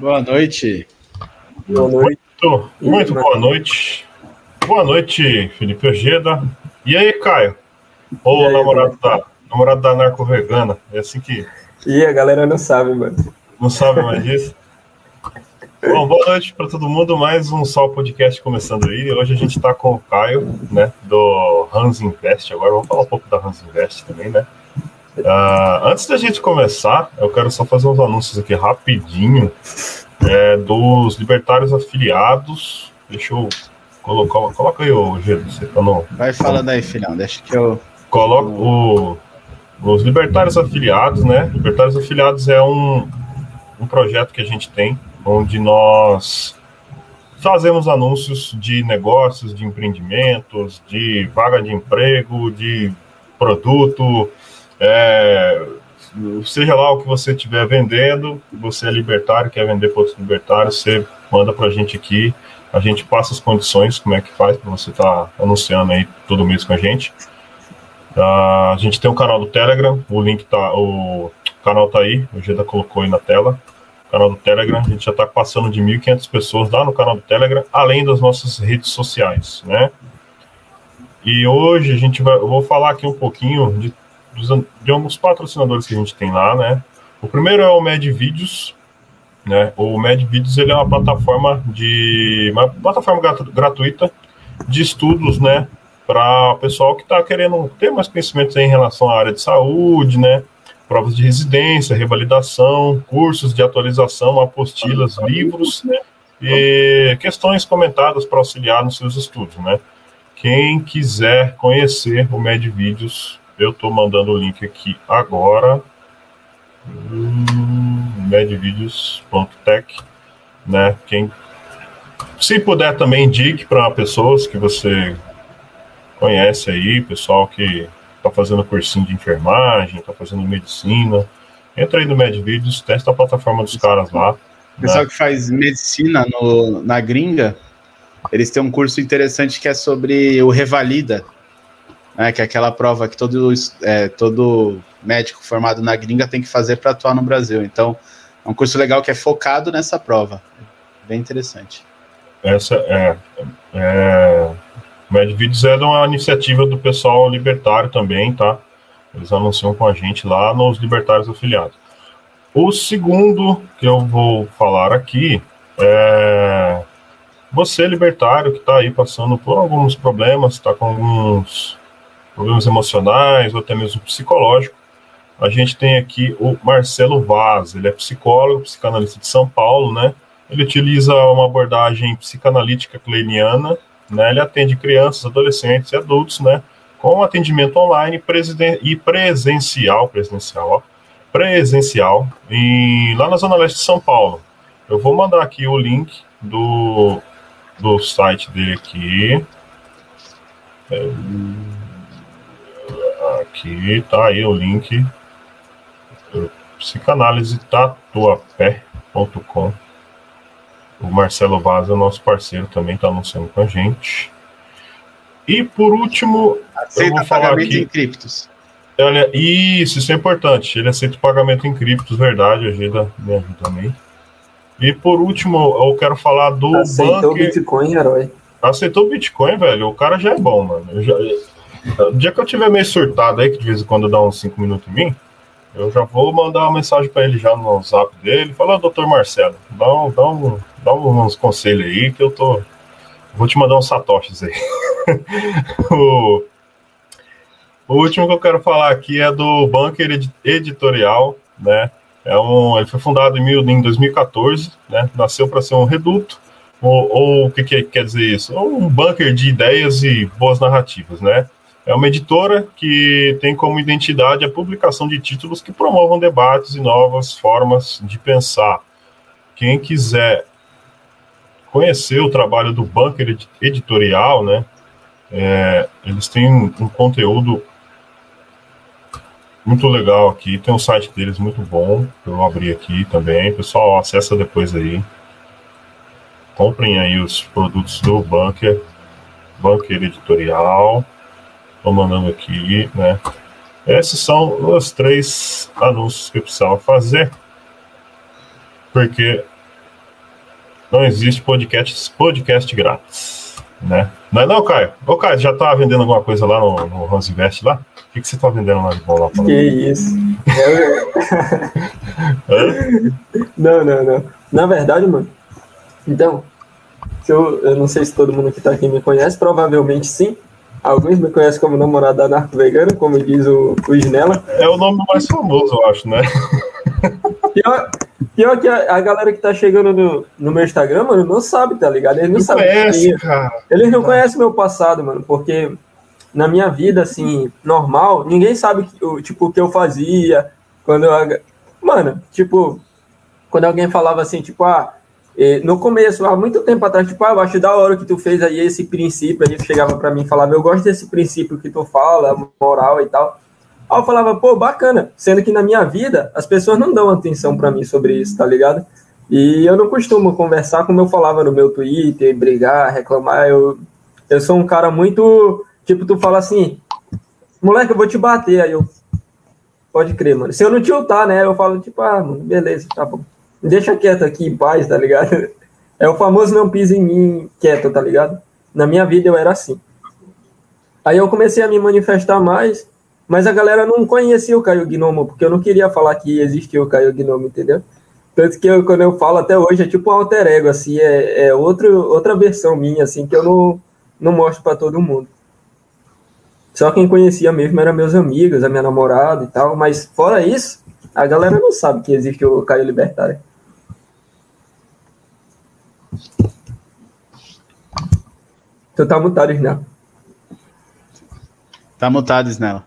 Boa noite. Boa noite. Muito, muito boa noite. Boa noite, Felipe Ojeda. E aí, Caio? Ô, aí, namorado, da, namorado da narco vegana. É assim que. E a galera não sabe, mano. Não sabe mais disso? Bom, boa noite para todo mundo. Mais um Sol Podcast começando aí. Hoje a gente está com o Caio, né, do Hans Invest. Agora vamos falar um pouco da Hans Invest também, né? Uh, antes da gente começar, eu quero só fazer uns anúncios aqui rapidinho é, dos libertários afiliados. Deixa eu colocar. Coloca aí, o Gelo, você tá no. Vai falando aí, filhão, deixa que eu. Coloca o, os libertários afiliados, né? Libertários afiliados é um, um projeto que a gente tem, onde nós fazemos anúncios de negócios, de empreendimentos, de vaga de emprego, de produto. É, seja lá o que você estiver vendendo, você é libertário, quer vender para outros libertários, você manda para a gente aqui, a gente passa as condições, como é que faz para você estar tá anunciando aí todo mês com a gente. Uh, a gente tem um canal do Telegram, o link tá, o canal tá aí, o Geda colocou aí na tela. Canal do Telegram, a gente já está passando de 1.500 pessoas lá no canal do Telegram, além das nossas redes sociais, né? E hoje a gente vai, eu vou falar aqui um pouquinho de dos, de alguns patrocinadores que a gente tem lá, né? O primeiro é o MedVídeos, né? O MedVídeos ele é uma plataforma de uma plataforma gratuita de estudos, né? Para o pessoal que está querendo ter mais conhecimentos em relação à área de saúde, né? Provas de residência, revalidação, cursos de atualização, apostilas, livros, né? E questões comentadas para auxiliar nos seus estudos, né? Quem quiser conhecer o MedVídeos, eu estou mandando o link aqui agora. Hum, medvideos.tech, né? Quem se puder também indique para pessoas que você conhece aí, pessoal que está fazendo cursinho de enfermagem, está fazendo medicina. Entra aí no Medvideos, testa a plataforma dos caras lá. O pessoal né? que faz medicina no, na gringa, eles têm um curso interessante que é sobre o Revalida né, que é aquela prova que todo, é, todo médico formado na gringa tem que fazer para atuar no Brasil. Então, é um curso legal que é focado nessa prova. Bem interessante. Essa é. é MedVideos é uma iniciativa do pessoal libertário também, tá? Eles anunciam com a gente lá nos Libertários Afiliados. O segundo que eu vou falar aqui é você, libertário, que está aí passando por alguns problemas, está com alguns problemas emocionais ou até mesmo psicológico, a gente tem aqui o Marcelo Vaz, ele é psicólogo, psicanalista de São Paulo, né? Ele utiliza uma abordagem psicanalítica kleiniana, né? Ele atende crianças, adolescentes e adultos, né? Com atendimento online e presencial, presencial, ó, presencial, em, lá na Zona Leste de São Paulo. Eu vou mandar aqui o link do, do site dele aqui. É, Aqui tá aí o link psicanalisetatuapé.com. O Marcelo Vaz é nosso parceiro também, está anunciando com a gente. E por último, aceita eu vou falar pagamento aqui, em criptos. Olha, isso, isso é importante. Ele aceita pagamento em criptos, verdade, ajuda, me ajuda também. E por último, eu quero falar do Aceitou o Bitcoin, herói. Aceitou o Bitcoin, velho. O cara já é bom, mano. Eu já, no dia que eu tiver meio surtado aí, que de vez em quando dá uns 5 minutos em mim, eu já vou mandar uma mensagem para ele já no zap dele. Fala, doutor Marcelo, dá, um, dá, um, dá uns conselhos aí que eu tô. Vou te mandar uns satoshis aí. o, o último que eu quero falar aqui é do Bunker Editorial, né? É um, ele foi fundado em, em 2014, né? Nasceu para ser um reduto, ou, ou o que, que, quer dizer isso? Um bunker de ideias e boas narrativas, né? É uma editora que tem como identidade a publicação de títulos que promovam debates e novas formas de pensar. Quem quiser conhecer o trabalho do Bunker Editorial, né? É, eles têm um conteúdo muito legal aqui. Tem um site deles muito bom. Eu abri aqui também. Pessoal, acessa depois aí. Comprem aí os produtos do Bunker, Bunker Editorial. Estou mandando aqui, né? Esses são os três anúncios que eu precisava fazer, porque Não existe podcast, podcast grátis. Né? Não é não, Caio? Ô, Caio, já tá vendendo alguma coisa lá no, no Rosinvest lá? O que, que você tá vendendo lá de bom lá? Que isso. não, não, não. Na verdade, mano. Então, eu, eu não sei se todo mundo que tá aqui me conhece, provavelmente sim. Alguns me conhecem como namorado da Narco Vegano, como diz o, o Snella. É o nome mais famoso, eu acho, né? Pior, pior que a, a, galera que tá chegando no, no meu Instagram, mano, não sabe, tá ligado? Eles não, não sabem. Conhece, cara. Eles não conhecem meu passado, mano, porque na minha vida, assim, normal, ninguém sabe, tipo, o que eu fazia. Quando eu. Mano, tipo, quando alguém falava assim, tipo, ah, no começo, há muito tempo atrás, tipo, ah, eu acho da hora que tu fez aí esse princípio, aí chegava para mim e falava, eu gosto desse princípio que tu fala, moral e tal. Aí eu falava, pô, bacana, sendo que na minha vida as pessoas não dão atenção para mim sobre isso, tá ligado? E eu não costumo conversar como eu falava no meu Twitter, brigar, reclamar. Eu, eu sou um cara muito. Tipo, tu fala assim, moleque, eu vou te bater. Aí eu. Pode crer, mano. Se eu não te ultar, né? Eu falo, tipo, ah, mano, beleza, tá bom. Deixa quieto aqui em paz, tá ligado? É o famoso não pisa em mim quieto, tá ligado? Na minha vida eu era assim. Aí eu comecei a me manifestar mais, mas a galera não conhecia o Caio Gnomo, porque eu não queria falar que existia o Caio Gnomo, entendeu? Tanto que eu, quando eu falo até hoje é tipo um alter ego, assim, é, é outro, outra versão minha, assim, que eu não, não mostro para todo mundo. Só quem conhecia mesmo eram meus amigos, a minha namorada e tal, mas fora isso, a galera não sabe que existe o Caio Libertário. Tu tá mutado, Snell. Tá mutado, Snell.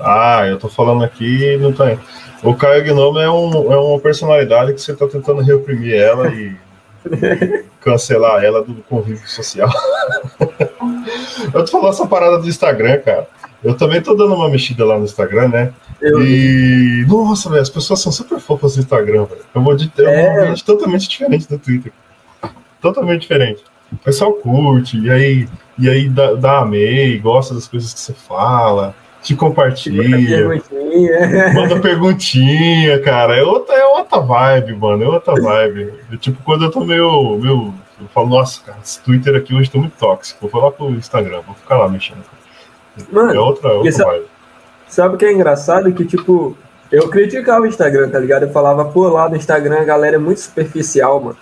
Ah, eu tô falando aqui não tá. O Caio Gnome é, um, é uma personalidade que você tá tentando reprimir ela e cancelar ela do convívio social. eu tô falando essa parada do Instagram, cara. Eu também tô dando uma mexida lá no Instagram, né? Eu... E. Nossa, velho, as pessoas são super fofas no Instagram, velho. Eu vou de é... um ambiente totalmente diferente do Twitter. Totalmente diferente o pessoal curte, e aí, e aí dá, dá amei, gosta das coisas que você fala, te compartilha. Perguntinha. Manda perguntinha, cara. É outra, é outra vibe, mano. É outra vibe. É tipo, quando eu tô meio. meio eu falo, nossa, cara, esse Twitter aqui hoje tá muito tóxico. Vou falar pro Instagram, vou ficar lá mexendo. Mano, é outra, é outra sabe, vibe. Sabe o que é engraçado? Que, tipo, eu criticava o Instagram, tá ligado? Eu falava, pô, lá no Instagram a galera é muito superficial, mano.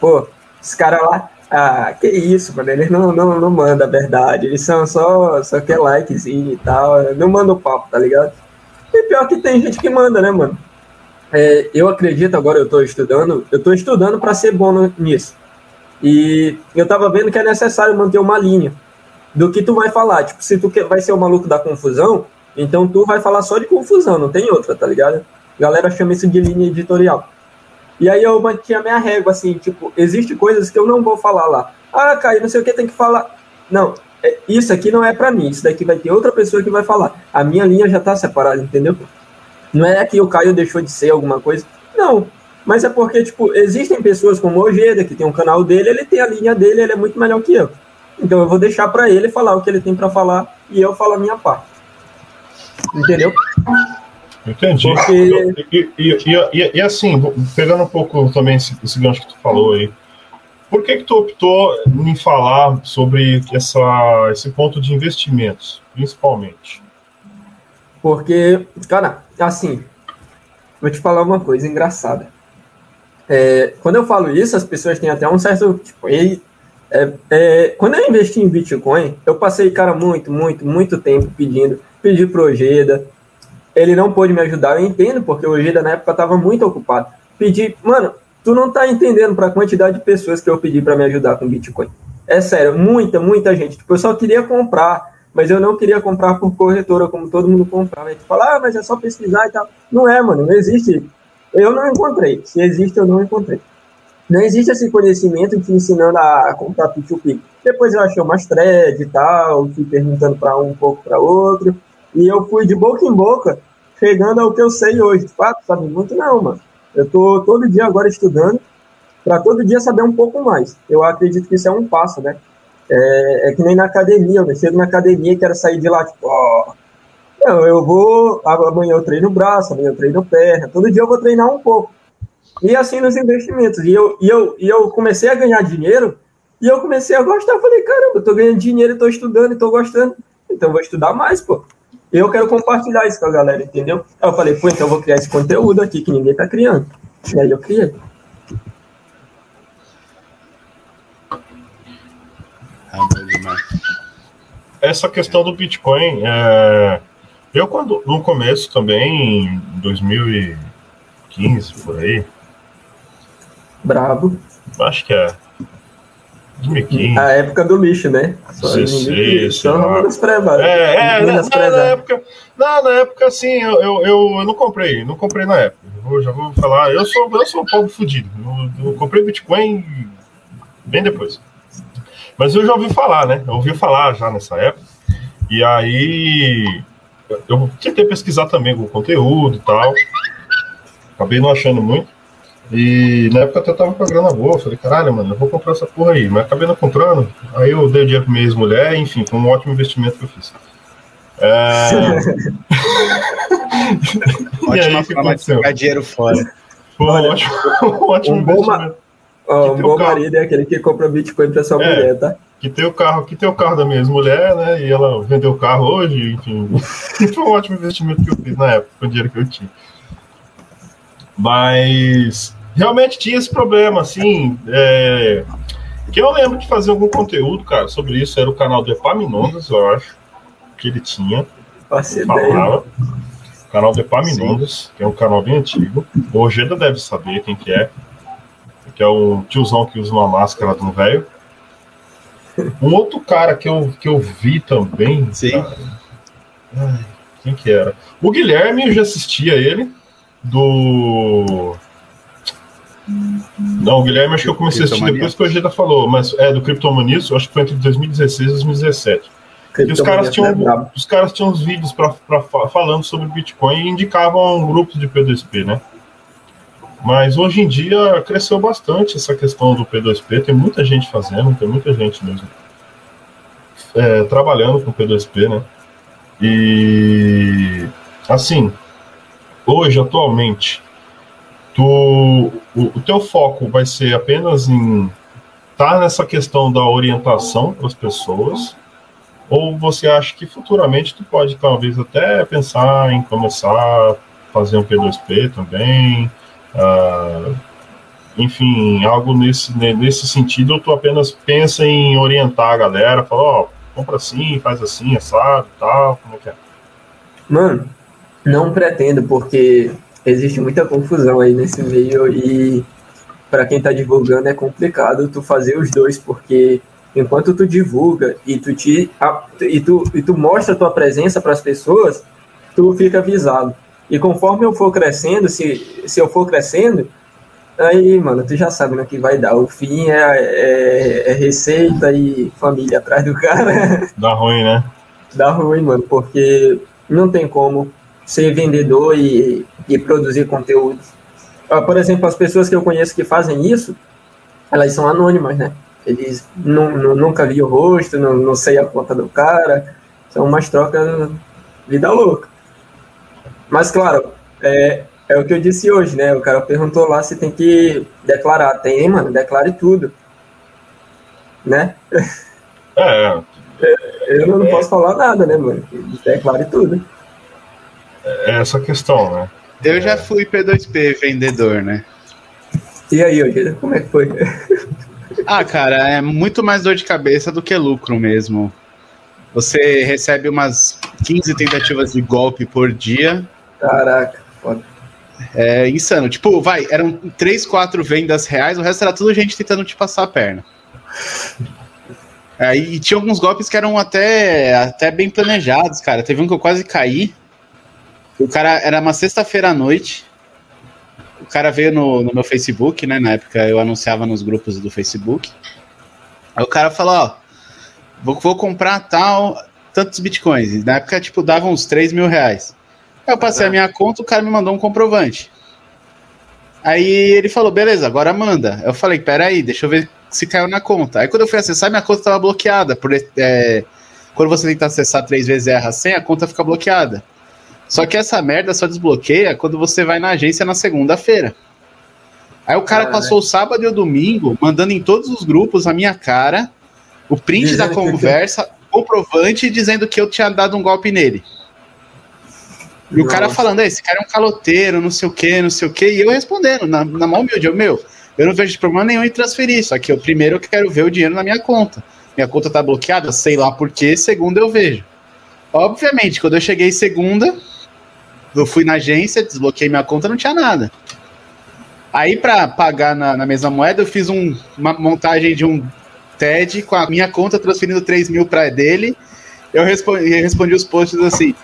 Pô, esse cara lá, ah, que isso, mano. Eles não, não, não mandam a verdade. Eles são só, só quer likezinho e tal. Não mandam papo, tá ligado? E pior que tem gente que manda, né, mano? É, eu acredito, agora eu tô estudando, eu tô estudando para ser bom nisso. E eu tava vendo que é necessário manter uma linha do que tu vai falar. Tipo, se tu vai ser o maluco da confusão, então tu vai falar só de confusão, não tem outra, tá ligado? Galera chama isso de linha editorial. E aí eu mantinha minha régua, assim, tipo, existe coisas que eu não vou falar lá. Ah, Caio, não sei o que tem que falar. Não, é, isso aqui não é para mim, isso daqui vai ter outra pessoa que vai falar. A minha linha já tá separada, entendeu? Não é que o Caio deixou de ser alguma coisa. Não, mas é porque, tipo, existem pessoas como o Ojeda, que tem um canal dele, ele tem a linha dele, ele é muito melhor que eu. Então eu vou deixar para ele falar o que ele tem para falar e eu falo a minha parte. Entendeu? Entendi. Porque... E, e, e, e, assim, pegando um pouco também esse, esse gancho que tu falou aí, por que, que tu optou em falar sobre essa, esse ponto de investimentos, principalmente? Porque, cara, assim, vou te falar uma coisa engraçada. É, quando eu falo isso, as pessoas têm até um certo. Tipo, é, é, quando eu investi em Bitcoin, eu passei, cara, muito, muito, muito tempo pedindo. Pedi pro Ojeda, ele não pôde me ajudar, eu entendo, porque o Gida na época estava muito ocupado. Pedi, mano, tu não tá entendendo para a quantidade de pessoas que eu pedi para me ajudar com Bitcoin. É sério, muita, muita gente. Tipo, eu só queria comprar, mas eu não queria comprar por corretora, como todo mundo comprava. Tipo, fala, ah, mas é só pesquisar e tal. Não é, mano, não existe. Eu não encontrei. Se existe, eu não encontrei. Não existe esse conhecimento te ensinando a comprar P2P. Depois eu achei umas thread e tal, fui perguntando para um pouco para outro. E eu fui de boca em boca, chegando ao que eu sei hoje. De fato, sabe muito não, mano. Eu tô todo dia agora estudando para todo dia saber um pouco mais. Eu acredito que isso é um passo, né? É, é que nem na academia, eu chego na academia e quero sair de lá, tipo, ó. Não, eu vou. Amanhã eu treino braço, amanhã eu treino perna. Todo dia eu vou treinar um pouco. E assim nos investimentos. E eu, e, eu, e eu comecei a ganhar dinheiro e eu comecei a gostar. Eu falei, caramba, eu tô ganhando dinheiro, tô estudando tô gostando. Então vou estudar mais, pô. Eu quero compartilhar isso com a galera, entendeu? Aí eu falei, pô, então eu vou criar esse conteúdo aqui que ninguém tá criando. E aí eu criei. Essa questão do Bitcoin, é... eu quando no começo também, em 2015, por aí. Brabo. Acho que é. 2015. A época do lixo, né? Só 16, só é, é, na, na, época, na, na época, assim, eu, eu, eu, não comprei, não comprei na época. Eu já vou falar, eu sou, eu sou um povo fodido. Eu, eu, comprei Bitcoin bem depois. Mas eu já ouvi falar, né? Eu ouvi falar já nessa época. E aí eu tentei pesquisar também o conteúdo e tal. Acabei não achando muito. E na época até tava com a grana boa, falei, caralho, mano, eu vou comprar essa porra aí. Mas acabei não comprando. Aí eu dei o dinheiro pra minha ex-mulher, enfim, foi um ótimo investimento que eu fiz. É... Ótima forma de jogar dinheiro fora. Foi um ótimo, um ótimo um investimento. Bom, um bom marido é aquele que compra Bitcoin pra sua é, mulher, tá? Que tem o carro, que tem o carro da minha ex-mulher, né? E ela vendeu o carro hoje, enfim. foi um ótimo investimento que eu fiz na época, com o dinheiro que eu tinha. Mas realmente tinha esse problema, assim. É, que eu lembro de fazer algum conteúdo, cara, sobre isso. Era o canal do Epaminondas, eu acho, que ele tinha. Falava. Canal do Epaminondas, que é um canal bem antigo. O Ojeda deve saber quem que é. Que é o tiozão que usa uma máscara do velho. Um outro cara que eu, que eu vi também. Sim. Cara, ai, quem que era? O Guilherme, eu já assistia ele. Do não, Guilherme, acho que eu comecei a assistir depois que o Egeda falou, mas é do Criptomaníaco, acho que foi entre 2016 e 2017. E os caras tinham, é os caras tinham uns vídeos pra, pra, falando sobre Bitcoin e indicavam grupos de P2P, né? Mas hoje em dia cresceu bastante essa questão do P2P, tem muita gente fazendo, tem muita gente mesmo é, trabalhando com P2P, né? E assim, hoje, atualmente, tu, o, o teu foco vai ser apenas em estar tá nessa questão da orientação para as pessoas, ou você acha que futuramente tu pode talvez até pensar em começar a fazer um P2P também, uh, enfim, algo nesse, nesse sentido, ou tu apenas pensa em orientar a galera, fala, ó, oh, compra assim, faz assim, assado, tal, como é que é? Mano, não pretendo, porque existe muita confusão aí nesse meio e para quem está divulgando é complicado tu fazer os dois, porque enquanto tu divulga e tu te e tu, e tu mostra a tua presença para as pessoas, tu fica avisado. E conforme eu for crescendo, se, se eu for crescendo, aí, mano, tu já sabe no que vai dar. O fim é, é, é receita e família atrás do cara. Dá ruim, né? Dá ruim, mano, porque não tem como ser vendedor e, e produzir conteúdo. Ah, por exemplo, as pessoas que eu conheço que fazem isso, elas são anônimas, né? Eles não, não, nunca vi o rosto, não, não sei a conta do cara, são umas trocas vida louca. Mas, claro, é, é o que eu disse hoje, né? O cara perguntou lá se tem que declarar. Tem, mano, declare tudo. Né? É. Eu não é. posso falar nada, né, mano? Declare tudo. É essa questão, né? Eu já fui P2P vendedor, né? E aí, Ogida, como é que foi? ah, cara, é muito mais dor de cabeça do que lucro mesmo. Você recebe umas 15 tentativas de golpe por dia. Caraca, foda. É insano. Tipo, vai, eram 3, 4 vendas reais, o resto era tudo gente tentando te passar a perna. É, e tinha alguns golpes que eram até, até bem planejados, cara. Teve um que eu quase caí. O cara era uma sexta-feira à noite. O cara veio no, no meu Facebook, né? Na época eu anunciava nos grupos do Facebook. Aí o cara falou: Ó, vou, vou comprar tal, tantos bitcoins. Na época, tipo, dava uns 3 mil reais. Aí eu passei a minha conta, o cara me mandou um comprovante. Aí ele falou: beleza, agora manda. Eu falei: peraí, deixa eu ver se caiu na conta. Aí quando eu fui acessar, minha conta estava bloqueada. Por, é, quando você tenta acessar três vezes e erra sem, a conta fica bloqueada. Só que essa merda só desbloqueia quando você vai na agência na segunda-feira. Aí o cara passou o sábado e o domingo mandando em todos os grupos a minha cara, o print dizendo da conversa, que... comprovante dizendo que eu tinha dado um golpe nele. E Nossa. o cara falando, esse cara é um caloteiro, não sei o que, não sei o que, e eu respondendo, na, na mão humilde, eu, meu, eu não vejo problema nenhum em transferir, só que eu primeiro quero ver o dinheiro na minha conta. Minha conta tá bloqueada, sei lá por quê, segunda eu vejo. Obviamente, quando eu cheguei segunda, eu fui na agência, desbloqueei minha conta, não tinha nada. Aí, para pagar na, na, mesma moeda, eu fiz um, uma montagem de um TED com a minha conta transferindo 3 mil para dele. Eu respondi, respondi os posts assim: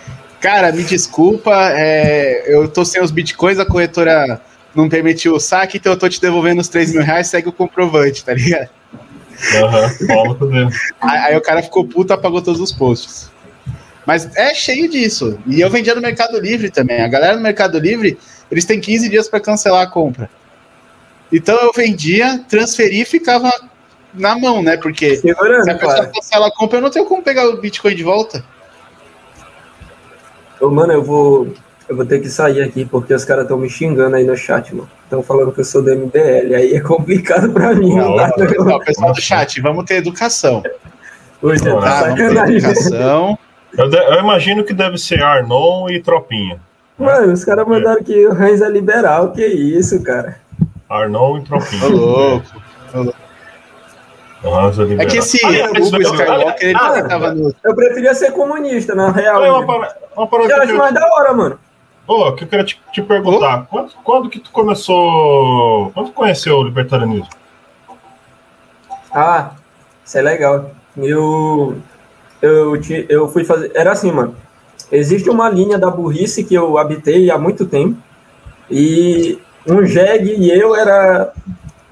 Cara, me desculpa, é, eu tô sem os bitcoins, a corretora não permitiu o saque, então eu tô te devolvendo os 3 mil reais, segue o comprovante, tá ligado? Uhum, aí, aí o cara ficou puto, apagou todos os posts. Mas é cheio disso. E eu vendia no Mercado Livre também. A galera no Mercado Livre, eles têm 15 dias para cancelar a compra. Então eu vendia, transferi e ficava na mão, né? Porque Segurando, se a pessoa cara. cancela a compra, eu não tenho como pegar o Bitcoin de volta. Ô, mano, eu vou, eu vou ter que sair aqui porque os caras estão me xingando aí no chat, mano. Estão falando que eu sou do MBL, aí é complicado pra mim. Não, não, não, pessoal do chat, vamos ter educação. Hoje tá, tá vamos ter educação. Eu, de, eu, imagino que deve ser Arnon e Tropinha. Mano, os caras mandaram que o Reis é liberal, que isso, cara. Arnon e Tropinha. Ô, louco. Nossa, é que esse ah, Hugo Skywalker, ele ah, tava no... Eu preferia ser comunista, na real. É uma, para, uma parada eu acho eu... mais da hora, mano. Ô, oh, que eu queria te, te perguntar, oh? quando, quando que tu começou... Quando tu conheceu o libertarianismo? Ah, isso é legal. Eu eu, eu fui fazer. Era assim, mano. Existe uma linha da burrice que eu habitei há muito tempo. E um jegue e eu era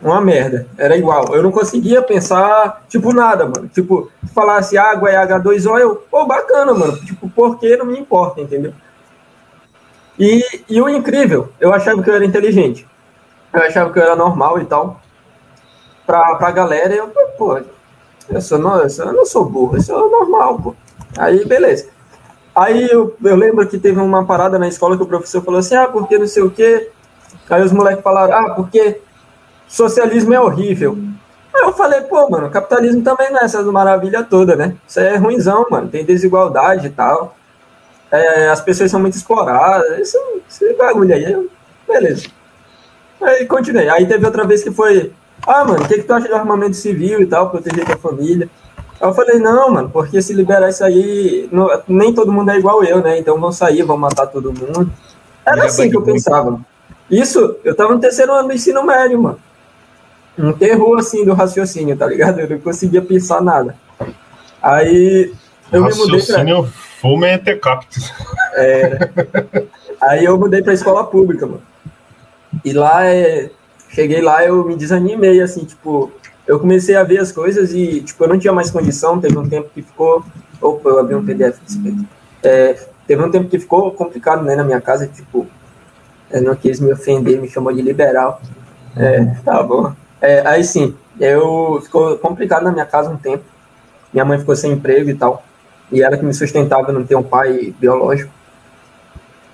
uma merda. Era igual. Eu não conseguia pensar, tipo, nada, mano. Tipo, falasse água é H2O, eu, pô, bacana, mano. Tipo, por que não me importa, entendeu? E, e o incrível, eu achava que eu era inteligente. Eu achava que eu era normal e tal. Pra, pra galera, eu, pô, eu, sou, não, eu, sou, eu não sou burro, eu sou normal, pô. Aí, beleza. Aí eu, eu lembro que teve uma parada na escola que o professor falou assim, ah, porque não sei o quê. Aí os moleques falaram, ah, porque socialismo é horrível. Aí eu falei, pô, mano, capitalismo também não é essa maravilha toda, né? Isso é ruimzão, mano. Tem desigualdade e tal. É, as pessoas são muito exploradas. Isso, esse bagulho aí. Beleza. Aí continuei. Aí teve outra vez que foi ah, mano, o que, que tu acha do armamento civil e tal, proteger tua família? Aí eu falei, não, mano, porque se liberar isso aí, não, nem todo mundo é igual eu, né? Então vão sair, vão matar todo mundo. Era assim que eu pensava. Isso, eu tava no terceiro ano do ensino médio, mano. Um terror assim do raciocínio, tá ligado? Eu não conseguia pensar nada. Aí eu me mudei pra. Fume é ter É. Aí eu mudei pra escola pública, mano. E lá é cheguei lá, eu me desanimei, assim, tipo, eu comecei a ver as coisas e, tipo, eu não tinha mais condição, teve um tempo que ficou, opa, eu abri um PDF é, teve um tempo que ficou complicado, né, na minha casa, tipo, eu não quis me ofender, me chamou de liberal, é, tá bom, é, aí sim, eu, ficou complicado na minha casa um tempo, minha mãe ficou sem emprego e tal, e ela que me sustentava, não ter um pai biológico,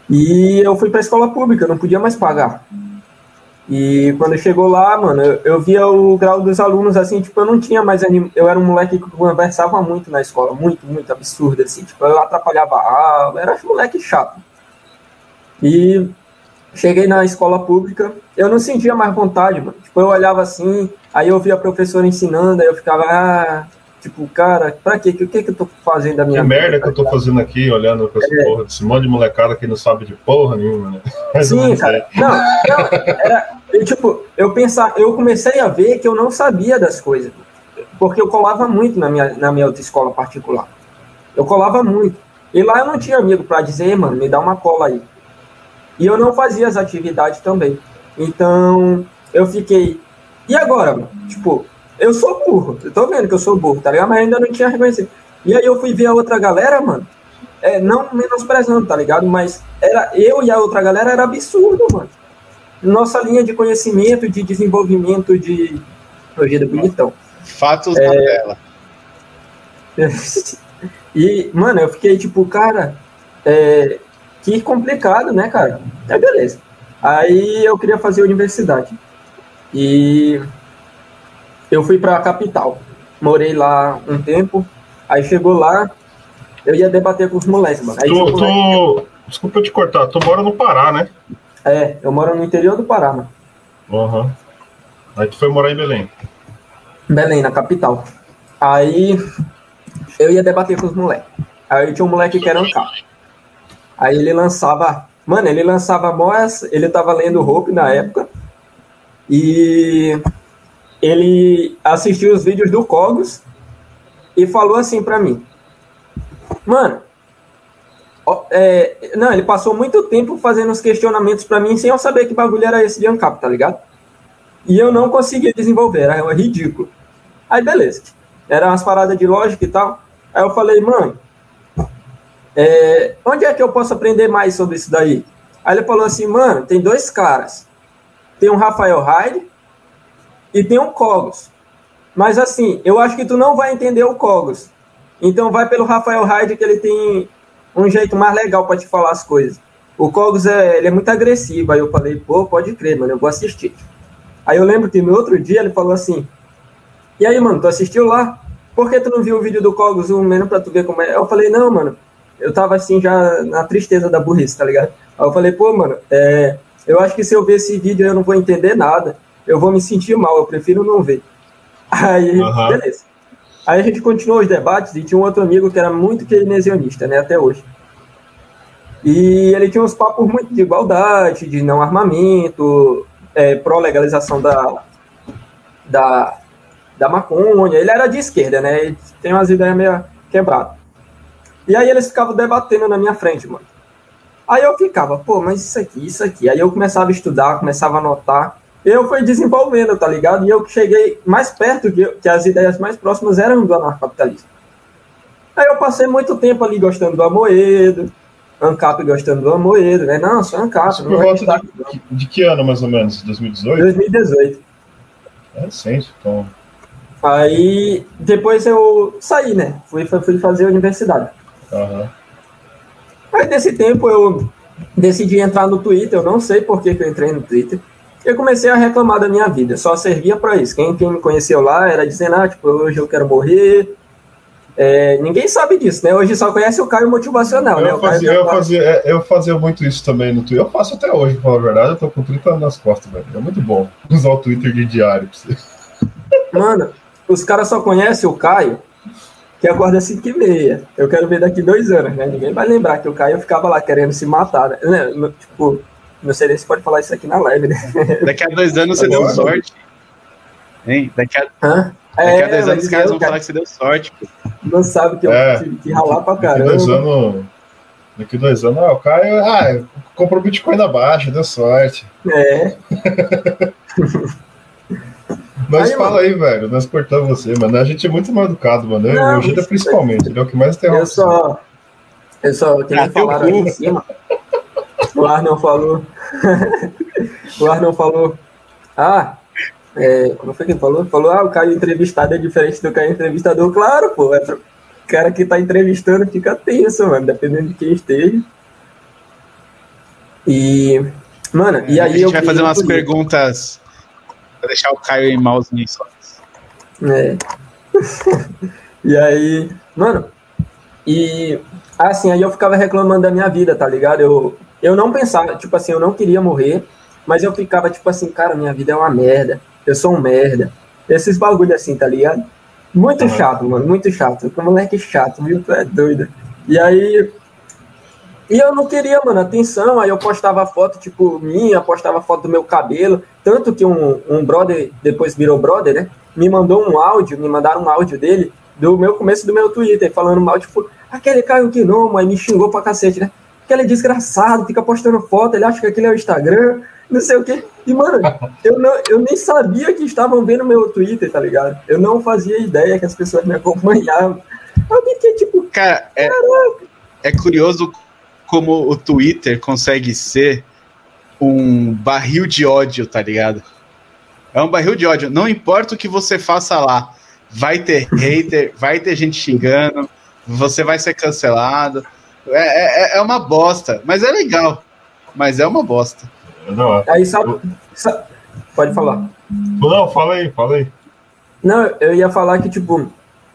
e eu fui para escola pública, não podia mais pagar. E quando chegou lá, mano, eu, eu, via o grau dos alunos assim, tipo, eu não tinha mais anim... Eu era um moleque que conversava muito na escola, muito, muito absurdo, assim, tipo, eu atrapalhava a aula, era um moleque chato. E cheguei na escola pública, eu não sentia mais vontade, mano. Tipo, eu olhava assim, aí eu via a professora ensinando, aí eu ficava, ah, Tipo, cara, pra quê? O que, que eu tô fazendo da minha Que vida, merda que eu tô fazendo aqui, olhando pra essa é. porra desse monte de molecada que não sabe de porra nenhuma, né? Mas Sim, cara. Não, não, era, eu, tipo, eu pensar, eu comecei a ver que eu não sabia das coisas. Porque eu colava muito na minha, na minha outra escola particular. Eu colava muito. E lá eu não tinha amigo para dizer, mano, me dá uma cola aí. E eu não fazia as atividades também. Então, eu fiquei. E agora, mano? Tipo, eu sou burro, eu tô vendo que eu sou burro, tá ligado? Mas ainda não tinha reconhecido. E aí eu fui ver a outra galera, mano, é, não menosprezando, tá ligado? Mas era eu e a outra galera era absurdo, mano. Nossa linha de conhecimento, de desenvolvimento de. É bonitão. Fatos é... da tela. e, mano, eu fiquei tipo, cara, é... que complicado, né, cara? É beleza. Aí eu queria fazer universidade. E eu fui para a capital. Morei lá um tempo. Aí chegou lá, eu ia debater com os moleques, mano. Aí tu, tu... Desculpa te cortar, tu mora no Pará, né? É, eu moro no interior do Pará, mano. Uhum. Aí tu foi morar em Belém. Belém, na capital. Aí eu ia debater com os moleques. Aí tinha um moleque que era um carro. Aí ele lançava. Mano, ele lançava mós, ele tava lendo Hope na época. E ele assistiu os vídeos do Cogos e falou assim para mim. Mano, é, não, ele passou muito tempo fazendo os questionamentos para mim sem eu saber que bagulho era esse de ANCAP, tá ligado? E eu não conseguia desenvolver, era ridículo. Aí beleza. Era umas paradas de lógica e tal. Aí eu falei, mano, é, onde é que eu posso aprender mais sobre isso daí? Aí ele falou assim, mano, tem dois caras. Tem um Rafael Hyde e tem um Cogos. Mas assim, eu acho que tu não vai entender o Cogos. Então vai pelo Rafael Hyde que ele tem um jeito mais legal para te falar as coisas. O Cogos é, ele é muito agressivo. Aí eu falei, pô, pode crer, mano, eu vou assistir. Aí eu lembro que no outro dia ele falou assim: E aí, mano, tu assistiu lá? Por que tu não viu o vídeo do Cogos, um menos pra tu ver como é? Eu falei, não, mano, eu tava assim já na tristeza da burrice, tá ligado? Aí eu falei, pô, mano, é, eu acho que se eu ver esse vídeo eu não vou entender nada, eu vou me sentir mal, eu prefiro não ver. Aí, uhum. beleza. Aí a gente continuou os debates e tinha um outro amigo que era muito keynesianista, né, até hoje. E ele tinha uns papos muito de igualdade, de não armamento, é, pró-legalização da, da, da maconha. Ele era de esquerda, né? Ele tem umas ideias meio quebradas. E aí eles ficavam debatendo na minha frente, mano. Aí eu ficava, pô, mas isso aqui, isso aqui. Aí eu começava a estudar, começava a anotar. Eu fui desenvolvendo, tá ligado? E eu cheguei mais perto que, que as ideias mais próximas eram do anarcapitalismo. Aí eu passei muito tempo ali gostando do Amoedo, ANCAP gostando do Amoedo, né? Não, sou ANCAP. Por volta de, de, que ano, mais ou menos? 2018? 2018. É recente, então... Aí, depois eu saí, né? Fui, fui fazer a universidade. Uhum. Aí, nesse tempo, eu decidi entrar no Twitter. Eu não sei por que, que eu entrei no Twitter. Eu comecei a reclamar da minha vida. Só servia para isso. Quem, quem me conheceu lá era dizendo, ah, tipo, hoje eu quero morrer, é, ninguém sabe disso, né? Hoje só conhece o Caio motivacional, eu né? Fazia, eu, fazia, é, eu fazia muito isso também no Twitter. Eu faço até hoje, pra falar a verdade. Eu tô com 30 anos nas costas, velho. É muito bom usar o Twitter de diário pra você. Mano, os caras só conhecem o Caio que acorda às 5 e meia. Eu quero ver daqui dois anos, né? Ninguém vai lembrar que o Caio ficava lá querendo se matar, né? Tipo, não sei nem se pode falar isso aqui na live, né? Daqui a dois anos você deu sorte. Hein? Daqui a... Hã? Daqui é, a dois anos os caras vão cara... falar que você deu sorte. Pô. Não sabe que eu é, tive que ralar pra caramba. Daqui dois anos, daqui dois anos ah, o Caio ah, comprou Bitcoin na baixa, deu sorte. É. Mas aí, fala mano. aí, velho, nós cortamos você, mano. A gente é muito mal educado, mano. Não, o Gida principalmente, ele é o que mais tem Eu só. Eu só. Que nem ah, falaram aí em cima. O Arnon falou. o Arnon falou. Ah, é, como foi que ele falou? Falou, ah, o Caio entrevistado é diferente do Caio entrevistador. Claro, pô. É o cara que tá entrevistando fica tenso, mano, dependendo de quem esteja. E. Mano, é, e aí. A gente vai fazer umas perguntas pra deixar o Caio em maus missões. É. e aí. Mano, e. Assim, aí eu ficava reclamando da minha vida, tá ligado? Eu, eu não pensava, tipo assim, eu não queria morrer, mas eu ficava, tipo assim, cara, minha vida é uma merda eu sou um merda. Esses bagulho assim, tá ligado? Muito chato, mano, muito chato. Que moleque chato, viu? Tu é doido. E aí. E eu não queria, mano, atenção. Aí eu postava foto, tipo, minha, postava foto do meu cabelo. Tanto que um, um brother, depois virou brother, né? Me mandou um áudio, me mandaram um áudio dele, do meu começo do meu Twitter, falando mal, tipo, aquele Caio Gnomo, aí me xingou pra cacete, né? Aquele desgraçado, fica postando foto, ele acha que aquele é o Instagram não sei o quê. E, mano, eu, não, eu nem sabia que estavam vendo meu Twitter, tá ligado? Eu não fazia ideia que as pessoas me acompanhavam. Eu fiquei tipo. Cara, é, é curioso como o Twitter consegue ser um barril de ódio, tá ligado? É um barril de ódio. Não importa o que você faça lá, vai ter hater, vai ter gente xingando, você vai ser cancelado. É, é, é uma bosta, mas é legal. Mas é uma bosta. Não, Aí sabe, Pode falar. Não, fala aí, fala aí. Não, eu ia falar que, tipo,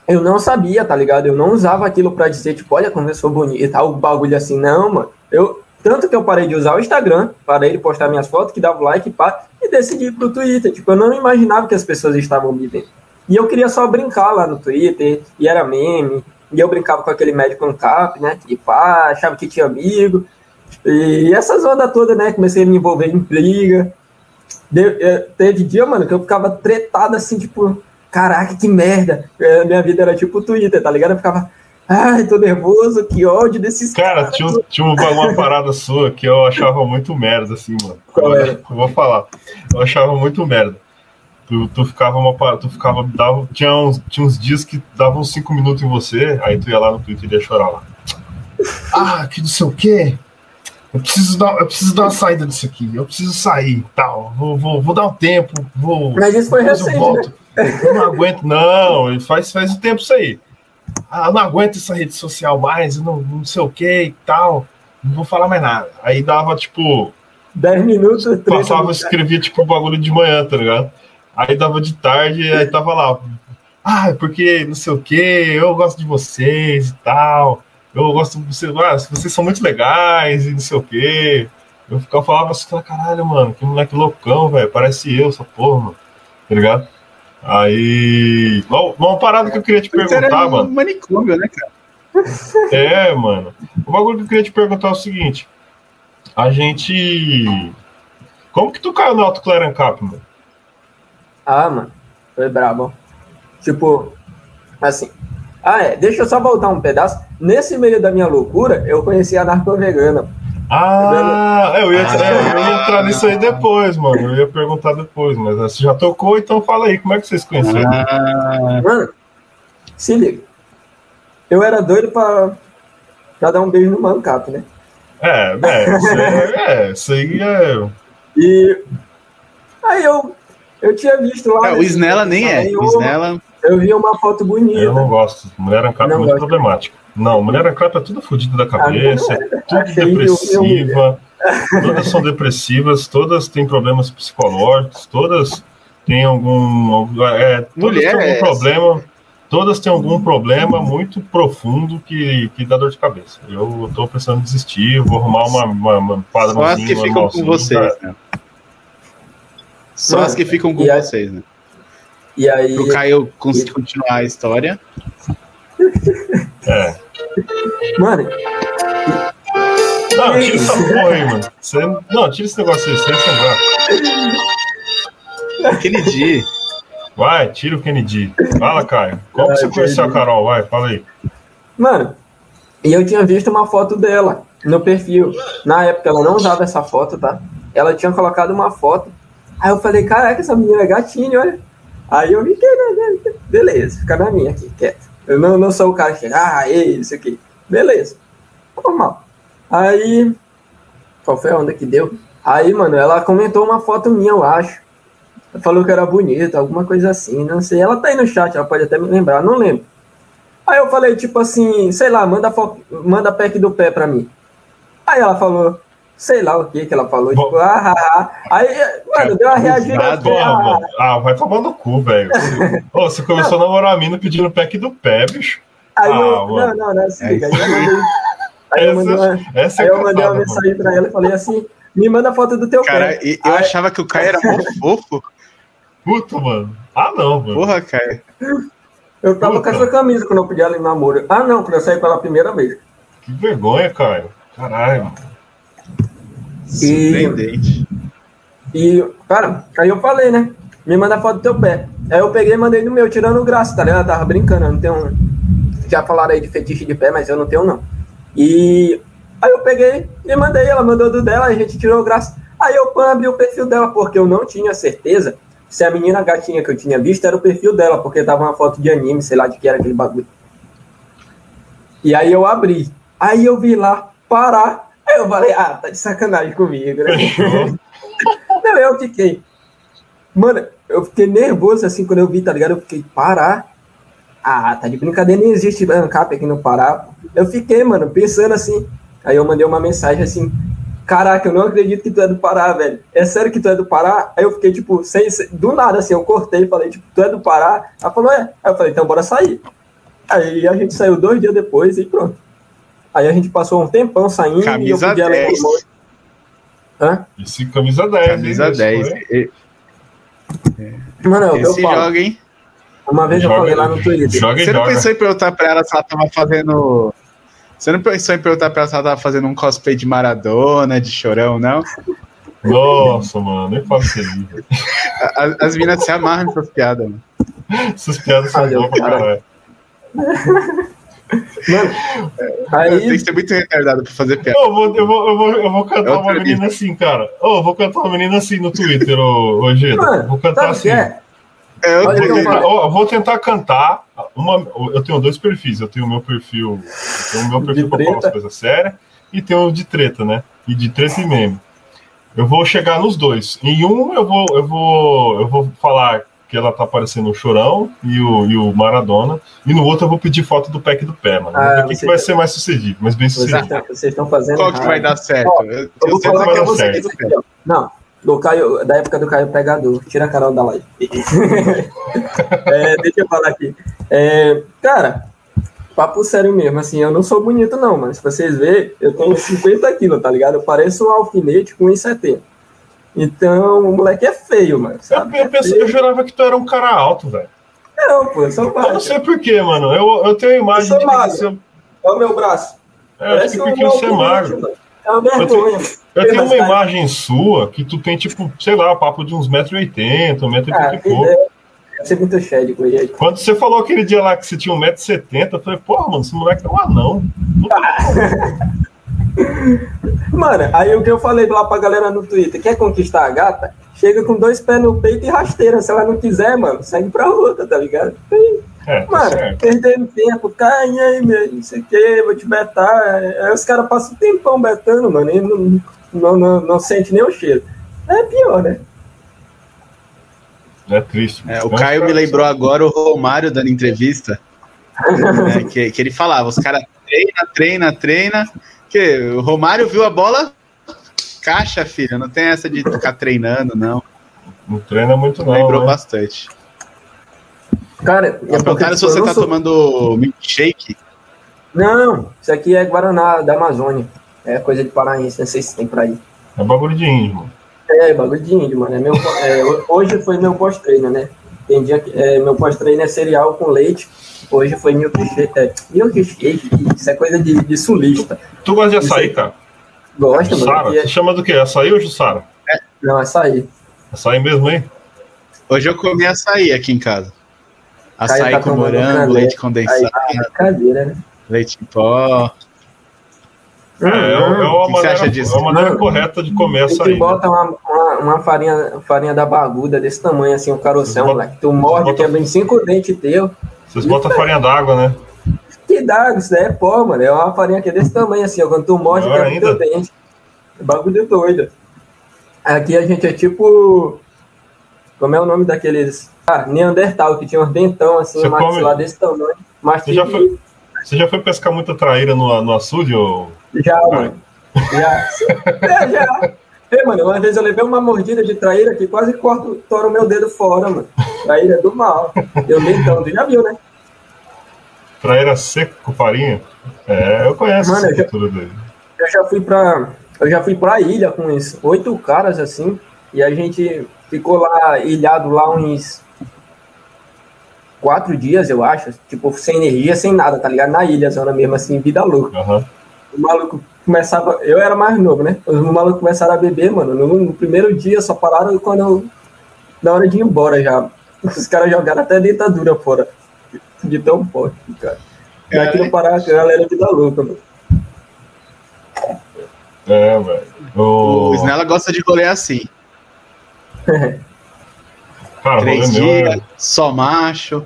eu não sabia, tá ligado? Eu não usava aquilo pra dizer, tipo, olha como eu sou bonita, o bagulho assim, não, mano. Eu, tanto que eu parei de usar o Instagram, parei de postar minhas fotos, que dava like pá, e decidi ir pro Twitter. Tipo, eu não imaginava que as pessoas estavam me vendo. E eu queria só brincar lá no Twitter, e era meme, e eu brincava com aquele médico cap, né? E pá, achava que tinha amigo. E essas ondas todas, né? Comecei a me envolver em briga. De, eh, teve dia, mano, que eu ficava tretado assim, tipo, caraca, que merda. É, minha vida era tipo Twitter, tá ligado? Eu ficava, ai, tô nervoso, que ódio desses Cara, caras. tinha, tinha uma, parada sua que eu achava muito merda, assim, mano. Qual era? Eu vou falar. Eu achava muito merda. Tu, tu ficava uma tu ficava dava, tinha uns, tinha uns dias que davam cinco minutos em você, aí tu ia lá no Twitter e ia chorar lá. Ah, que não sei o quê. Eu preciso dar, eu preciso dar uma saída disso aqui. Eu preciso sair, tal. Vou, vou, vou dar um tempo, vou. Mas isso foi recente, né? Eu não aguento, não, faz, faz um tempo isso aí. Ah, eu não aguento essa rede social mais, não, não sei o que e tal. Não vou falar mais nada. Aí dava, tipo. 10 minutos, Passava, escrevia, tipo, o bagulho de manhã, tá ligado? Aí dava de tarde, aí tava lá. Ah, porque não sei o que, eu gosto de vocês e tal. Eu gosto de vocês, ah, vocês são muito legais e não sei o que. Eu ficava falava assim, caralho, mano, que moleque loucão, velho. Parece eu, essa porra, mano. Tá ligado? Aí. Uma parada que eu queria te perguntar, mano. manicômio, né, cara? É, mano. O bagulho que eu queria te perguntar é o seguinte. A gente. Como que tu caiu no Alto Clarancap, mano? Ah, mano. Foi brabo. Tipo, assim. Ah, é. Deixa eu só voltar um pedaço. Nesse meio da minha loucura, eu conheci a narco vegana. Ah, eu ia, ah, eu ia entrar nisso aí depois, mano. Eu ia perguntar depois, mas você já tocou, então fala aí, como é que vocês conheceram? Ah. Mano, se liga. Eu era doido pra, pra dar um beijo no Mancap, né? É, é, isso aí é, isso aí é. E aí eu, eu tinha visto lá. É, o Snella nem é. O Snella. Eu vi uma foto bonita. Eu não gosto. Mulher Ancap é muito gosto. problemática. Não, mulher Ancap é tudo fodido da cabeça, é tudo depressiva. Todas são depressivas, todas têm problemas psicológicos, todas têm algum. É, todas mulher têm algum é problema. Todas têm algum problema muito profundo que, que dá dor de cabeça. Eu tô pensando em desistir, vou arrumar uma, uma, uma Só as que ficam com vocês, né? Só as que ficam com vocês, né? E aí. Pro Caio conseguir continuar a história. É. Mano. Não, tira essa porra aí, mano. Você... Não, tira esse negócio aí, você é Kennedy. Vai, tira o Kennedy. Fala, Caio. Como que você conheceu a Carol? Vai, fala aí. Mano, e eu tinha visto uma foto dela no perfil. Na época ela não usava essa foto, tá? Ela tinha colocado uma foto. Aí eu falei, caraca, essa menina é gatinho, olha. Aí eu fiquei, né, né, beleza, fica na minha aqui, quieto. Eu não, não sou o cara que ah, ei, isso aqui. Beleza, normal. Aí, qual foi a onda que deu? Aí, mano, ela comentou uma foto minha, eu acho. Falou que era bonita, alguma coisa assim, não sei. Ela tá aí no chat, ela pode até me lembrar, não lembro. Aí eu falei, tipo assim, sei lá, manda, manda pack do pé pra mim. Aí ela falou, sei lá o que que ela falou, Bom, tipo, ah, ah, ah. Aí, mano, deu uma reagida. Ah, ah, vai tomar no cu, velho. você começou não. a namorar a mina pedindo pack do pé, bicho. Aí ah, eu, não, não, não, se liga. Aí eu mandei, aí eu mandei uma, essa aí eu mandei uma mensagem pra ela e falei assim: me manda foto do teu Cara, pé. eu aí... achava que o Caio era muito fofo. Puta, mano. Ah, não, mano. Porra, Caio. Eu tava Puta. com essa camisa quando eu pedi ela em namoro. Ah, não, quando eu saí pela primeira vez. Que vergonha, Caio. Caralho. Surpreendente. E, e, cara, aí eu falei, né? Me manda foto do teu pé. Aí eu peguei e mandei no meu, tirando graça, tá ligado? Eu tava brincando, eu não tenho. Já falaram aí de fetiche de pé, mas eu não tenho, não. E aí eu peguei e mandei, ela mandou do dela, a gente tirou graça. Aí eu abri o perfil dela, porque eu não tinha certeza se a menina gatinha que eu tinha visto era o perfil dela, porque tava uma foto de anime, sei lá de que era aquele bagulho. E aí eu abri. Aí eu vi lá, parar Aí eu falei, ah, tá de sacanagem comigo, né? Não, eu fiquei. Mano, eu fiquei nervoso assim quando eu vi, tá ligado? Eu fiquei, parar. Ah, tá de brincadeira, nem existe ANCAP aqui no Pará. Eu fiquei, mano, pensando assim. Aí eu mandei uma mensagem assim, caraca, eu não acredito que tu é do Pará, velho. É sério que tu é do Pará? Aí eu fiquei, tipo, sem, do nada, assim, eu cortei e falei, tipo, tu é do Pará? Ela falou, é. Aí eu falei, então bora sair. Aí a gente saiu dois dias depois e pronto. Aí a gente passou um tempão saindo camisa e eu pedi 10. ela Hã? Esse camisa 10. Camisa hein, 10. E... Mano, eu Esse joga, hein? Uma vez joga, eu falei lá no Twitter. Joga Você não joga. pensou em perguntar pra ela se ela tava fazendo. Você não pensou em perguntar pra ela se ela tava fazendo um cosplay de Maradona, de chorão, não? Nossa, mano, nem faço isso aí. As, as meninas se amarram nessas piadas, mano. Essas piadas são boas pra caralho. Mano, aí... Tem que ser muito retardado pra fazer piada. Eu vou, eu vou, eu vou, eu vou cantar uma menina assim, cara. Oh, eu vou cantar uma menina assim no Twitter, ô, ô Vou cantar assim. É? É, eu, vou tentar, eu vou tentar cantar. Uma, eu tenho dois perfis. Eu tenho o meu perfil. Eu tenho o meu perfil pra falar as coisas sérias e tenho o de treta, né? E de treta e meme. Eu vou chegar nos dois. Em um eu vou, eu vou, eu vou falar que ela tá parecendo o Chorão e o, e o Maradona. E no outro eu vou pedir foto do pack do pé, mano. Ah, o que, que vai ser mais sucedido, mais bem sucedido. Vocês estão fazendo. Qual que vai dar certo? Ó, eu, eu, vou falar que você certo. Não, do Caio, da época do Caio Pegador. Tira a Carol da live. é, deixa eu falar aqui. É, cara, papo sério mesmo, assim, eu não sou bonito não, mas se vocês verem, eu tenho 50 quilos, tá ligado? Eu pareço um alfinete com 1,70. Então, o moleque é feio, mano. Sabe? Eu, eu, pensei, eu jurava que tu era um cara alto, velho. Não, pô, eu sou baixo. Eu não sei porquê, mano. Eu, eu tenho a imagem eu sou de magro. Você... Olha o meu braço. É, acho que porque você é magro. É uma vergonha. Eu tenho, eu tenho uma imagem sua que tu tem, tipo, sei lá, papo de uns 1,80m, 1,80m ah, e pouco. É. Você muito cheio com Quando você falou aquele dia lá que você tinha 1,70m, eu falei, porra, mano, esse moleque é um anão. Mano, aí o que eu falei lá pra galera no Twitter, quer conquistar a gata? Chega com dois pés no peito e rasteira. Se ela não quiser, mano, segue pra outra, tá ligado? É, tá mano, certo. perdendo tempo, cai aí, meu, não sei o que, vou te betar. Aí os caras passam um tempão betando, mano, e não, não, não, não sente nem o cheiro. É pior, né? É triste. É, o Caio me lembrou agora o Romário dando entrevista. né, que, que ele falava, os caras treina, treina, treina, que o Romário viu a bola, caixa, filho. Não tem essa de ficar treinando, não. Não treina muito, não. Lembrou né? bastante. Cara, é perguntaram se você tá sou... tomando milkshake. Não, isso aqui é Guaraná da Amazônia. É coisa de paraense, não sei se tem pra aí. É bagulho de índio, mano. É, bagulho de índio, mano. É meu, é, hoje foi meu pós-treino, né? Tem dia que é, meu pós-treino é cereal com leite Hoje foi milkshake. É, milkshake, isso é coisa de, de sulista. Tu, gosta de açaí, cara? Gosto, mano. Sara, você chama do quê? Açaí ou Jussara? É, não, açaí. Açaí mesmo, hein? Hoje eu comi açaí aqui em casa. Açaí tá com morango, leite condensado. Aí, né? Leite em pó. É, é, é uma, maneira, é uma maneira correta de comer açaí. Tu bota uma, uma, uma, farinha, farinha da baguda desse tamanho, assim, o um caroção, moleque. Tu morde, bota... quebra em cinco dentes teu. Vocês botam farinha d'água, né? Que d'água, isso daí é pó, mano. É uma farinha que é desse tamanho assim, ó. Quando tu morde, quebra o teu dente. É bagulho doido. Aqui a gente é tipo. Como é o nome daqueles. Ah, Neandertal, que tinha uns dentão assim, um come... desse tamanho. Mas você, já foi, você já foi pescar muita traíra no, no açude? Ou... Já, mano. Já. é, já. É, mano, uma vez eu levei uma mordida de traíra que quase corta, tora o meu dedo fora, mano. Traíra do mal. Eu nem tanto, já viu, né? Traíra seco com farinha? É, eu conheço mano, essa cultura dele. Eu já fui pra. Eu já fui pra ilha com uns oito caras assim, e a gente ficou lá ilhado lá uns quatro dias, eu acho, tipo, sem energia, sem nada, tá ligado? Na ilha, zona mesmo, assim, vida louca. Uhum. O maluco começava. Eu era mais novo, né? Os malucos começaram a beber, mano. No, no primeiro dia só pararam quando eu. Na hora de ir embora já. Os caras jogaram até a dentadura fora. De tão forte, cara. E aqui no Pará, a galera é vida louca, mano. É, velho. O... o Snella gosta de rolê assim. Cara, Três dias, é... só macho.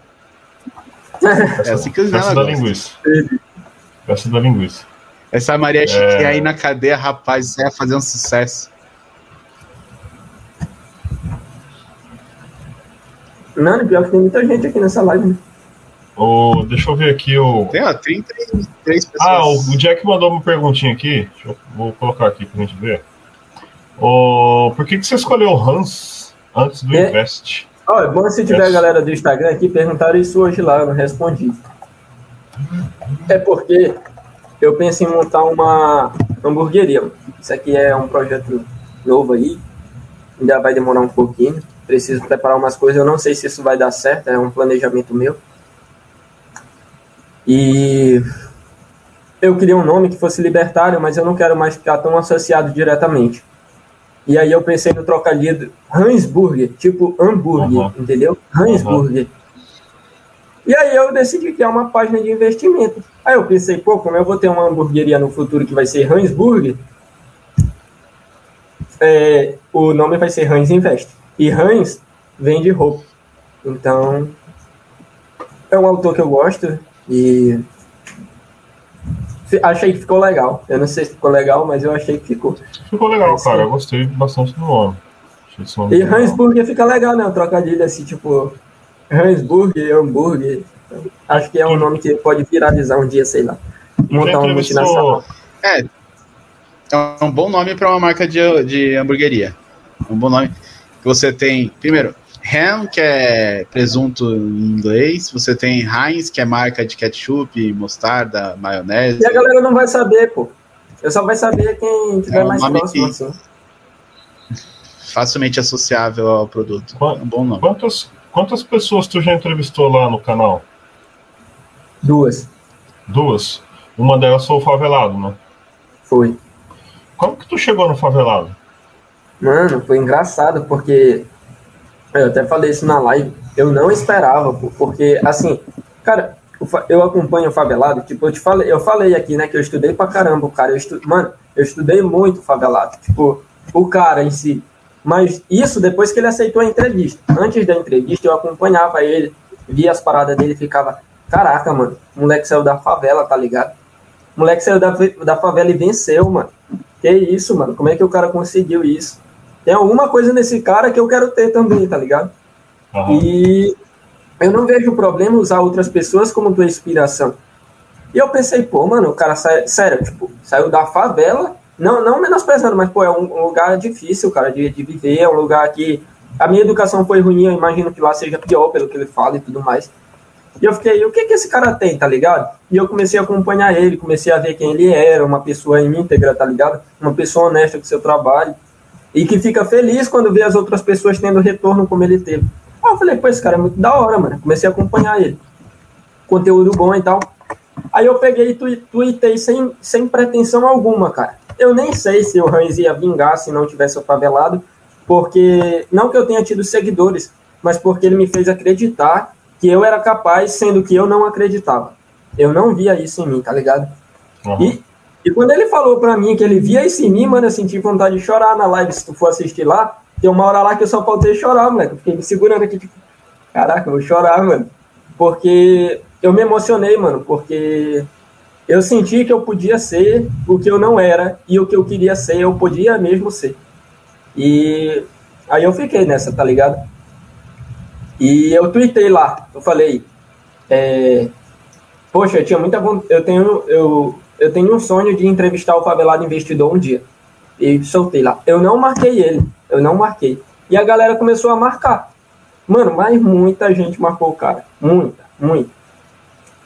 é assim que o Snella gosta. da linguiça. Festa da linguiça. Essa Maria Chiquinha é... aí na cadeia, rapaz, ia fazer um sucesso. Não, pior que tem muita gente aqui nessa live. Oh, deixa eu ver aqui o. Tem, ó, 33 pessoas. Ah, o Jack mandou uma perguntinha aqui. Eu, vou colocar aqui pra gente ver. Oh, por que, que você escolheu Hans antes do é, Invest? Oh, é bom se tiver a galera do Instagram aqui, perguntaram isso hoje lá, eu não respondi. É porque eu penso em montar uma hamburgueria. Isso aqui é um projeto novo aí, ainda vai demorar um pouquinho. Preciso preparar umas coisas, eu não sei se isso vai dar certo, é um planejamento meu. E eu queria um nome que fosse libertário, mas eu não quero mais ficar tão associado diretamente. E aí eu pensei no trocadilho Hansburger, tipo hambúrguer, uhum. entendeu? Hansburger. Uhum. E aí eu decidi criar uma página de investimento. Aí eu pensei, pô, como eu vou ter uma hamburgueria no futuro que vai ser Hansburger, é, o nome vai ser Hans Invest. E Hans vem de roupa. Então, é um autor que eu gosto e achei que ficou legal. Eu não sei se ficou legal, mas eu achei que ficou. Ficou legal, é, cara. Eu gostei bastante do nome. nome e Hansburger fica legal, né? Um trocadilho assim, tipo, Hansburger, hambúrguer. Acho que é um nome que pode viralizar um dia, sei lá. Montar uma multinacional. É, é um bom nome para uma marca de, de hamburgueria. Um bom nome. Você tem, primeiro, Ham, que é presunto em inglês. Você tem Heinz, que é marca de ketchup, mostarda, maionese. E a galera não vai saber, pô. Eu só vai saber quem tiver é um mais próximo, que... assim. Facilmente associável ao produto. Qu é um bom nome. Quantas, quantas pessoas tu já entrevistou lá no canal? Duas. Duas? Uma delas foi o favelado, né? Foi. Como que tu chegou no favelado? Mano, foi engraçado, porque eu até falei isso na live, eu não esperava, porque, assim, cara, eu acompanho o favelado, tipo, eu te falei, eu falei aqui, né, que eu estudei pra caramba, o cara, eu estu, mano, eu estudei muito o favelado, tipo, o cara em si, mas isso depois que ele aceitou a entrevista. Antes da entrevista, eu acompanhava ele, via as paradas dele ficava, caraca, mano, o moleque saiu da favela, tá ligado? O moleque saiu da, da favela e venceu, mano. Que isso, mano? Como é que o cara conseguiu isso? Tem alguma coisa nesse cara que eu quero ter também, tá ligado? Uhum. E eu não vejo problema usar outras pessoas como tua inspiração. E eu pensei, pô, mano, o cara sai, sério, tipo, saiu da favela, não, não menosprezando, mas, pô, é um, um lugar difícil, cara, de, de viver, é um lugar que a minha educação foi ruim, eu imagino que lá seja pior pelo que ele fala e tudo mais. E eu fiquei, o que que esse cara tem, tá ligado? E eu comecei a acompanhar ele, comecei a ver quem ele era, uma pessoa íntegra, tá ligado? Uma pessoa honesta com seu trabalho. E que fica feliz quando vê as outras pessoas tendo retorno como ele teve. Aí eu falei, pô, esse cara é muito da hora, mano. Comecei a acompanhar ele. Conteúdo bom e tal. Aí eu peguei e tuitei sem, sem pretensão alguma, cara. Eu nem sei se o Hans ia vingar se não tivesse o favelado, porque, não que eu tenha tido seguidores, mas porque ele me fez acreditar que eu era capaz, sendo que eu não acreditava. Eu não via isso em mim, tá ligado? Uhum. E, e quando ele falou pra mim que ele via isso em mim, mano, eu senti vontade de chorar na live, se tu for assistir lá. Tem uma hora lá que eu só faltei chorar, moleque. Eu fiquei me segurando aqui, tipo, caraca, eu vou chorar, mano. Porque eu me emocionei, mano, porque eu senti que eu podia ser o que eu não era e o que eu queria ser, eu podia mesmo ser. E aí eu fiquei nessa, tá ligado? E eu tuitei lá, eu falei, é, poxa, eu tinha muita eu tenho, eu, eu tenho um sonho de entrevistar o favelado investidor um dia. E soltei lá. Eu não marquei ele, eu não marquei. E a galera começou a marcar. Mano, mas muita gente marcou o cara. Muita, muita.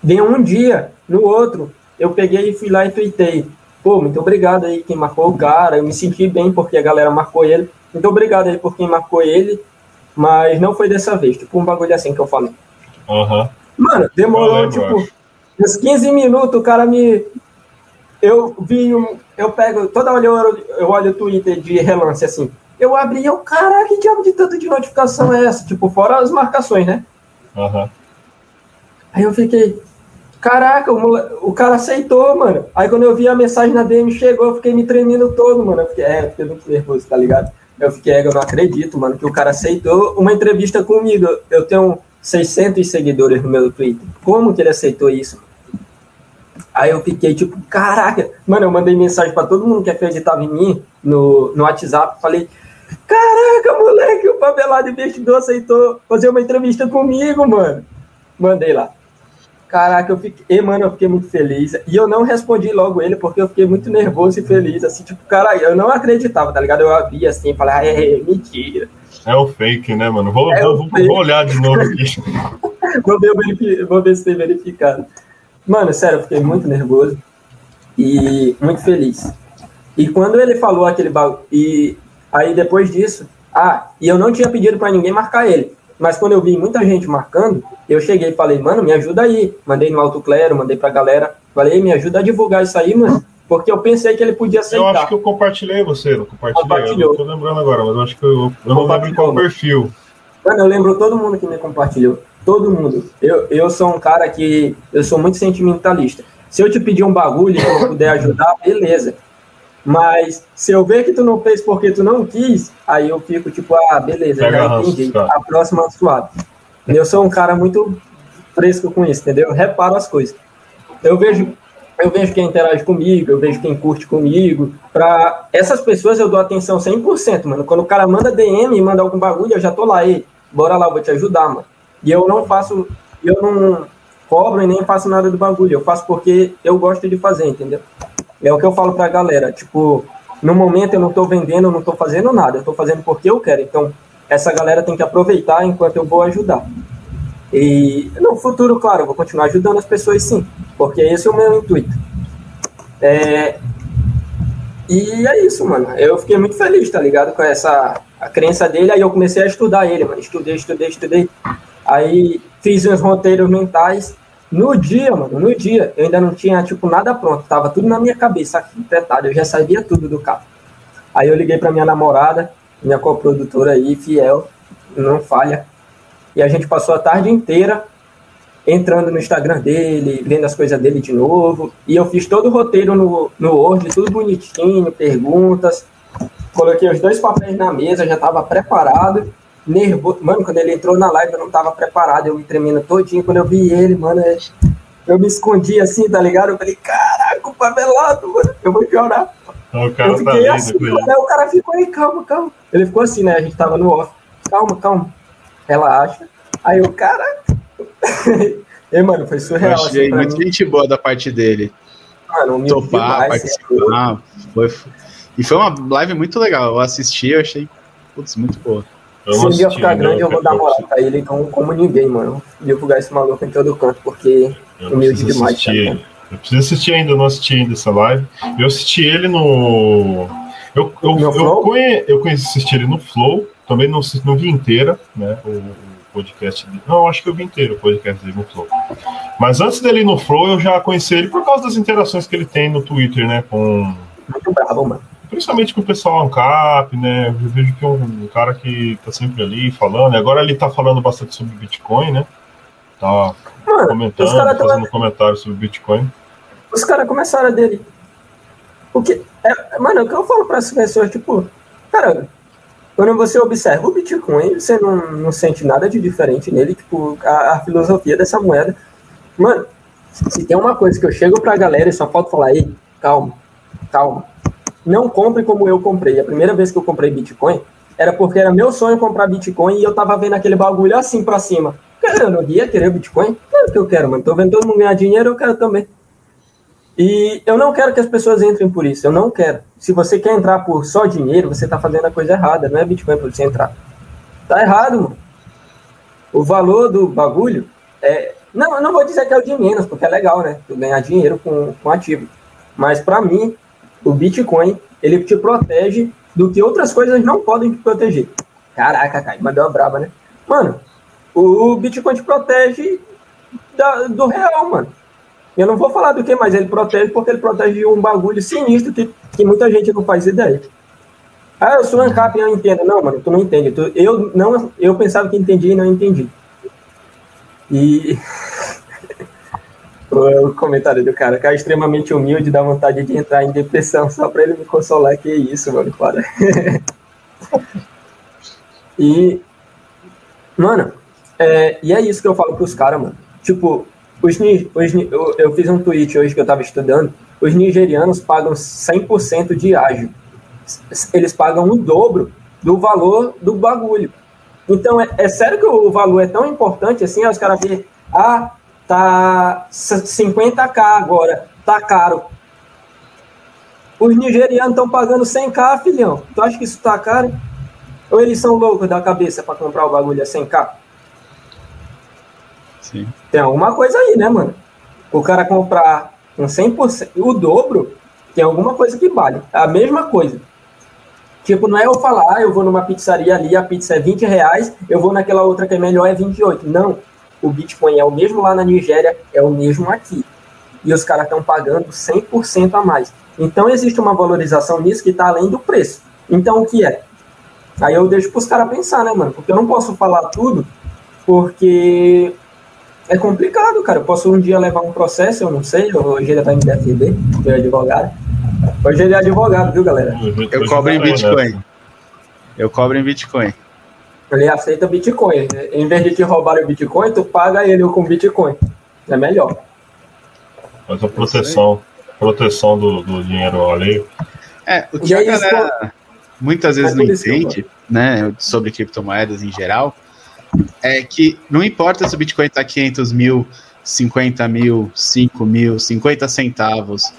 Deu um dia, no outro, eu peguei e fui lá e tuitei. Pô, muito obrigado aí quem marcou o cara. Eu me senti bem porque a galera marcou ele. Muito obrigado aí por quem marcou ele. Mas não foi dessa vez, tipo um bagulho assim que eu falei. Uhum. Mano, demorou, tipo, uns 15 minutos, o cara me. Eu vi um. Eu pego. Toda hora eu, eu olho o Twitter de relance assim. Eu abri e eu, caraca, que diabo de tanto de notificação é essa? Tipo, fora as marcações, né? Uhum. Aí eu fiquei, caraca, o, o cara aceitou, mano. Aí quando eu vi a mensagem na DM chegou, eu fiquei me tremendo todo, mano. Eu fiquei, é, eu fiquei muito nervoso, tá ligado? Eu fiquei, eu não acredito, mano, que o cara aceitou uma entrevista comigo. Eu tenho 600 seguidores no meu Twitter. Como que ele aceitou isso? Aí eu fiquei tipo, caraca. Mano, eu mandei mensagem para todo mundo que acreditava em mim no, no WhatsApp. Falei, caraca, moleque, o Favelado Investidor aceitou fazer uma entrevista comigo, mano. Mandei lá. Caraca, eu fiquei, mano, eu fiquei muito feliz. E eu não respondi logo ele, porque eu fiquei muito nervoso e feliz. Assim, tipo, cara, eu não acreditava, tá ligado? Eu abri assim e falei, ah, é, é, mentira. É o fake, né, mano? Vou, é vou, vou olhar de novo aqui. vou, ver, vou ver se tem verificado. Mano, sério, eu fiquei muito nervoso e muito feliz. E quando ele falou aquele bagulho, e aí depois disso, ah, e eu não tinha pedido para ninguém marcar ele. Mas quando eu vi muita gente marcando, eu cheguei e falei, mano, me ajuda aí. Mandei no Alto Clero, mandei pra galera. Falei, me ajuda a divulgar isso aí, mano. Porque eu pensei que ele podia aceitar. Eu acho que eu compartilhei você, não compartilhei. Eu não tô lembrando agora, mas eu acho que eu, eu não lembro qual perfil. Mano, eu lembro todo mundo que me compartilhou. Todo mundo. Eu, eu sou um cara que. Eu sou muito sentimentalista. Se eu te pedir um bagulho e eu puder ajudar, beleza. Mas se eu ver que tu não fez porque tu não quis, aí eu fico tipo, ah, beleza, Pega já entendi. A próxima suave. Eu sou um cara muito fresco com isso, entendeu? Eu reparo as coisas. Eu vejo, eu vejo quem interage comigo, eu vejo quem curte comigo. Para essas pessoas eu dou atenção 100%, mano. Quando o cara manda DM e manda algum bagulho, eu já tô lá, e bora lá, eu vou te ajudar, mano. E eu não faço, eu não cobro e nem faço nada do bagulho. Eu faço porque eu gosto de fazer, entendeu? É o que eu falo pra galera, tipo, no momento eu não tô vendendo, eu não tô fazendo nada, eu tô fazendo porque eu quero. Então, essa galera tem que aproveitar enquanto eu vou ajudar. E no futuro, claro, eu vou continuar ajudando as pessoas sim, porque esse é o meu intuito. É, e é isso, mano. Eu fiquei muito feliz, tá ligado? Com essa a crença dele, aí eu comecei a estudar ele, mano. Estudei, estudei, estudei. Aí fiz uns roteiros mentais no dia, mano, no dia, eu ainda não tinha, tipo, nada pronto. Tava tudo na minha cabeça aqui. Eu já sabia tudo do carro. Aí eu liguei pra minha namorada, minha coprodutora aí, fiel, não falha. E a gente passou a tarde inteira entrando no Instagram dele, vendo as coisas dele de novo. E eu fiz todo o roteiro no, no Word, tudo bonitinho, perguntas. Coloquei os dois papéis na mesa, já tava preparado nervoso. Mano, quando ele entrou na live, eu não tava preparado, eu me tremendo todinho. Quando eu vi ele, mano, eu me escondi assim, tá ligado? Eu falei, caraca, o pavelado, mano, eu vou chorar. O cara eu fiquei tá assim, mano, o cara ficou aí, calma, calma. Ele ficou assim, né? A gente tava no off. Calma, calma. Relaxa. Aí o cara. e, mano, foi surreal. Eu achei assim, muito gente boa da parte dele. Mano, Topar, participar. Foi... E foi uma live muito legal. Eu assisti, eu achei, putz, muito boa. Se um dia ficar grande, eu vou dar moral pra ele como, como ninguém, mano. Divulgar esse maluco em todo canto, porque eu humilde demais. Assistir. Eu preciso assistir ainda, eu não assisti ainda essa live. Eu assisti ele no. Eu, eu, eu, eu, conhe, eu conheci assistir ele no Flow, também não, não vi inteira, né? O, o podcast dele. Não, acho que eu vi inteiro o podcast dele no Flow. Mas antes dele ir no Flow, eu já conheci ele por causa das interações que ele tem no Twitter, né? Com. Muito bravo, mano principalmente com o pessoal ANCAP, né? Eu vejo que é um, cara que tá sempre ali falando. Agora ele tá falando bastante sobre Bitcoin, né? Tá Mano, comentando, fazendo comentário sobre Bitcoin. Os caras começaram a dele. O que, é, mano, o que eu falo para as pessoas, tipo, cara, quando você observa o Bitcoin, você não, não sente nada de diferente nele, tipo, a, a filosofia dessa moeda. Mano, se tem uma coisa que eu chego pra galera e só falta falar, ei, calma, calma não compre como eu comprei. A primeira vez que eu comprei Bitcoin era porque era meu sonho comprar Bitcoin e eu tava vendo aquele bagulho assim pra cima. Cara, eu não ia querer Bitcoin? Claro que eu quero, mano. Tô vendo todo mundo ganhar dinheiro, eu quero também. E eu não quero que as pessoas entrem por isso, eu não quero. Se você quer entrar por só dinheiro, você tá fazendo a coisa errada, não é Bitcoin pra você entrar. Tá errado, mano. O valor do bagulho é. Não, eu não vou dizer que é o de menos, porque é legal, né? Tu ganhar dinheiro com, com ativo. Mas para mim, o Bitcoin, ele te protege do que outras coisas não podem te proteger. Caraca, cara, mas deu uma braba, né? Mano, o Bitcoin te protege da, do real, mano. Eu não vou falar do que, mas ele protege porque ele protege um bagulho sinistro que, que muita gente não faz ideia. Ah, eu sou ANCAP e eu entendo. Não, mano, tu não entende. Tu, eu, não, eu pensava que entendi e não entendi. E o comentário do cara, cara extremamente humilde, dá vontade de entrar em depressão só pra ele me consolar. Que isso, mano, para. e, mano, é, e é isso que eu falo pros caras, mano. Tipo, os, os, eu, eu fiz um tweet hoje que eu tava estudando. Os nigerianos pagam 100% de ágio. Eles pagam o dobro do valor do bagulho. Então, é, é sério que o valor é tão importante assim? Os caras veem, ah, tá 50k agora, tá caro. Os nigerianos estão pagando 100k, filhão. Tu acha que isso tá caro? Ou eles são loucos da cabeça para comprar o bagulho a 100k? Sim. Tem alguma coisa aí, né, mano? O cara comprar um 100%, o dobro, tem alguma coisa que vale. É a mesma coisa. Tipo, não é eu falar, ah, eu vou numa pizzaria ali, a pizza é 20 reais, eu vou naquela outra que é melhor, é 28. Não. O Bitcoin é o mesmo lá na Nigéria, é o mesmo aqui. E os caras estão pagando 100% a mais. Então existe uma valorização nisso que está além do preço. Então o que é? Aí eu deixo para os caras pensar, né, mano? Porque eu não posso falar tudo, porque é complicado, cara. Eu posso um dia levar um processo, eu não sei, hoje ele vai me defender, eu é advogado. Hoje ele é advogado, viu, galera? Eu cobro em Bitcoin. Eu cobro em Bitcoin. Ele aceita Bitcoin. Em vez de te roubar o Bitcoin, tu paga ele com Bitcoin. É melhor. Mas a proteção proteção do, do dinheiro alheio. É, o que a galera muitas vezes não entende, né, sobre criptomoedas em geral, é que não importa se o Bitcoin está 500 mil, 50 mil, 5 mil, 50 centavos,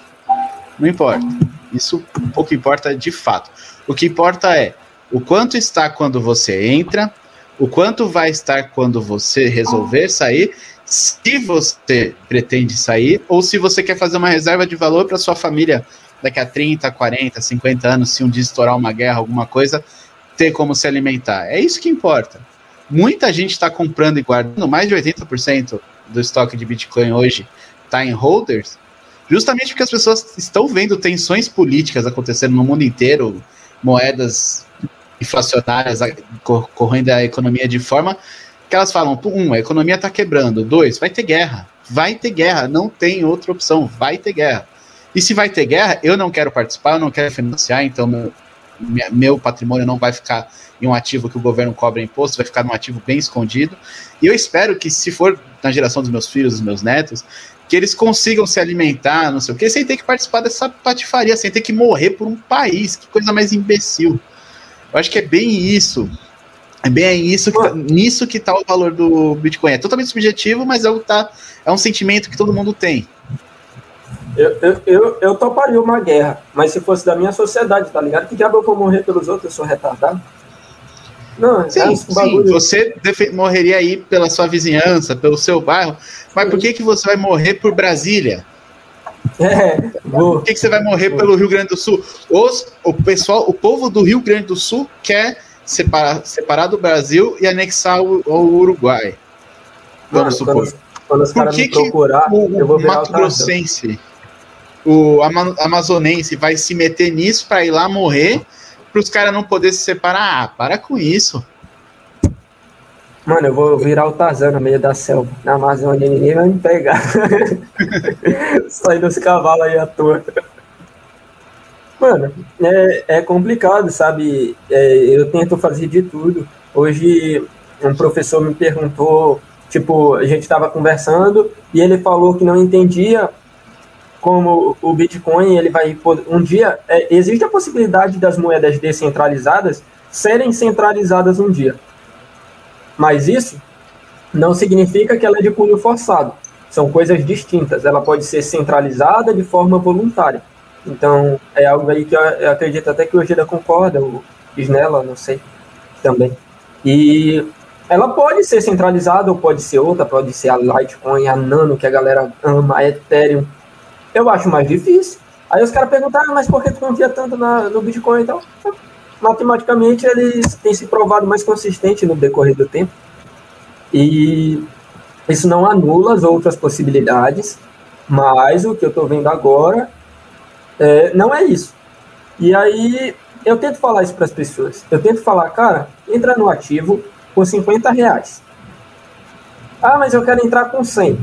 não importa. Isso pouco importa de fato. O que importa é o quanto está quando você entra, o quanto vai estar quando você resolver sair se você pretende sair ou se você quer fazer uma reserva de valor para sua família daqui a 30, 40, 50 anos, se um dia estourar uma guerra, alguma coisa, ter como se alimentar. É isso que importa. Muita gente está comprando e guardando, mais de 80% do estoque de Bitcoin hoje está em holders, justamente porque as pessoas estão vendo tensões políticas acontecendo no mundo inteiro, moedas inflacionárias correndo a economia de forma que elas falam, um, a economia está quebrando, dois, vai ter guerra, vai ter guerra, não tem outra opção, vai ter guerra. E se vai ter guerra, eu não quero participar, eu não quero financiar, então meu, meu patrimônio não vai ficar em um ativo que o governo cobra imposto, vai ficar num ativo bem escondido. E eu espero que, se for na geração dos meus filhos, dos meus netos, que eles consigam se alimentar, não sei o que, sem ter que participar dessa patifaria, sem ter que morrer por um país. Que coisa mais imbecil. Eu acho que é bem isso. É bem isso que tá, nisso que está o valor do Bitcoin. É totalmente subjetivo, mas é, o tá, é um sentimento que todo mundo tem. Eu, eu, eu, eu toparia uma guerra, mas se fosse da minha sociedade, tá ligado? Que diabo eu vou morrer pelos outros? Eu sou retardado. Não, sim, é sim. você morreria aí pela sua vizinhança, pelo seu bairro, mas por que, que você vai morrer por Brasília? É, por que, que você vai morrer vou. pelo Rio Grande do Sul? Os, o pessoal, o povo do Rio Grande do Sul quer separar, separar do Brasil e anexar o, o Uruguai. Vamos supor. Quando, quando os Por que, me procurar, o, eu vou Mato Grossense, o amazonense vai se meter nisso para ir lá morrer, para os caras não poderem se separar? Ah, para com isso. Mano, eu vou virar o Tarzan no meio da selva. Na Amazônia ninguém vai me pegar. Sair dos cavalos aí à toa. Mano, é, é complicado, sabe? É, eu tento fazer de tudo. Hoje, um professor me perguntou, tipo, a gente estava conversando e ele falou que não entendia como o Bitcoin ele vai um dia é, existe a possibilidade das moedas descentralizadas serem centralizadas um dia, mas isso não significa que ela é de cunho forçado. São coisas distintas. Ela pode ser centralizada de forma voluntária. Então, é algo aí que eu, acredito até que o Gira concorda, o Snella, não sei, também. E ela pode ser centralizada ou pode ser outra, pode ser a Litecoin, a Nano, que a galera ama, a Ethereum. Eu acho mais difícil. Aí os caras perguntaram, ah, mas por que tu confia tanto na, no Bitcoin então? Matematicamente, eles têm se provado mais consistente no decorrer do tempo. E isso não anula as outras possibilidades, mas o que eu estou vendo agora é, não é isso. E aí eu tento falar isso para as pessoas. Eu tento falar, cara, entra no ativo com 50 reais. Ah, mas eu quero entrar com 100.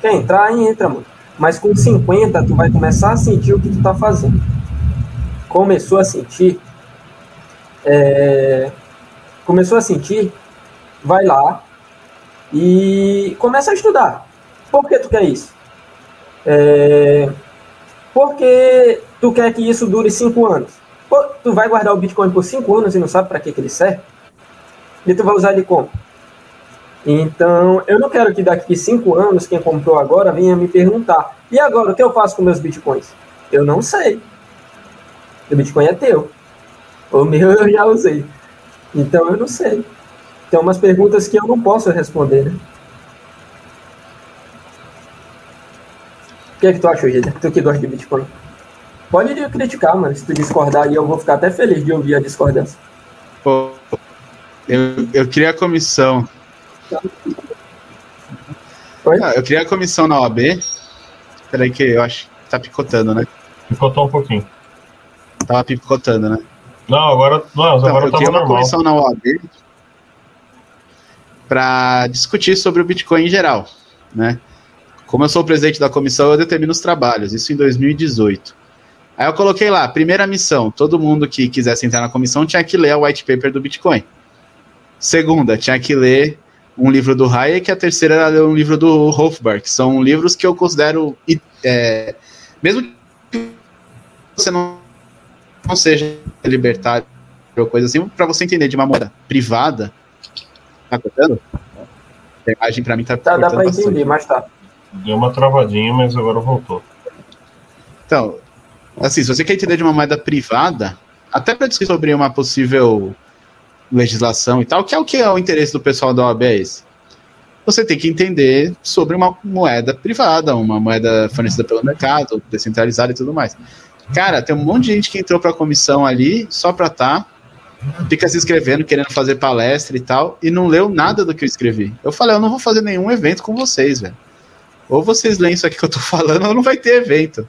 Quer entrar? Entra, mano. Mas com 50 tu vai começar a sentir o que tu tá fazendo. Começou a sentir. É, começou a sentir, vai lá e começa a estudar. Por que tu quer isso? É, porque tu quer que isso dure cinco anos. Pô, tu vai guardar o Bitcoin por cinco anos e não sabe para que, que ele serve? E tu vai usar ele como? Então, eu não quero que daqui cinco anos, quem comprou agora, venha me perguntar: e agora, o que eu faço com meus bitcoins? Eu não sei. O bitcoin é teu. O meu eu já usei. Então, eu não sei. Tem umas perguntas que eu não posso responder, né? O que é que tu acha, Gida? Tu que gosta de Bitcoin? Pode criticar, mano. Se tu discordar aí, eu vou ficar até feliz de ouvir a discordância. Pô, eu, eu queria a comissão. Oi? Ah, eu queria a comissão na OAB. Peraí que eu acho que tá picotando, né? Picotou um pouquinho. Tava picotando, né? Não, agora, não, então, agora eu queria uma comissão na OAB para discutir sobre o Bitcoin em geral, né? Como eu sou o presidente da comissão, eu determino os trabalhos, isso em 2018. Aí eu coloquei lá, primeira missão, todo mundo que quisesse entrar na comissão tinha que ler o white paper do Bitcoin. Segunda, tinha que ler um livro do Hayek, a terceira era ler um livro do Hofbauer, que são livros que eu considero, é, mesmo que você não, não seja libertário ou coisa assim, para você entender de uma moeda privada, tá cortando? A imagem para mim tá Tá, dá para entender, mas tá. Deu uma travadinha, mas agora voltou. Então, assim, se você quer entender de uma moeda privada, até para discutir sobre uma possível legislação e tal, que é o que é o interesse do pessoal da OAB é esse. Você tem que entender sobre uma moeda privada, uma moeda fornecida pelo mercado, descentralizada e tudo mais. Cara, tem um monte de gente que entrou para a comissão ali só para estar, tá, fica se inscrevendo, querendo fazer palestra e tal, e não leu nada do que eu escrevi. Eu falei, eu não vou fazer nenhum evento com vocês, velho. Ou vocês leem isso aqui que eu tô falando, ou não vai ter evento.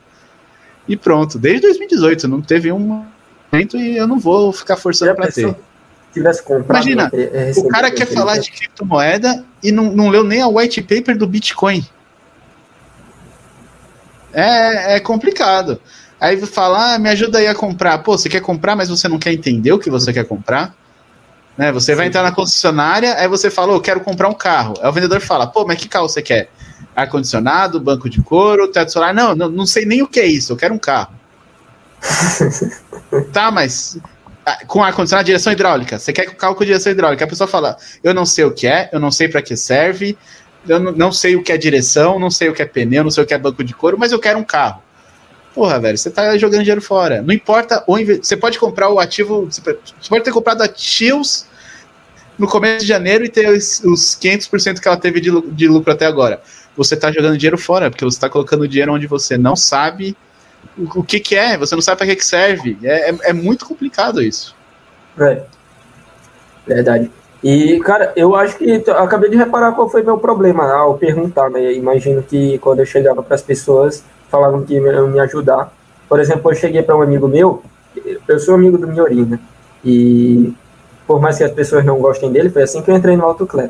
E pronto, desde 2018 não teve um evento e eu não vou ficar forçando para ter. Tivesse comprado, Imagina, é, o cara quer falar de criptomoeda e não, não leu nem a white paper do Bitcoin. É, é complicado. Aí fala, ah, me ajuda aí a comprar. Pô, você quer comprar, mas você não quer entender o que você quer comprar? Né? Você vai entrar na concessionária, aí você fala, eu quero comprar um carro. Aí o vendedor fala, pô, mas que carro você quer? ar-condicionado, banco de couro, teto solar. Não, não, não sei nem o que é isso, eu quero um carro. tá, mas ah, com ar-condicionado, direção hidráulica. Você quer que o carro com direção hidráulica? A pessoa fala, eu não sei o que é, eu não sei para que serve, eu não, não, sei o que é direção, não sei o que é pneu, não sei o que é banco de couro, mas eu quero um carro. Porra, velho, você tá jogando dinheiro fora. Não importa onde. Você pode comprar o ativo. Você pode ter comprado ativos no começo de janeiro e ter os, os 500% que ela teve de, de lucro até agora você está jogando dinheiro fora, porque você está colocando dinheiro onde você não sabe o, o que, que é, você não sabe para que, que serve. É, é, é, muito complicado isso. É. Verdade. E, cara, eu acho que acabei de reparar qual foi meu problema ao perguntar, né? Imagino que quando eu chegava para as pessoas, falavam que iam me ajudar. Por exemplo, eu cheguei para um amigo meu, eu sou amigo do Miorim, né? E por mais que as pessoas não gostem dele, foi assim que eu entrei no Alto Clé.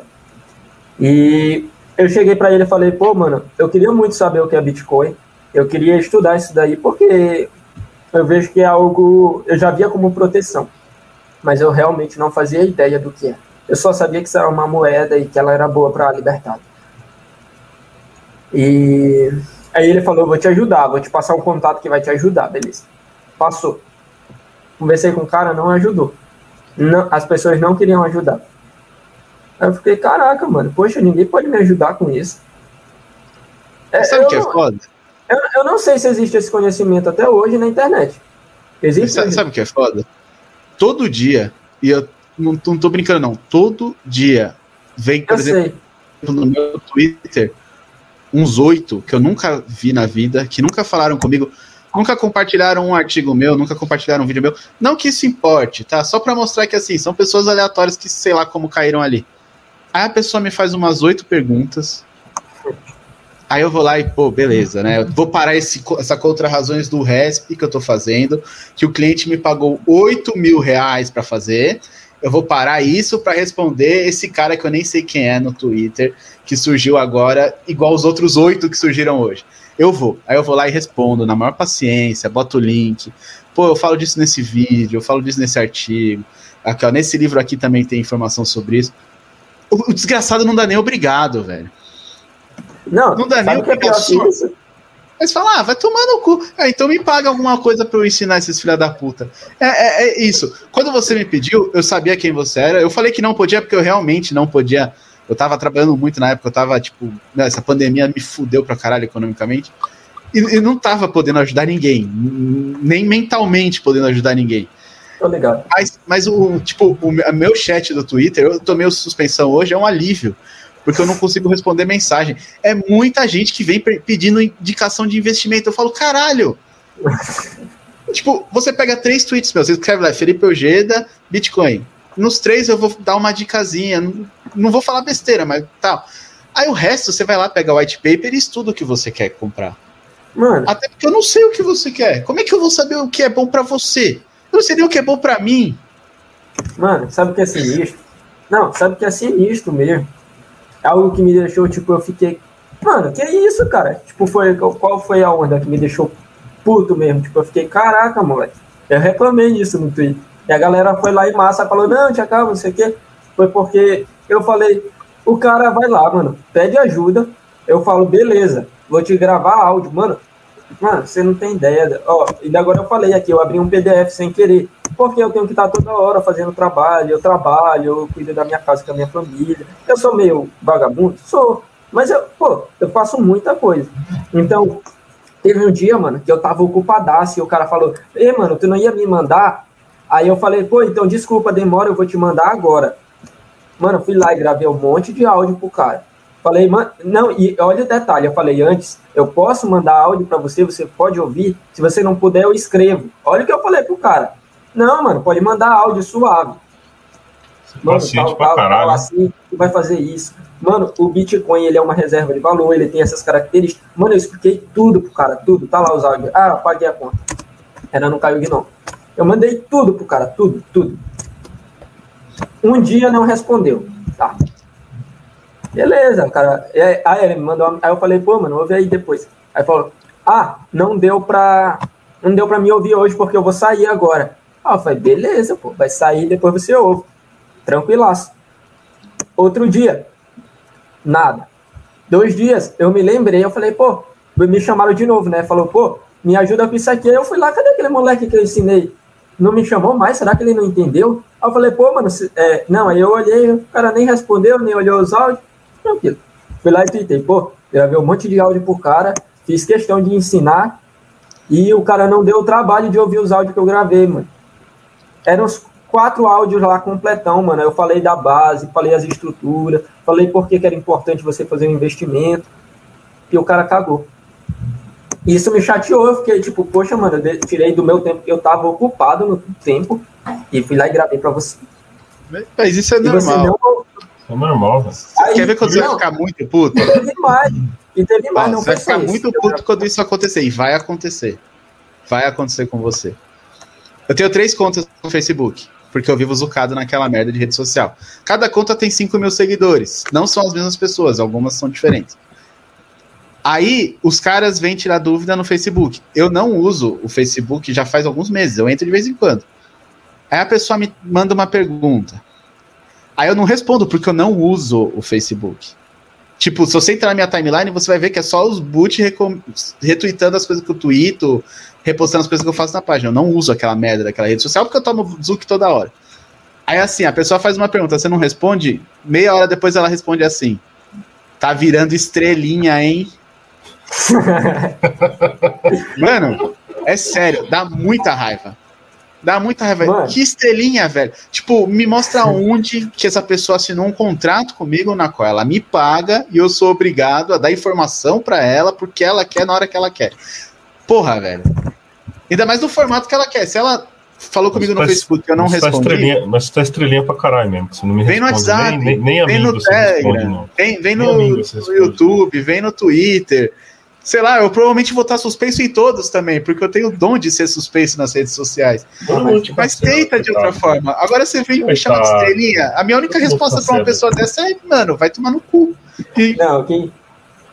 E eu cheguei para ele e falei, pô, mano, eu queria muito saber o que é Bitcoin, eu queria estudar isso daí, porque eu vejo que é algo, eu já via como proteção, mas eu realmente não fazia ideia do que é. Eu só sabia que isso era uma moeda e que ela era boa para libertar. E aí ele falou, vou te ajudar, vou te passar um contato que vai te ajudar, beleza. Passou. Conversei com o cara, não ajudou. Não, as pessoas não queriam ajudar. Aí eu fiquei, caraca, mano, poxa, ninguém pode me ajudar com isso. É, Sabe o que é foda? Eu, eu, não sei se existe esse conhecimento até hoje na internet. Existe? Sabe, sabe o que é foda? Todo dia, e eu não, não tô brincando, não, todo dia vem, por eu exemplo, sei. no meu Twitter, uns oito que eu nunca vi na vida, que nunca falaram comigo, nunca compartilharam um artigo meu, nunca compartilharam um vídeo meu. Não que isso importe, tá? Só para mostrar que assim, são pessoas aleatórias que sei lá como caíram ali. Aí a pessoa me faz umas oito perguntas. Aí eu vou lá e, pô, beleza, né? Eu vou parar esse, essa contra-razões do RESP que eu tô fazendo, que o cliente me pagou 8 mil reais para fazer. Eu vou parar isso para responder esse cara que eu nem sei quem é no Twitter, que surgiu agora, igual os outros oito que surgiram hoje. Eu vou. Aí eu vou lá e respondo na maior paciência, boto o link. Pô, eu falo disso nesse vídeo, eu falo disso nesse artigo. Aqui, ó, nesse livro aqui também tem informação sobre isso. O, desgraçado não dá nem obrigado, velho. Não, não dá nem é obrigado. É Mas fala, ah, vai tomar no cu. Ah, então me paga alguma coisa pra eu ensinar esses filha da puta. É, é, é, isso. Quando você me pediu, eu sabia quem você era. Eu falei que não podia porque eu realmente não podia Eu tava trabalhando muito na época, eu tava, tipo, né, essa pandemia me fudeu pra caralho economicamente. E, e não tava podendo ajudar ninguém, nem mentalmente podendo ajudar ninguém. Tô legal. Mas, mas o, tipo, o meu chat do Twitter, eu tomei suspensão hoje, é um alívio porque eu não consigo responder mensagem. É muita gente que vem pedindo indicação de investimento. Eu falo, caralho! tipo, você pega três tweets meus, você escreve lá, Felipe Ojeda, Bitcoin. Nos três eu vou dar uma dicasinha, não, não vou falar besteira, mas tal. Aí o resto você vai lá, pega o white paper e estuda o que você quer comprar. Mano. Até porque eu não sei o que você quer. Como é que eu vou saber o que é bom para você? Eu não sei nem o que é bom para mim. Mano, sabe o que é sinistro? Não, sabe o que é sinistro mesmo? É algo que me deixou, tipo, eu fiquei. Mano, que isso, cara? Tipo, foi, qual foi a onda que me deixou puto mesmo? Tipo, eu fiquei, caraca, moleque. Eu reclamei disso no Twitter. E a galera foi lá em massa falou, não, tia calma, não sei o quê. Foi porque eu falei, o cara vai lá, mano, pede ajuda. Eu falo, beleza, vou te gravar áudio. Mano, mano, você não tem ideia. Ó, e agora eu falei aqui, eu abri um PDF sem querer. Porque eu tenho que estar toda hora fazendo trabalho, eu trabalho, eu cuido da minha casa com a minha família. Eu sou meio vagabundo? Sou. Mas eu, pô, eu faço muita coisa. Então, teve um dia, mano, que eu tava ocupadaço e o cara falou: Ei, mano, tu não ia me mandar Aí eu falei, pô, então desculpa, demora, eu vou te mandar agora. Mano, fui lá e gravei um monte de áudio pro cara. Falei, mano, não, e olha o detalhe, eu falei antes, eu posso mandar áudio para você, você pode ouvir, se você não puder, eu escrevo. Olha o que eu falei pro cara. Não, mano, pode mandar áudio suave. Mano, tal, tal, tal, assim, tu vai fazer isso. Mano, o Bitcoin, ele é uma reserva de valor, ele tem essas características. Mano, eu expliquei tudo pro cara, tudo. Tá lá os áudios. Ah, paguei a conta. Era no Caio Gnome. Eu mandei tudo pro cara, tudo, tudo. Um dia não respondeu. Tá. Beleza, cara. Aí ele me mandou. Aí eu falei, pô, mano, ouve aí depois. Aí falou, ah, não deu pra. Não deu pra me ouvir hoje porque eu vou sair agora. Ah, eu falei, beleza, pô, vai sair depois você ouve. Tranquilaço. Outro dia, nada. Dois dias, eu me lembrei, eu falei, pô, me chamaram de novo, né? Falou, pô, me ajuda com isso aqui. Aí eu fui lá, cadê aquele moleque que eu ensinei? não me chamou mais, será que ele não entendeu? Aí eu falei, pô, mano, é, não, aí eu olhei, o cara nem respondeu, nem olhou os áudios, tranquilo. Fui lá e tuitei, pô, gravei um monte de áudio pro cara, fiz questão de ensinar, e o cara não deu o trabalho de ouvir os áudios que eu gravei, mano. Eram uns quatro áudios lá completão, mano. Eu falei da base, falei as estruturas, falei por que, que era importante você fazer um investimento, e o cara cagou. Isso me chateou, eu fiquei tipo, poxa, mano, eu tirei do meu tempo que eu tava ocupado no tempo e fui lá e gravei pra você. Mas isso é normal. Não... É normal, velho. Aí, Quer ver quando você vai ficar muito puto? E teve mais. E teve mais, não Você vai ficar muito puto quando isso acontecer. E vai acontecer. Vai acontecer com você. Eu tenho três contas no Facebook porque eu vivo zucado naquela merda de rede social. Cada conta tem 5 mil seguidores. Não são as mesmas pessoas, algumas são diferentes. Aí os caras vêm tirar dúvida no Facebook. Eu não uso o Facebook já faz alguns meses, eu entro de vez em quando. Aí a pessoa me manda uma pergunta. Aí eu não respondo porque eu não uso o Facebook. Tipo, se você entrar na minha timeline, você vai ver que é só os boot retweetando as coisas que eu tweeto, repostando as coisas que eu faço na página. Eu não uso aquela merda daquela rede social porque eu tomo Zuc toda hora. Aí assim, a pessoa faz uma pergunta, você não responde, meia hora depois ela responde assim: Tá virando estrelinha, hein? Mano, é sério, dá muita raiva. Dá muita raiva. Mano. Que estrelinha, velho. Tipo, me mostra onde que essa pessoa assinou um contrato comigo na qual ela me paga e eu sou obrigado a dar informação para ela porque ela quer na hora que ela quer. Porra, velho. Ainda mais no formato que ela quer. Se ela falou comigo no tá, Facebook eu não tá respondi. Tá estrelinha, mas você tá estrelinha pra caralho mesmo. Você não me vem responde, no WhatsApp, nem, nem, nem vem no Telegram, vem, vem no, no YouTube, vem no Twitter sei lá, eu provavelmente vou estar suspenso em todos também, porque eu tenho o dom de ser suspenso nas redes sociais. mas, mas tenta de outra forma. Agora você vem me chamar de estrelinha. A minha única resposta para uma pessoa dessa é, mano, vai tomar no cu. E... Não, quem.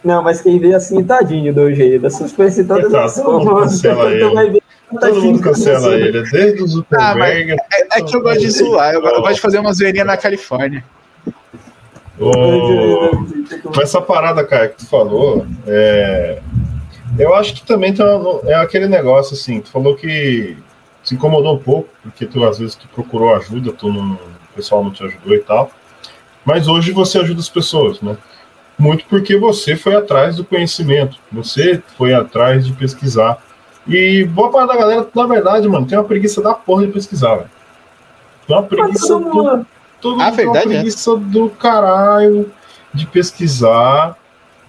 Não, mas quem vê assim, tadinho do jeito, da suspense em todas as formas. Todo mundo cancela ele, desde o Zuckerberg. Ah, é, é, que eu gosto de zoar, eu, eu gosto de fazer uma zoeirinha na Califórnia. O... Essa parada, cara, que tu falou, é... eu acho que também tá... é aquele negócio assim, tu falou que se incomodou um pouco, porque tu às vezes tu procurou ajuda, tu não... o pessoal não te ajudou e tal. Mas hoje você ajuda as pessoas, né? Muito porque você foi atrás do conhecimento, você foi atrás de pesquisar. E boa parte da galera, na verdade, mano, tem uma preguiça da porra de pesquisar, velho. Tem uma preguiça do, todo a verdade uma é. preguiça é. do caralho de pesquisar.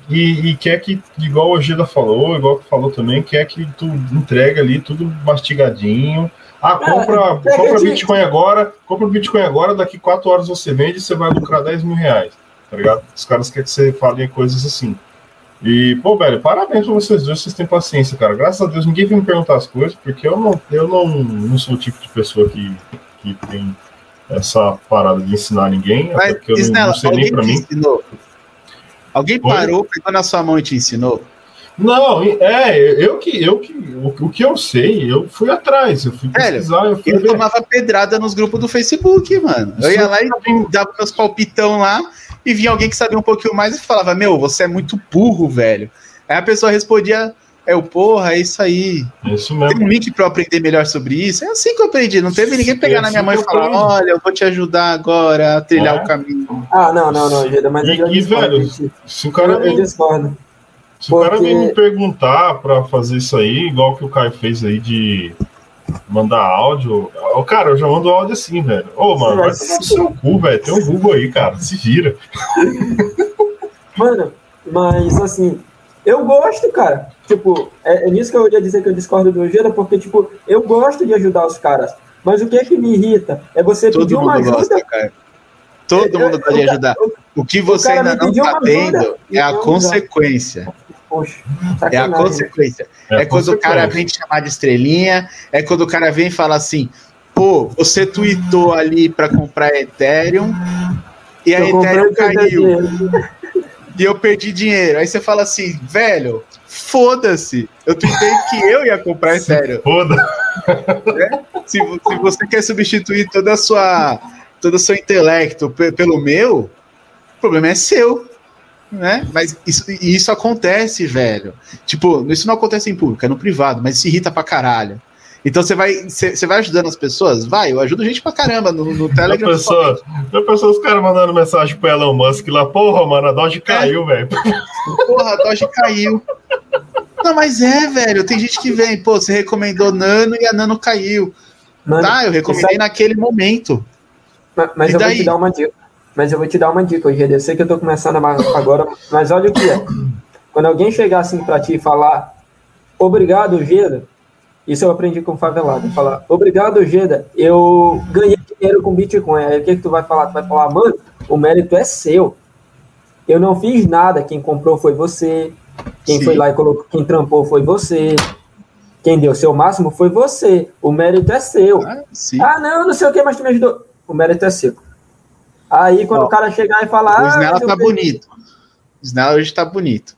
E, e, quer que, igual o Gida falou, igual que falou também, quer que tu entregue ali tudo mastigadinho. Ah, compra, é, compra Bitcoin agora, compra Bitcoin agora, daqui quatro horas você vende e você vai lucrar 10 mil reais. Tá ligado? Os caras querem que você fale coisas assim. E, pô, velho, parabéns pra vocês dois, vocês têm paciência, cara. Graças a Deus ninguém vem me perguntar as coisas, porque eu não, eu não, não sou o tipo de pessoa que, que tem essa parada de ensinar ninguém, Mas, até porque eu não, não sei nem pra mim. Ensinou? Alguém parou, Oi? pegou na sua mão e te ensinou? Não, é, eu que, eu que, o, o que eu sei, eu fui atrás, eu fui pesquisar, eu fui Eu ver. tomava pedrada nos grupos do Facebook, mano. Eu ia lá e dava meus palpitão lá, e vinha alguém que sabia um pouquinho mais e falava, meu, você é muito burro, velho. Aí a pessoa respondia, é o porra, é isso aí. Isso mesmo. Tem um link para eu aprender melhor sobre isso. É assim que eu aprendi. Não teve ninguém pegar é na minha mão e falar: olha, eu vou te ajudar agora a trilhar é. o caminho. Ah, não, não, não, Geda, mas e, eu e velho, se o cara. Eu, eu discordo. Se porque... o cara me perguntar para fazer isso aí, igual que o Caio fez aí de mandar áudio. Ô, cara, eu já mando áudio assim, velho. Ô, mano, vai tomar no seu cu, velho. Tem um Google aí, cara. Se vira. Mano, mas assim, eu gosto, cara. Tipo, é, é nisso que eu ia dizer que eu discordo do Gera, porque, tipo, eu gosto de ajudar os caras. Mas o que é que me irrita? É você Todo pedir uma ajuda. Gosta, cara. Todo mundo pode ajudar. O que você ainda não está tendo é a consequência. Poxa, é a consequência. É, é quando o cara vem te chamar de estrelinha, é quando o cara vem e fala assim: pô, você tweetou ali para comprar Ethereum e a Ethereum caiu e eu perdi dinheiro. Aí você fala assim, velho, foda-se. Eu tentei que eu ia comprar Ethereum. Foda. É? Se, se, você quer substituir toda a sua, todo o seu intelecto pelo meu, o problema é seu. Né? Mas isso, isso acontece, velho. Tipo, isso não acontece em público, é no privado, mas se irrita pra caralho. Então você vai, você vai ajudando as pessoas? Vai, eu ajudo gente pra caramba no, no Telegram. Já pensou, já pensou os caras mandando mensagem pro Elon Musk lá, porra, mano, a Doge caiu, é. velho. Porra, a Doge caiu. Não, mas é, velho, tem gente que vem, pô, você recomendou Nano e a Nano caiu. Mano, tá, eu recomendei sabe... naquele momento. Mas, mas eu vou te dar uma dica. Mas eu vou te dar uma dica, hoje. Eu sei que eu tô começando agora, mas olha o que é. Quando alguém chegar assim pra ti e falar obrigado, Geda, isso eu aprendi com o favelado. Falar, obrigado, Geda. Eu ganhei dinheiro com Bitcoin. Aí o que, que tu vai falar? Tu vai falar, mano, o mérito é seu. Eu não fiz nada. Quem comprou foi você. Quem Sim. foi lá e colocou, quem trampou foi você. Quem deu seu máximo foi você. O mérito é seu. Ah, ah não, não sei o que, mas tu me ajudou. O mérito é seu. Aí quando Ó, o cara chegar e falar. O Snella ah, tá bonito. O Snella hoje tá bonito.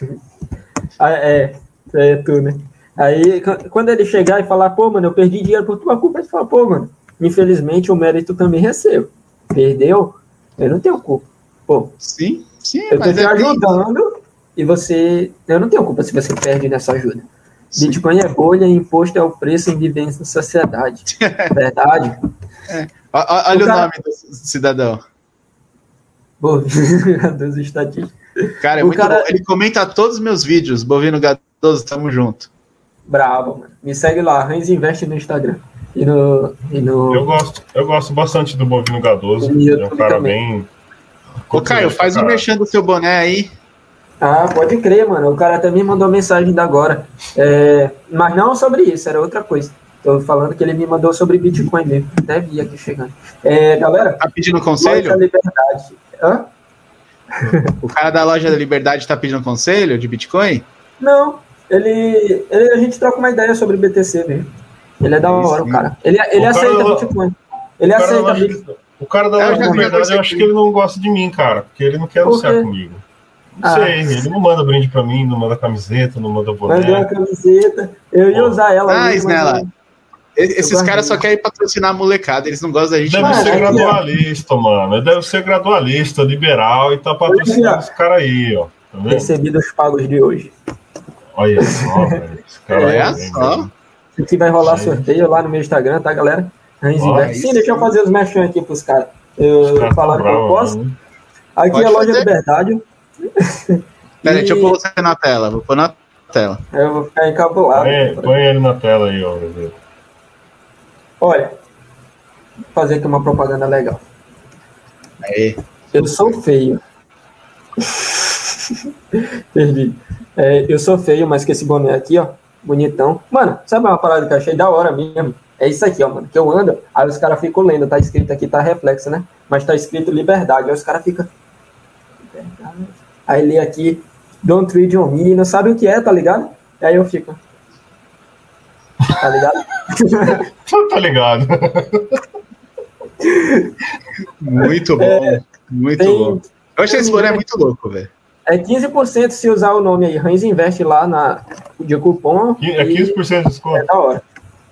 ah, é, é tu, né? Aí, quando ele chegar e falar, pô, mano, eu perdi dinheiro por tua culpa, ele fala, pô, mano, infelizmente o mérito também recebo. Perdeu, eu não tenho culpa. Pô, sim, sim, eu tô te é ajudando bem... e você. Eu não tenho culpa se você perde nessa ajuda. Sim. Bitcoin é bolha e imposto é o preço em vivência na sociedade. Verdade? É. Olha o, o cara... nome do cidadão. dos estatísticos. Cara, é o muito cara... bom. Ele comenta todos os meus vídeos. Bovino Gadoso, tamo junto. Bravo, mano. Me segue lá, Rãs Investe no Instagram. E no, e no... Eu, gosto, eu gosto bastante do Bovino Gadoso. É um cara também. bem. Ô, Caio, faz um mexendo do seu boné aí. Ah, pode crer, mano. O cara até me mandou mensagem da agora. É, mas não sobre isso, era outra coisa. Tô falando que ele me mandou sobre Bitcoin mesmo. Até vi aqui chegando. É, galera. Tá pedindo conselho? Liberdade. Hã? O cara da loja da Liberdade tá pedindo conselho de Bitcoin? Não, ele, ele, a gente troca uma ideia sobre BTC mesmo. Ele é da hora, o cara. Ele, ele o aceita cara, Bitcoin. Ele aceita Bitcoin. O cara da loja da verdade, eu acho que ele não gosta de mim, cara, porque ele não quer anunciar comigo. Não ah. sei, ele não manda brinde pra mim, não manda camiseta, não manda boné. Mandou a camiseta, eu ia usar ela. Ah, Snella, esses caras só querem patrocinar a molecada, eles não gostam da gente. Deve ser gradualista, mano. Deve ser gradualista, liberal e tá patrocinando esse cara aí, ó. Tá Recebido os pagos de hoje. Olha só, velho. Olha só. Aqui vai rolar Gente. sorteio lá no meu Instagram, tá, galera? Sim, deixa eu fazer os mexões aqui pros caras. Eu falaram que eu posso. Né? Aqui Pode é a loja fazer? Liberdade. Peraí, e... deixa eu pôr você na tela. Vou pôr na tela. Eu vou ficar encabulado. Põe, põe ele na tela aí, ó. Olha, vou fazer aqui uma propaganda legal. Aí. Eu sou feio. Perdi. É, eu sou feio, mas que esse boné aqui, ó, bonitão. Mano, sabe uma parada que eu achei da hora mesmo? É isso aqui, ó, mano. Que eu ando, aí os caras ficam lendo, tá escrito aqui, tá reflexo, né? Mas tá escrito liberdade. Aí os caras ficam. Aí lê aqui, Don't read on me, não sabe o que é, tá ligado? Aí eu fico. Tá ligado? tá ligado. muito bom. É, muito tem, bom. Eu achei esse boné muito louco, velho. É 15% se usar o nome aí. Rãs investe lá na, de cupom. É 15% de desconto. É da hora.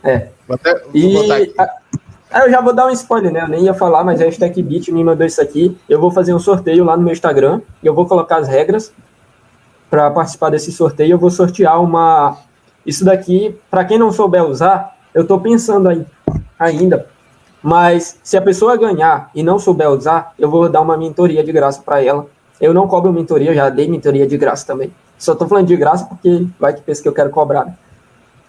É. Vou até, e a, eu já vou dar um spoiler, né? Eu nem ia falar, mas a Hashtag Beat me mandou isso aqui. Eu vou fazer um sorteio lá no meu Instagram. E eu vou colocar as regras para participar desse sorteio. Eu vou sortear uma. Isso daqui, para quem não souber usar, eu estou pensando aí, ainda. Mas se a pessoa ganhar e não souber usar, eu vou dar uma mentoria de graça para ela. Eu não cobro mentoria, eu já dei mentoria de graça também. Só estou falando de graça porque vai que pensa que eu quero cobrar. Né?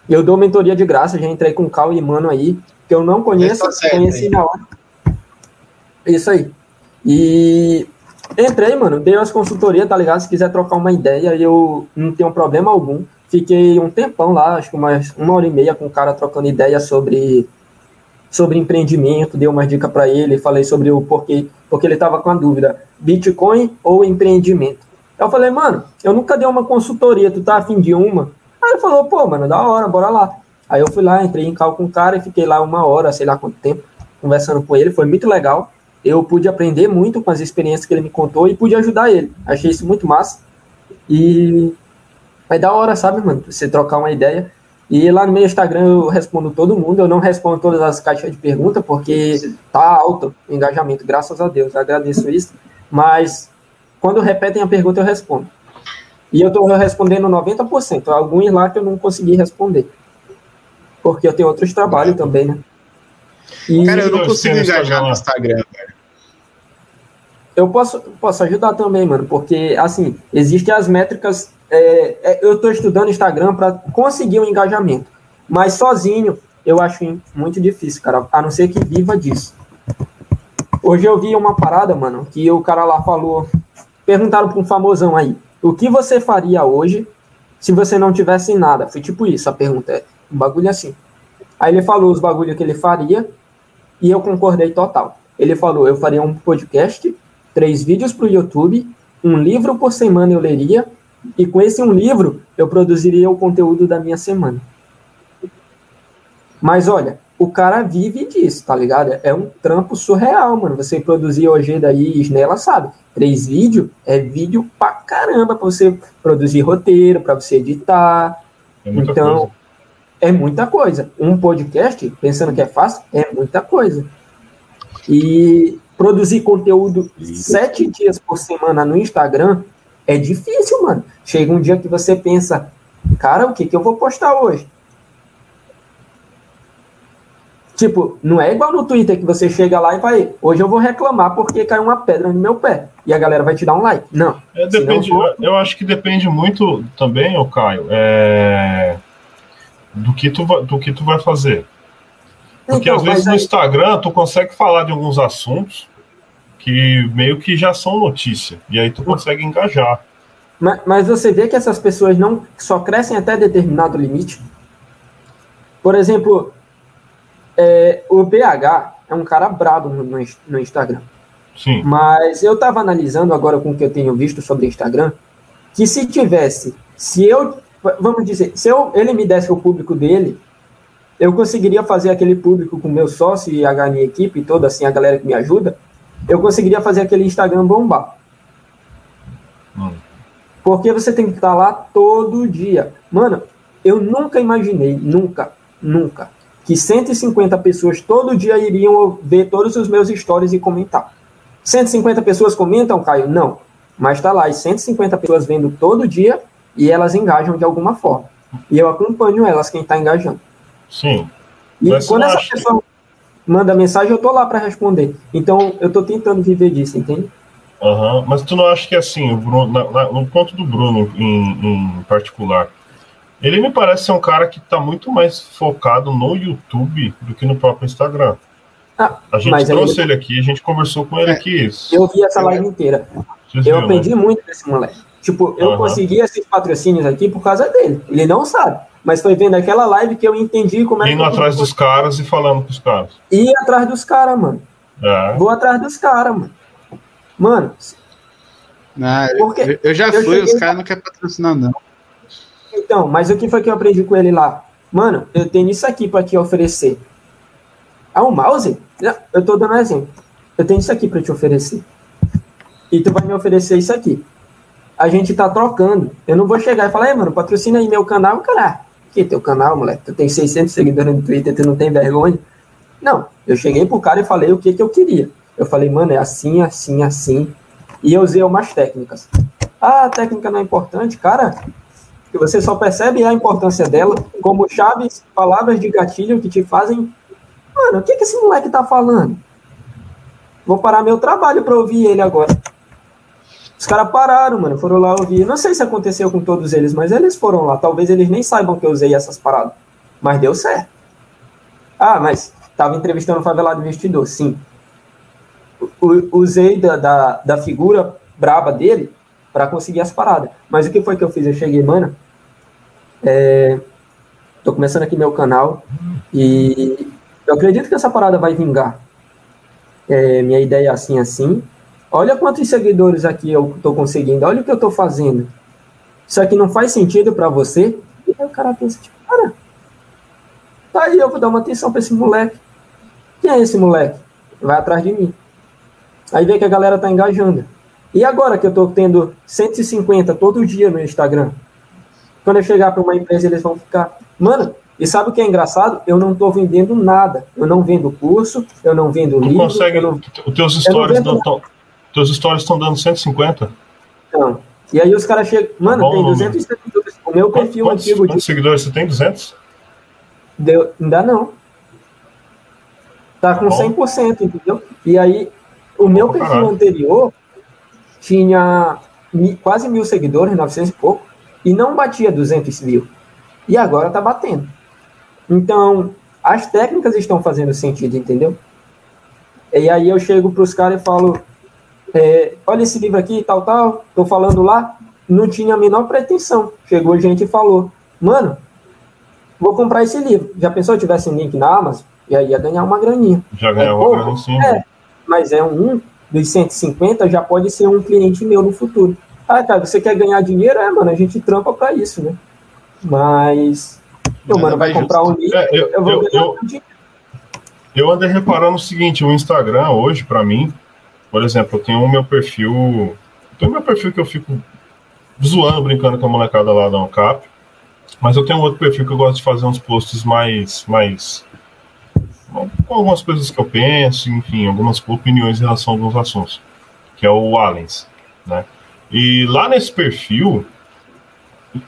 Eu dou mentoria de graça, já entrei com o Cal e Mano aí, que eu não conheço, conheci na hora. Isso aí. E entrei, mano, dei as consultorias, tá ligado? Se quiser trocar uma ideia, eu não tenho problema algum. Fiquei um tempão lá, acho que mais uma hora e meia com o cara trocando ideia sobre sobre empreendimento, dei uma dica para ele, falei sobre o porquê, porque ele estava com a dúvida, Bitcoin ou empreendimento. Eu falei, mano, eu nunca dei uma consultoria, tu tá afim de uma? Aí ele falou, pô, mano, da hora, bora lá. Aí eu fui lá, entrei em cal com o cara e fiquei lá uma hora, sei lá quanto tempo, conversando com ele, foi muito legal. Eu pude aprender muito com as experiências que ele me contou e pude ajudar ele. Achei isso muito massa. E é da hora, sabe, mano, você trocar uma ideia. E lá no meu Instagram eu respondo todo mundo, eu não respondo todas as caixas de pergunta, porque tá alto o engajamento, graças a Deus, agradeço isso. Mas quando repetem a pergunta, eu respondo. E eu estou respondendo 90%. Alguns lá que eu não consegui responder. Porque eu tenho outros trabalhos também, né? E cara, eu não consigo engajar no Instagram, cara. Eu posso, posso ajudar também, mano, porque, assim, existem as métricas. É, é, eu estou estudando Instagram para conseguir um engajamento, mas sozinho eu acho muito difícil, cara, a não ser que viva disso. Hoje eu vi uma parada, mano, que o cara lá falou. Perguntaram para um famosão aí: o que você faria hoje se você não tivesse nada? Foi tipo isso a pergunta. É um bagulho assim. Aí ele falou os bagulhos que ele faria e eu concordei total. Ele falou: eu faria um podcast, três vídeos para o YouTube, um livro por semana eu leria, e com esse um livro eu produziria o conteúdo da minha semana. Mas olha, o cara vive disso, tá ligado? É um trampo surreal, mano. Você produzir hoje daí, Snella sabe. Três vídeos é vídeo pra caramba pra você produzir roteiro, pra você editar. É então, coisa. é muita coisa. Um podcast, pensando que é fácil, é muita coisa. E produzir conteúdo sete dias por semana no Instagram é difícil, mano. Chega um dia que você pensa, cara, o que, que eu vou postar hoje? Tipo, não é igual no Twitter que você chega lá e vai, hoje eu vou reclamar porque caiu uma pedra no meu pé. E a galera vai te dar um like. Não. É, depende. Eu acho que depende muito também, o Caio, é... do, que tu, do que tu vai fazer. Porque então, às vezes no Instagram tu consegue falar de alguns assuntos que meio que já são notícia. E aí tu consegue engajar. Mas, mas você vê que essas pessoas não só crescem até determinado limite. Por exemplo, é, o BH é um cara brabo no, no Instagram. Sim. Mas eu estava analisando agora com o que eu tenho visto sobre o Instagram, que se tivesse, se eu, vamos dizer, se eu, ele me desse o público dele, eu conseguiria fazer aquele público com meu sócio e a minha equipe toda, assim, a galera que me ajuda, eu conseguiria fazer aquele Instagram bombar. Hum. Porque você tem que estar lá todo dia. Mano, eu nunca imaginei, nunca, nunca, que 150 pessoas todo dia iriam ver todos os meus stories e comentar. 150 pessoas comentam, Caio? Não. Mas está lá, e 150 pessoas vendo todo dia e elas engajam de alguma forma. E eu acompanho elas, quem está engajando. Sim. E Mas quando essa acha... pessoa manda mensagem, eu tô lá para responder. Então, eu tô tentando viver disso, entende? Uhum. Mas tu não acha que assim, o Bruno, na, na, no ponto do Bruno em, em, particular, ele me parece ser um cara que está muito mais focado no YouTube do que no próprio Instagram. Ah, a gente trouxe ele... ele aqui, a gente conversou com ele é, aqui. Eu vi essa live inteira. Vocês eu viu, aprendi né? muito desse moleque. Tipo, eu uhum. consegui esses patrocínios aqui por causa dele. Ele não sabe. Mas foi vendo aquela live que eu entendi como é Indo atrás dos caras e falando com os caras. Ir atrás dos caras, mano. É. Vou atrás dos caras, mano. Mano. Não, porque eu, já fui, os caras não querem patrocinar, não. Então, mas o que foi que eu aprendi com ele lá? Mano, eu tenho isso aqui para te oferecer. Ah, um mouse? Eu tô dando um exemplo. Eu tenho isso aqui para te oferecer. E tu vai me oferecer isso aqui. A gente tá trocando. Eu não vou chegar e falar, mano, patrocina aí meu canal, cara. Que teu canal, moleque? Tu tem 600 seguidores no Twitter, tu não tem vergonha? Não, eu cheguei pro cara e falei o que que eu queria. Eu falei, mano, é assim, assim, assim. E eu usei umas técnicas. Ah, a técnica não é importante, cara. Que você só percebe a importância dela como chaves, palavras de gatilho que te fazem. Mano, o que, que esse moleque tá falando? Vou parar meu trabalho para ouvir ele agora. Os caras pararam, mano, foram lá ouvir. Não sei se aconteceu com todos eles, mas eles foram lá. Talvez eles nem saibam que eu usei essas paradas. Mas deu certo. Ah, mas tava entrevistando o favelado investidor, sim usei da, da, da figura braba dele para conseguir as paradas. Mas o que foi que eu fiz? Eu cheguei, mano, é, tô começando aqui meu canal e eu acredito que essa parada vai vingar. É, minha ideia é assim, assim. Olha quantos seguidores aqui eu tô conseguindo, olha o que eu tô fazendo. Isso aqui não faz sentido para você? E aí o cara pensa, tipo, cara, tá aí, eu vou dar uma atenção para esse moleque. Quem é esse moleque? Vai atrás de mim. Aí vê que a galera tá engajando. E agora que eu tô tendo 150 todo dia no Instagram, quando eu chegar para uma empresa, eles vão ficar, mano, e sabe o que é engraçado? Eu não tô vendendo nada. Eu não vendo curso, eu não vendo tu livro. Consegue, não, os teus stories não tão, teus stories estão dando 150? Então, e aí os caras chegam, mano, Bom, tem 200 seguidores. O meu perfil quantos, antigo. Quantos de... seguidores você tem? 200? Deu, ainda não. Tá com Bom. 100%, entendeu? E aí o meu perfil anterior tinha quase mil seguidores, 900 e pouco, e não batia 200 mil. E agora tá batendo. Então, as técnicas estão fazendo sentido, entendeu? E aí eu chego para os caras e falo: é, olha esse livro aqui, tal, tal, tô falando lá. Não tinha a menor pretensão. Chegou gente e falou: mano, vou comprar esse livro. Já pensou se tivesse um link na Amazon? Já ia ganhar uma graninha. Já ganhar é uma graninha, sim. É, mas é um dos 150, já pode ser um cliente meu no futuro. Ah, cara, você quer ganhar dinheiro? É, mano, a gente trampa para isso, né? Mas, meu mano, vai comprar um livro, é, eu, eu, vou ganhar eu, dinheiro. Eu andei reparando o seguinte, o Instagram hoje, para mim, por exemplo, eu tenho o meu perfil, tenho o meu perfil que eu fico zoando, brincando com a molecada lá da UNCAP, mas eu tenho outro perfil que eu gosto de fazer uns posts mais, mais com algumas coisas que eu penso, enfim, algumas opiniões em relação a alguns assuntos, que é o Allens, né? E lá nesse perfil,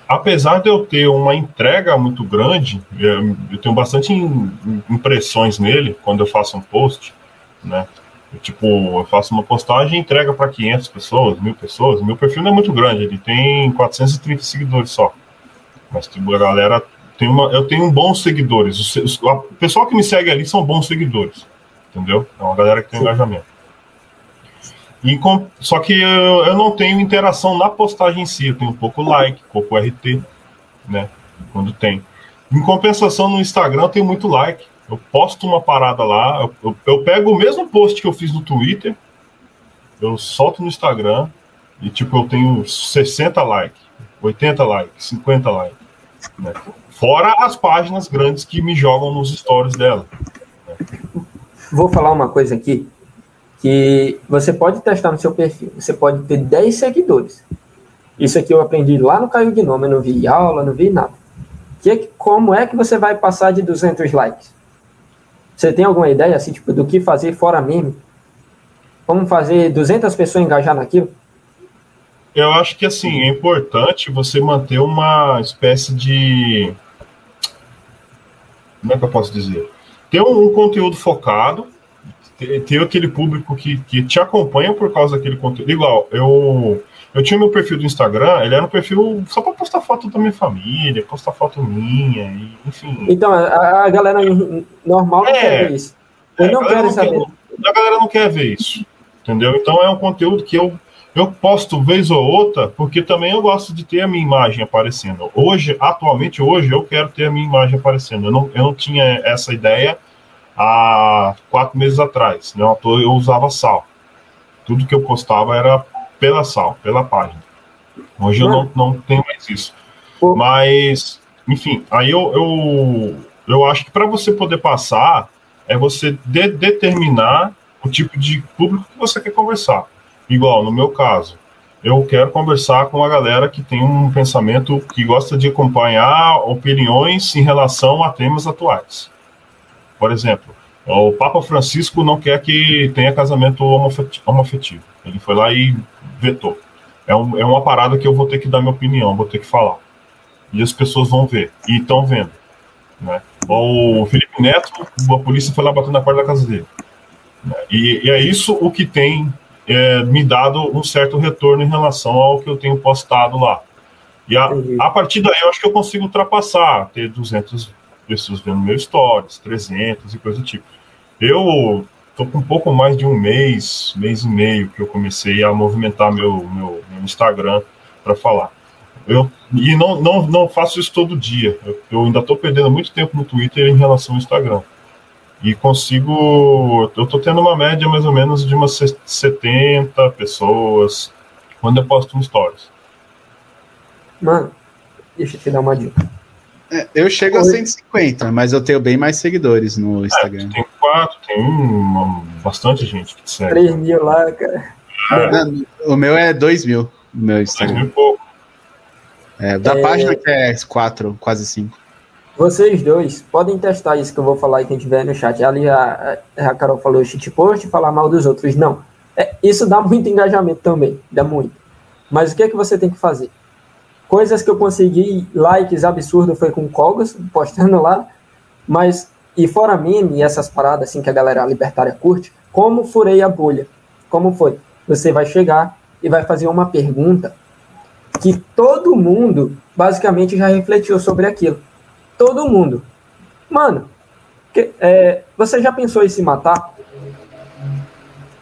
apesar de eu ter uma entrega muito grande, eu tenho bastante impressões nele quando eu faço um post, né? Tipo, eu faço uma postagem e entrega para 500 pessoas, mil pessoas. Meu perfil não é muito grande, ele tem 430 seguidores só. Mas tipo, a galera tenho uma, eu tenho bons seguidores. O, o pessoal que me segue ali são bons seguidores. Entendeu? É uma galera que tem Sim. engajamento. E com, só que eu, eu, não tenho interação na postagem em si, eu tenho pouco like, pouco RT, né? Quando tem. Em compensação, no Instagram eu tenho muito like. Eu posto uma parada lá, eu, eu, eu pego o mesmo post que eu fiz no Twitter, eu solto no Instagram e tipo, eu tenho 60 likes, 80 likes, 50 likes. Né? Fora as páginas grandes que me jogam nos stories dela. Vou falar uma coisa aqui que você pode testar no seu perfil. Você pode ter 10 seguidores. Isso aqui eu aprendi lá no Caio Gnome, eu não vi aula, não vi nada. Que, como é que você vai passar de 200 likes? Você tem alguma ideia assim, tipo, do que fazer fora meme? Como fazer 200 pessoas engajar naquilo? Eu acho que assim, é importante você manter uma espécie de como é que eu posso dizer? ter um, um conteúdo focado, ter, ter, aquele público que, que te acompanha por causa daquele conteúdo. Igual, eu, eu tinha meu perfil do Instagram, ele era um perfil só para postar foto da minha família, postar foto minha, enfim. Então, a, a galera normal não é, quer ver isso. Eu é, não quero não saber. Quer, a galera não quer ver isso, entendeu? Então é um conteúdo que eu eu posto vez ou outra, porque também eu gosto de ter a minha imagem aparecendo. Hoje, atualmente, hoje, eu quero ter a minha imagem aparecendo. Eu não, eu não tinha essa ideia há quatro meses atrás. Né? Eu usava sal. Tudo que eu postava era pela sal, pela página. Hoje eu não, não tenho mais isso. Mas, enfim, aí eu, eu, eu acho que para você poder passar, é você de, determinar o tipo de público que você quer conversar. Igual, no meu caso, eu quero conversar com a galera que tem um pensamento que gosta de acompanhar opiniões em relação a temas atuais. Por exemplo, o Papa Francisco não quer que tenha casamento homoafetivo. Ele foi lá e vetou. É, um, é uma parada que eu vou ter que dar minha opinião, vou ter que falar. E as pessoas vão ver, e estão vendo. Né? O Felipe Neto, a polícia foi lá batendo na porta da casa dele. E, e é isso o que tem é, me dado um certo retorno em relação ao que eu tenho postado lá. E a, a partir daí eu acho que eu consigo ultrapassar, ter 200 pessoas vendo meus stories, 300 e coisa do tipo. Eu tô com um pouco mais de um mês, mês e meio que eu comecei a movimentar meu, meu, meu Instagram para falar. Eu, e não, não, não faço isso todo dia. Eu, eu ainda estou perdendo muito tempo no Twitter em relação ao Instagram e consigo. Eu tô tendo uma média mais ou menos de umas 70 pessoas quando eu posto um stories. Mano, deixa eu te dar uma dica. É, eu chego Oi. a 150, mas eu tenho bem mais seguidores no é, Instagram. É, tem quatro, tem um, bastante gente que segue. 3 mil lá, cara. É. o meu é 2 mil, meu Instagram. 2 mil e pouco. É, da é... página que é 4, quase 5. Vocês dois podem testar isso que eu vou falar e quem tiver no chat. Ali a, a Carol falou shitpost e falar mal dos outros. Não. É, isso dá muito engajamento também. Dá muito. Mas o que é que você tem que fazer? Coisas que eu consegui, likes absurdos, foi com Cogos, postando lá. Mas, e fora meme e essas paradas assim que a galera libertária curte, como furei a bolha? Como foi? Você vai chegar e vai fazer uma pergunta que todo mundo basicamente já refletiu sobre aquilo todo mundo. Mano, que, é, você já pensou em se matar?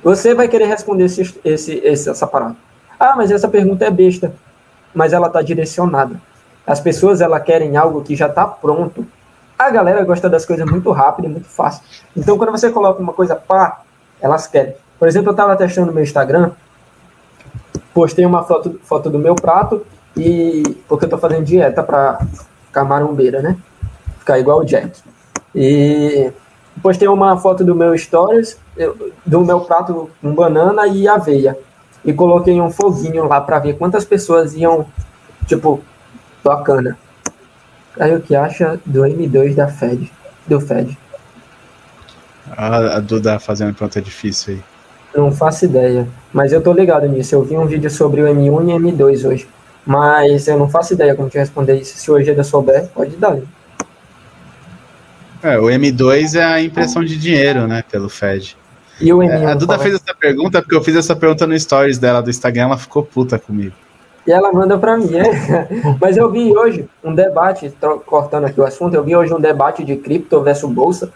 Você vai querer responder esse, esse, essa parada. Ah, mas essa pergunta é besta. Mas ela está direcionada. As pessoas ela querem algo que já está pronto. A galera gosta das coisas muito rápido e muito fácil. Então, quando você coloca uma coisa pá, elas querem. Por exemplo, eu estava testando meu Instagram, postei uma foto, foto do meu prato e porque eu estou fazendo dieta para camarombeira, né? ficar igual o Jack. E postei uma foto do meu stories, do meu prato com banana e aveia. E coloquei um foguinho lá para ver quantas pessoas iam, tipo, bacana. Aí o que acha do M2 da Fed, do Fed? A, a Duda fazendo pergunta difícil aí. Não faço ideia, mas eu tô ligado nisso. Eu vi um vídeo sobre o M1 e M2 hoje, mas eu não faço ideia como te responder isso. Se o Egeda souber, pode dar. É, o M2 é a impressão de dinheiro, né, pelo Fed. E o M1, é, a Duda fez essa pergunta porque eu fiz essa pergunta no stories dela do Instagram, ela ficou puta comigo. E ela manda para mim, é. Mas eu vi hoje um debate, cortando aqui o assunto, eu vi hoje um debate de cripto versus bolsa.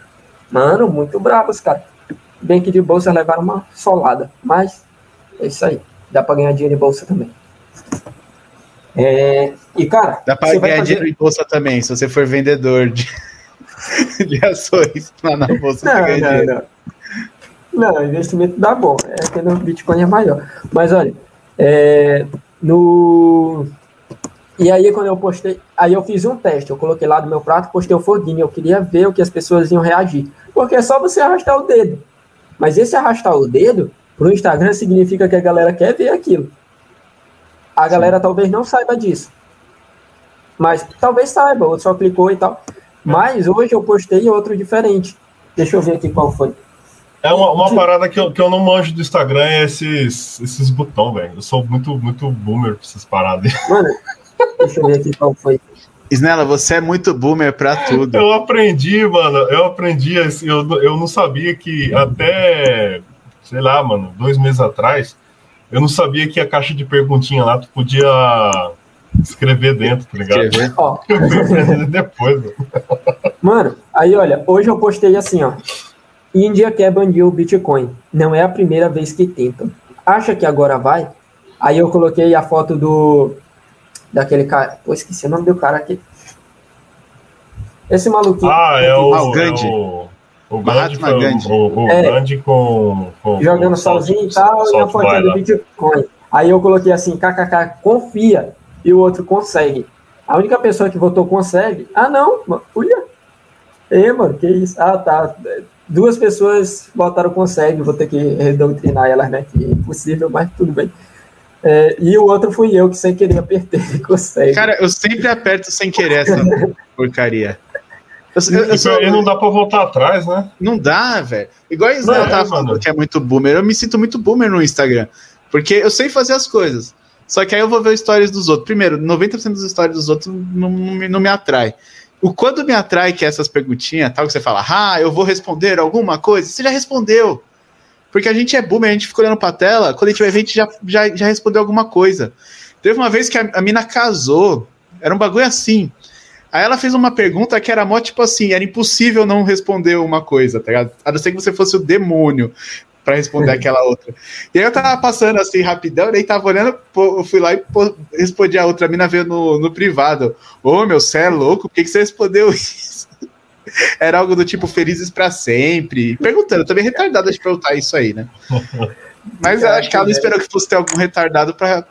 Mano, muito bravos, cara. Bem que de bolsa levaram uma solada, mas é isso aí. Dá para ganhar dinheiro em bolsa também. É, e cara, dá para ganhar fazer... dinheiro em bolsa também, se você for vendedor de de ações lá na bolsa. Não, não, não. Não, investimento dá bom. É que no Bitcoin é maior. Mas olha, é, no. E aí, quando eu postei, aí eu fiz um teste. Eu coloquei lá do meu prato, postei o foguinho. Eu queria ver o que as pessoas iam reagir. Porque é só você arrastar o dedo. Mas esse arrastar o dedo pro Instagram significa que a galera quer ver aquilo. A galera Sim. talvez não saiba disso. Mas talvez saiba, ou só clicou e tal. Mas hoje eu postei outro diferente. Deixa eu ver aqui qual foi. É uma, uma parada que eu, que eu não manjo do Instagram é esses, esses botões, velho. Eu sou muito, muito boomer pra essas paradas. Mano, deixa eu ver aqui qual foi. Snella, você é muito boomer pra tudo. Eu aprendi, mano. Eu aprendi, assim, eu, eu não sabia que até, sei lá, mano, dois meses atrás, eu não sabia que a caixa de perguntinha lá tu podia escrever dentro, tá ligado? Escrever. Ó. depois. Mano. mano, aí olha, hoje eu postei assim, ó. Índia quer banir o Bitcoin. Não é a primeira vez que tentam. Acha que agora vai? Aí eu coloquei a foto do daquele cara. Pô, esqueci o nome do cara aqui. Esse maluquinho. Ah, é o, o Gandhi. É o, o Gandhi, com, Gandhi. O, o é, Gandhi com, com, Jogando com sozinho e tal, e a foto do Bitcoin. Aí eu coloquei assim, kkk, confia, e o outro consegue. A única pessoa que votou consegue. Ah, não, olha. É, mano, que isso? Ah, tá. Duas pessoas votaram consegue, vou ter que redoutrinar elas, né? Que é impossível, mas tudo bem. É, e o outro fui eu que sem querer apertei consegue. Cara, eu sempre aperto sem querer essa porcaria. Eu, eu, eu sou, e não dá pra voltar atrás, né? Não dá, velho. Igual o Israel tava falando que é muito boomer. Eu me sinto muito boomer no Instagram. Porque eu sei fazer as coisas. Só que aí eu vou ver stories dos outros. Primeiro, 90% dos stories dos outros não, não, me, não me atrai. O quando me atrai que é essas perguntinhas, tal, que você fala, ah, eu vou responder alguma coisa, você já respondeu. Porque a gente é boomer, a gente fica olhando pra tela, quando a gente vai ver, a gente já, já, já respondeu alguma coisa. Teve uma vez que a, a mina casou, era um bagulho assim. Aí ela fez uma pergunta que era mó tipo assim, era impossível não responder uma coisa, tá ligado? A não ser que você fosse o demônio para responder aquela outra. E aí eu tava passando assim rapidão, daí tava olhando, eu fui lá e respondi a outra, a mina veio no, no privado. Ô meu, você é louco? Por que, que você respondeu isso? Era algo do tipo felizes para sempre. Perguntando, também retardada de perguntar isso aí, né? Mas eu acho que ela não esperou que fosse ter algum retardado pra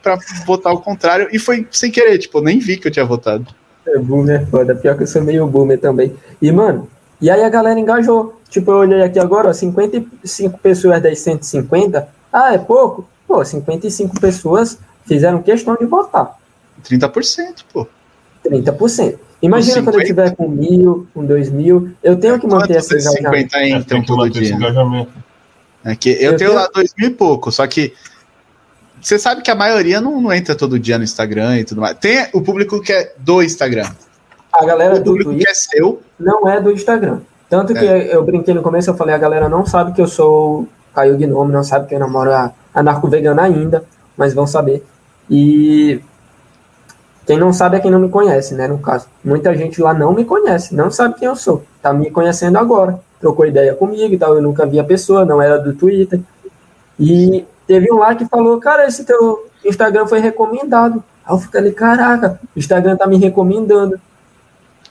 votar o contrário. E foi sem querer, tipo, nem vi que eu tinha votado. É, boomer é foda. Pior que eu sou meio boomer também. E, mano, e aí a galera engajou. Tipo, eu olhei aqui agora, ó, 55 pessoas das 150. Ah, é pouco? Pô, 55 pessoas fizeram questão de votar. 30%, pô. 30%. Imagina quando eu tiver com mil, com dois mil, eu tenho que manter essa engajamento. 50 entram todo dia. É que eu, eu tenho, tenho lá dois mil e pouco, só que você sabe que a maioria não, não, entra todo dia no Instagram e tudo mais. Tem o público que é do Instagram. A galera o do Twitter que é seu não é do Instagram. Tanto que é. eu brinquei no começo, eu falei, a galera não sabe que eu sou Caio Gnome, não sabe que eu namoro a, a narco vegana ainda, mas vão saber. E quem não sabe é quem não me conhece, né? No caso, muita gente lá não me conhece, não sabe quem eu sou. Tá me conhecendo agora. Trocou ideia comigo e tal. Eu nunca vi a pessoa, não era do Twitter. E teve um lá que falou: Cara, esse teu Instagram foi recomendado. Aí eu falei: Caraca, o Instagram tá me recomendando.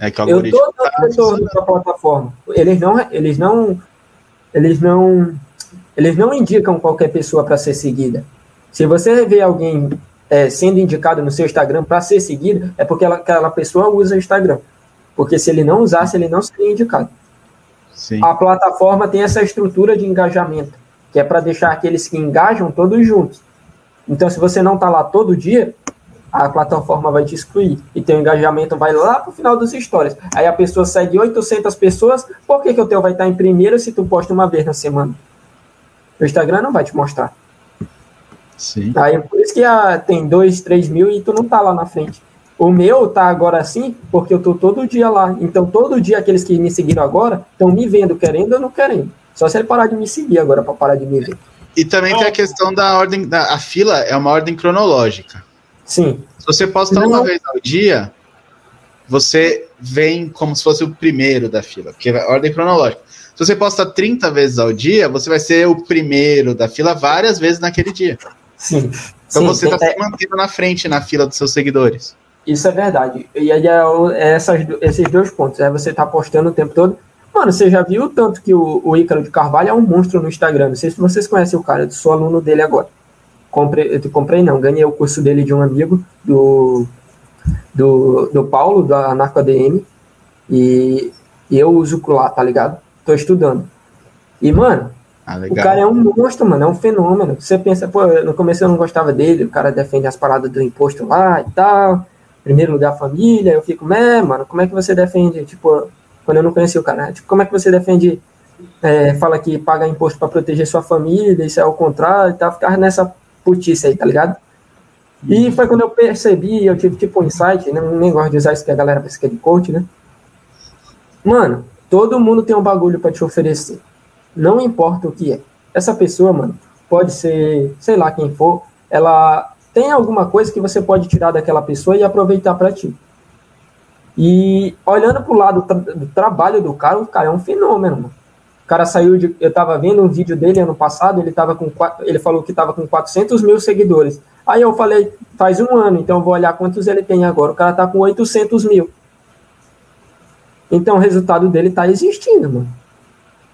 É que o eu tô dando tá retorno para a plataforma. Eles não, eles não, eles não, eles não indicam qualquer pessoa para ser seguida. Se você vê alguém é, sendo indicado no seu Instagram para ser seguido, é porque ela, aquela pessoa usa o Instagram. Porque se ele não usasse, ele não seria indicado. Sim. A plataforma tem essa estrutura de engajamento, que é para deixar aqueles que engajam todos juntos. Então, se você não está lá todo dia, a plataforma vai te excluir. E teu engajamento vai lá para o final das histórias. Aí a pessoa segue 800 pessoas, por que, que o teu vai estar tá em primeiro se tu posta uma vez na semana? O Instagram não vai te mostrar. Sim. Aí por isso que ah, tem 2, 3 mil e tu não tá lá na frente. O meu tá agora assim, porque eu tô todo dia lá. Então, todo dia aqueles que me seguiram agora estão me vendo, querendo ou não querendo. Só se ele parar de me seguir agora para parar de me ver. E também tem a questão da ordem. Da, a fila é uma ordem cronológica. Sim. Se você posta não. uma vez ao dia, você vem como se fosse o primeiro da fila, porque é ordem cronológica. Se você posta 30 vezes ao dia, você vai ser o primeiro da fila várias vezes naquele dia. Sim. Então Sim, você está é... se mantendo na frente na fila dos seus seguidores. Isso é verdade. E aí é, é essas, esses dois pontos. É você tá postando o tempo todo. Mano, você já viu tanto que o, o Ícaro de Carvalho é um monstro no Instagram. Não sei se vocês conhecem o cara, eu sou aluno dele agora. Comprei, eu comprei não, ganhei o curso dele de um amigo, do, do, do Paulo, da Narco ADM. E, e eu uso lá, tá ligado? Tô estudando. E, mano, ah, o cara é um monstro, mano, é um fenômeno. Você pensa, pô, no começo eu não gostava dele, o cara defende as paradas do imposto lá e tal. Primeiro lugar, família. Eu fico, é, mano, como é que você defende? Tipo, quando eu não conheci o cara, tipo, como é que você defende? É, fala que paga imposto para proteger sua família, isso é o contrário e tal. Ficava nessa putice aí, tá ligado? E foi quando eu percebi, eu tive tipo um insight, né? nem gosto de usar isso que a galera pensa que é de coach, né? Mano, todo mundo tem um bagulho para te oferecer. Não importa o que é. Essa pessoa, mano, pode ser, sei lá quem for, ela tem alguma coisa que você pode tirar daquela pessoa e aproveitar para ti. E olhando pro lado do trabalho do cara, o cara é um fenômeno, mano. O cara saiu de. Eu tava vendo um vídeo dele ano passado, ele, tava com, ele falou que tava com 400 mil seguidores. Aí eu falei, faz um ano, então vou olhar quantos ele tem agora. O cara tá com 800 mil. Então o resultado dele tá existindo, mano.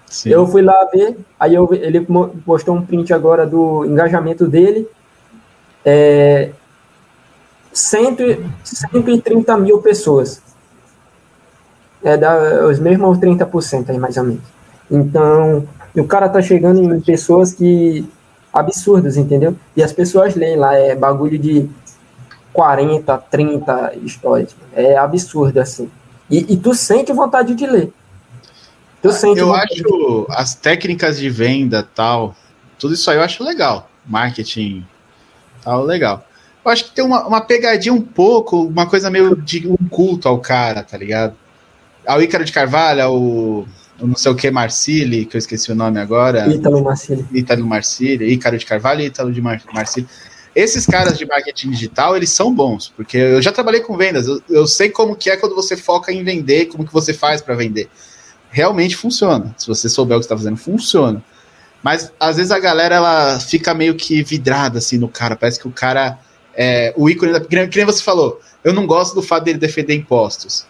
Sim. Eu fui lá ver, aí eu, ele postou um print agora do engajamento dele. É, 100, 130 mil pessoas. É da, os mesmos 30% aí, mais ou menos. Então, o cara tá chegando em pessoas que. absurdas, entendeu? E as pessoas leem lá, é bagulho de 40, 30 histórias. É absurdo, assim. E, e tu sente vontade de ler. Tu sente eu acho as técnicas de venda tal, tudo isso aí eu acho legal. Marketing tal, legal. Eu acho que tem uma, uma pegadinha um pouco, uma coisa meio de um culto ao cara, tá ligado? Ao Ícaro de Carvalho, ao não sei o que Marcili, que eu esqueci o nome agora. Ítalo Marcili. Ítalo Marcili, Ícaro de Carvalho e Ítalo de Mar Marcili. Esses caras de marketing digital, eles são bons, porque eu já trabalhei com vendas, eu, eu sei como que é quando você foca em vender, como que você faz para vender. Realmente funciona. Se você souber o que está fazendo, funciona. Mas às vezes a galera ela fica meio que vidrada assim no cara, parece que o cara é o ícone da que nem você falou. Eu não gosto do fato dele defender impostos.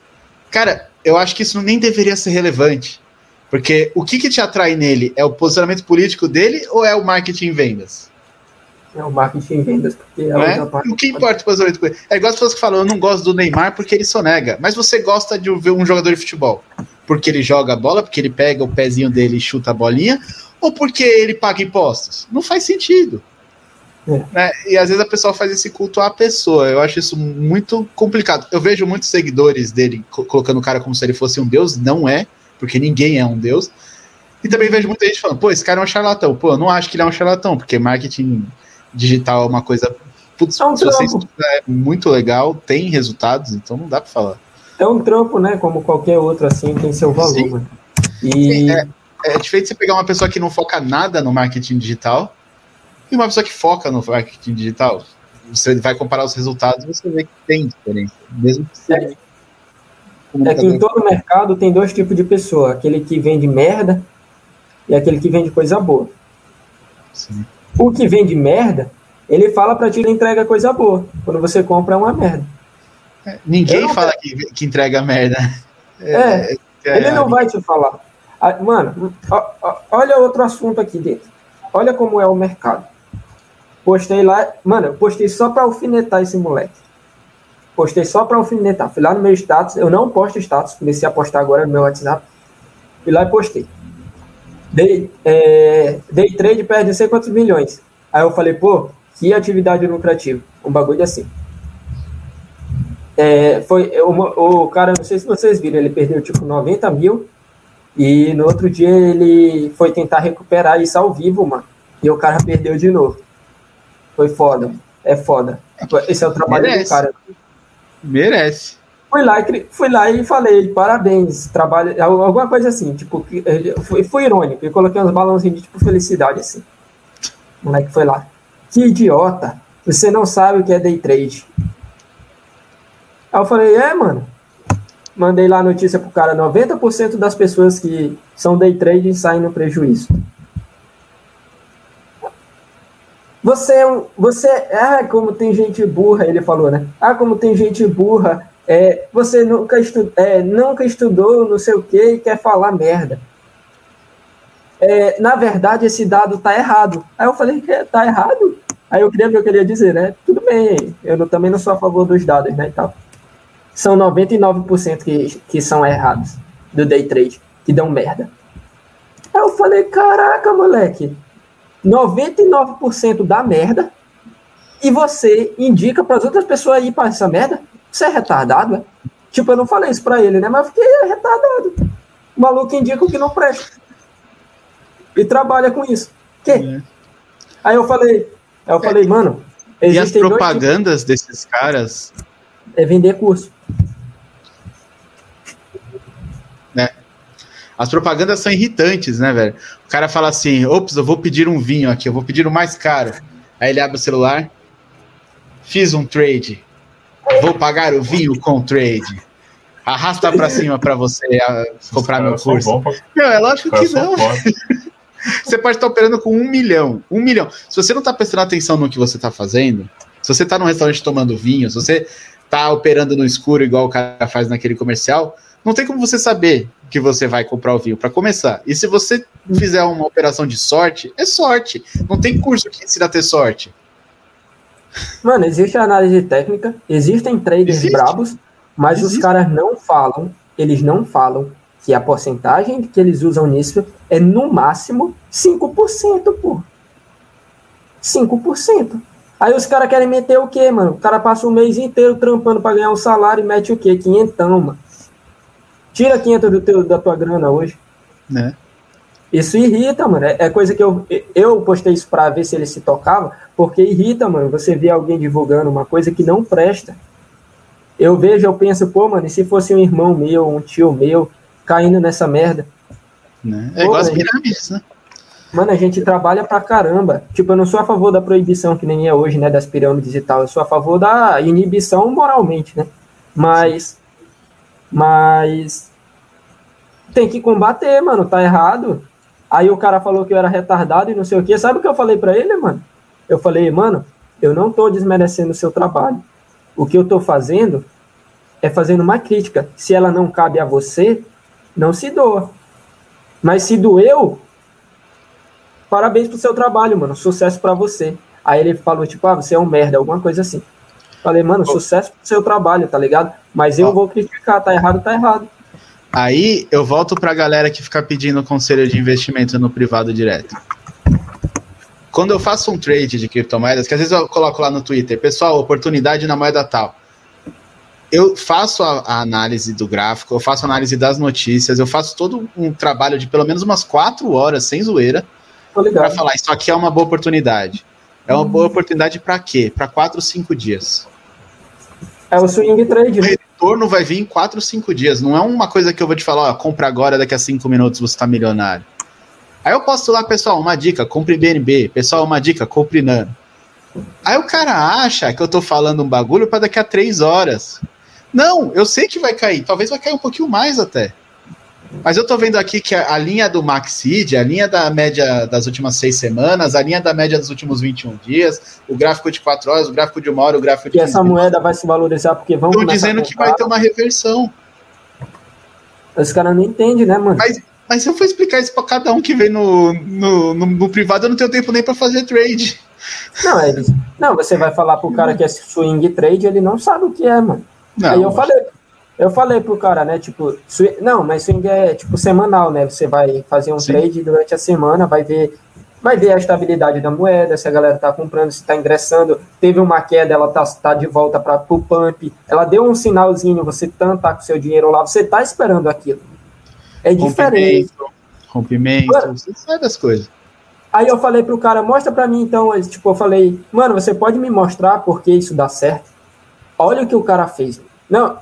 Cara, eu acho que isso nem deveria ser relevante. Porque o que, que te atrai nele? É o posicionamento político dele ou é o marketing em vendas? É o marketing em vendas, porque é, é? O que importa o posicionamento político? É igual as pessoas que falam, eu não gosto do Neymar porque ele sonega. Mas você gosta de ver um jogador de futebol? Porque ele joga a bola, porque ele pega o pezinho dele e chuta a bolinha? Ou porque ele paga impostos? Não faz sentido. É. Né? E às vezes a pessoa faz esse culto à pessoa. Eu acho isso muito complicado. Eu vejo muitos seguidores dele colocando o cara como se ele fosse um deus. Não é porque ninguém é um deus. E também vejo muita gente falando, pô, esse cara é um charlatão. Pô, eu não acho que ele é um charlatão, porque marketing digital é uma coisa. Putz, é um é muito legal, tem resultados, então não dá para falar. É um trampo, né? Como qualquer outro, assim, tem seu valor. Sim. E... É, é diferente você pegar uma pessoa que não foca nada no marketing digital e uma pessoa que foca no marketing digital. Você vai comparar os resultados e você vê que tem diferença. Mesmo que seja. É é que em todo mercado tem dois tipos de pessoa: aquele que vende merda e aquele que vende coisa boa. Sim. O que vende merda, ele fala para ti que entrega coisa boa. Quando você compra, é uma merda. É, ninguém fala que, que entrega merda. É, é, é ele não vai te falar. Ah, mano, olha outro assunto aqui dentro. Olha como é o mercado. Postei lá, mano, eu postei só para alfinetar esse moleque. Postei só para alfinetar. Fui lá no meu status. Eu não posto status. Comecei a postar agora no meu WhatsApp. Fui lá e postei. Dei, é, dei trade perde não sei quantos milhões. Aí eu falei, pô, que atividade lucrativa. Um bagulho assim. É, foi o, o cara, não sei se vocês viram, ele perdeu tipo 90 mil. E no outro dia ele foi tentar recuperar isso ao vivo, mano. E o cara perdeu de novo. Foi foda. É foda. Esse é o trabalho Merece. do cara. Merece. Fui lá, e, fui lá e falei, parabéns, trabalho, alguma coisa assim, tipo, foi, foi irônico, eu coloquei uns balãozinhos de tipo felicidade, assim. O moleque foi lá. Que idiota, você não sabe o que é day trade. Aí eu falei, é, mano. Mandei lá a notícia pro cara, 90% das pessoas que são day trade saem no prejuízo. Você é um. Você. Ah, como tem gente burra, ele falou, né? Ah, como tem gente burra. É, você nunca, estu, é, nunca estudou não sei o que e quer falar merda. É, na verdade, esse dado tá errado. Aí eu falei que tá errado. Aí eu queria ver o que dizer, né? Tudo bem, eu não, também não sou a favor dos dados, né? Então, são 99% que, que são errados do day trade, que dão merda. Aí eu falei, caraca, moleque, 99% da merda e você indica para as outras pessoas ir para essa merda, você é retardado, é? Tipo, eu não falei isso para ele, né? Mas eu fiquei retardado. O maluco indica o que não presta. E trabalha com isso. Que? É. Aí eu falei, aí eu falei, mano, e as propagandas desses caras? É vender curso. Né? As propagandas são irritantes, né, velho? O cara fala assim: ops, eu vou pedir um vinho aqui, eu vou pedir o mais caro. Aí ele abre o celular, fiz um trade, vou pagar o vinho com trade. Arrasta para cima para você comprar meu curso. Não, é lógico que não. Você pode estar operando com um milhão. Um milhão. Se você não está prestando atenção no que você está fazendo, se você está num restaurante tomando vinho, se você está operando no escuro, igual o cara faz naquele comercial, não tem como você saber que você vai comprar o vinho para começar. E se você fizer uma operação de sorte, é sorte. Não tem curso que ensina a ter sorte. Mano, existe análise técnica, existem traders existe. brabos, mas existe. os caras não falam, eles não falam que a porcentagem que eles usam nisso é no máximo 5%, pô. 5%. Aí os caras querem meter o quê, mano? O cara passa o mês inteiro trampando para ganhar um salário e mete o quê? Quinhentão, mano. Tira 500 do teu, da tua grana hoje. Né? Isso irrita, mano. É, é coisa que eu, eu postei isso pra ver se ele se tocava, porque irrita, mano. Você vê alguém divulgando uma coisa que não presta. Eu vejo, eu penso, pô, mano, e se fosse um irmão meu, um tio meu, caindo nessa merda. Né? É Pô, igual as pirâmides, né? Mano, a gente trabalha pra caramba. Tipo, eu não sou a favor da proibição, que nem é hoje, né? Das pirâmides e tal. Eu sou a favor da inibição moralmente, né? Mas. Mas. Tem que combater, mano. Tá errado. Aí o cara falou que eu era retardado e não sei o quê. Sabe o que eu falei para ele, mano? Eu falei, mano, eu não tô desmerecendo o seu trabalho. O que eu tô fazendo é fazendo uma crítica. Se ela não cabe a você, não se doa. Mas se doeu, parabéns pro seu trabalho, mano. Sucesso para você. Aí ele falou, tipo, ah, você é um merda, alguma coisa assim. Falei, mano, sucesso pro seu trabalho, tá ligado? Mas eu vou criticar, tá errado, tá errado. Aí eu volto pra galera que fica pedindo conselho de investimento no privado direto. Quando eu faço um trade de criptomoedas, que às vezes eu coloco lá no Twitter, pessoal, oportunidade na moeda tal eu faço a, a, análise do gráfico, eu faço a análise das notícias, eu faço todo um trabalho de pelo menos umas quatro horas sem zoeira para falar isso aqui é uma boa oportunidade. É uma boa oportunidade para quê? Para quatro, cinco dias. É o swing trade. Né? O retorno vai vir em quatro, cinco dias. Não é uma coisa que eu vou te falar, ó, compra agora, daqui a cinco minutos você está milionário. Aí eu posto lá, pessoal, uma dica, compre BNB. Pessoal, uma dica, compre Nano. Aí o cara acha que eu tô falando um bagulho para daqui a três horas. Não, eu sei que vai cair. Talvez vai cair um pouquinho mais até. Mas eu tô vendo aqui que a, a linha do Maxid, a linha da média das últimas seis semanas, a linha da média dos últimos 21 dias, o gráfico de quatro horas, o gráfico de uma hora, o gráfico de. E essa moeda vai se valorizar porque vão. Estão dizendo que vai ter uma reversão. Os caras não entendem, né, mano? Mas, mas se eu for explicar isso pra cada um que vem no, no, no, no privado, eu não tenho tempo nem pra fazer trade. Não, eles, não, você vai falar pro cara que é swing trade, ele não sabe o que é, mano. Não, Aí eu falei, eu falei pro cara, né, tipo, swing, não, mas swing é tipo semanal, né? Você vai fazer um Sim. trade durante a semana, vai ver vai ver a estabilidade da moeda, se a galera tá comprando, se tá ingressando, teve uma queda, ela tá, tá de volta para o pump, ela deu um sinalzinho, você tanto tá com seu dinheiro lá, você tá esperando aquilo. É diferente. Rompimento, rompimento das coisas. Aí eu falei pro cara, mostra pra mim então, tipo, eu falei, mano, você pode me mostrar por que isso dá certo? Olha o que o cara fez. Não,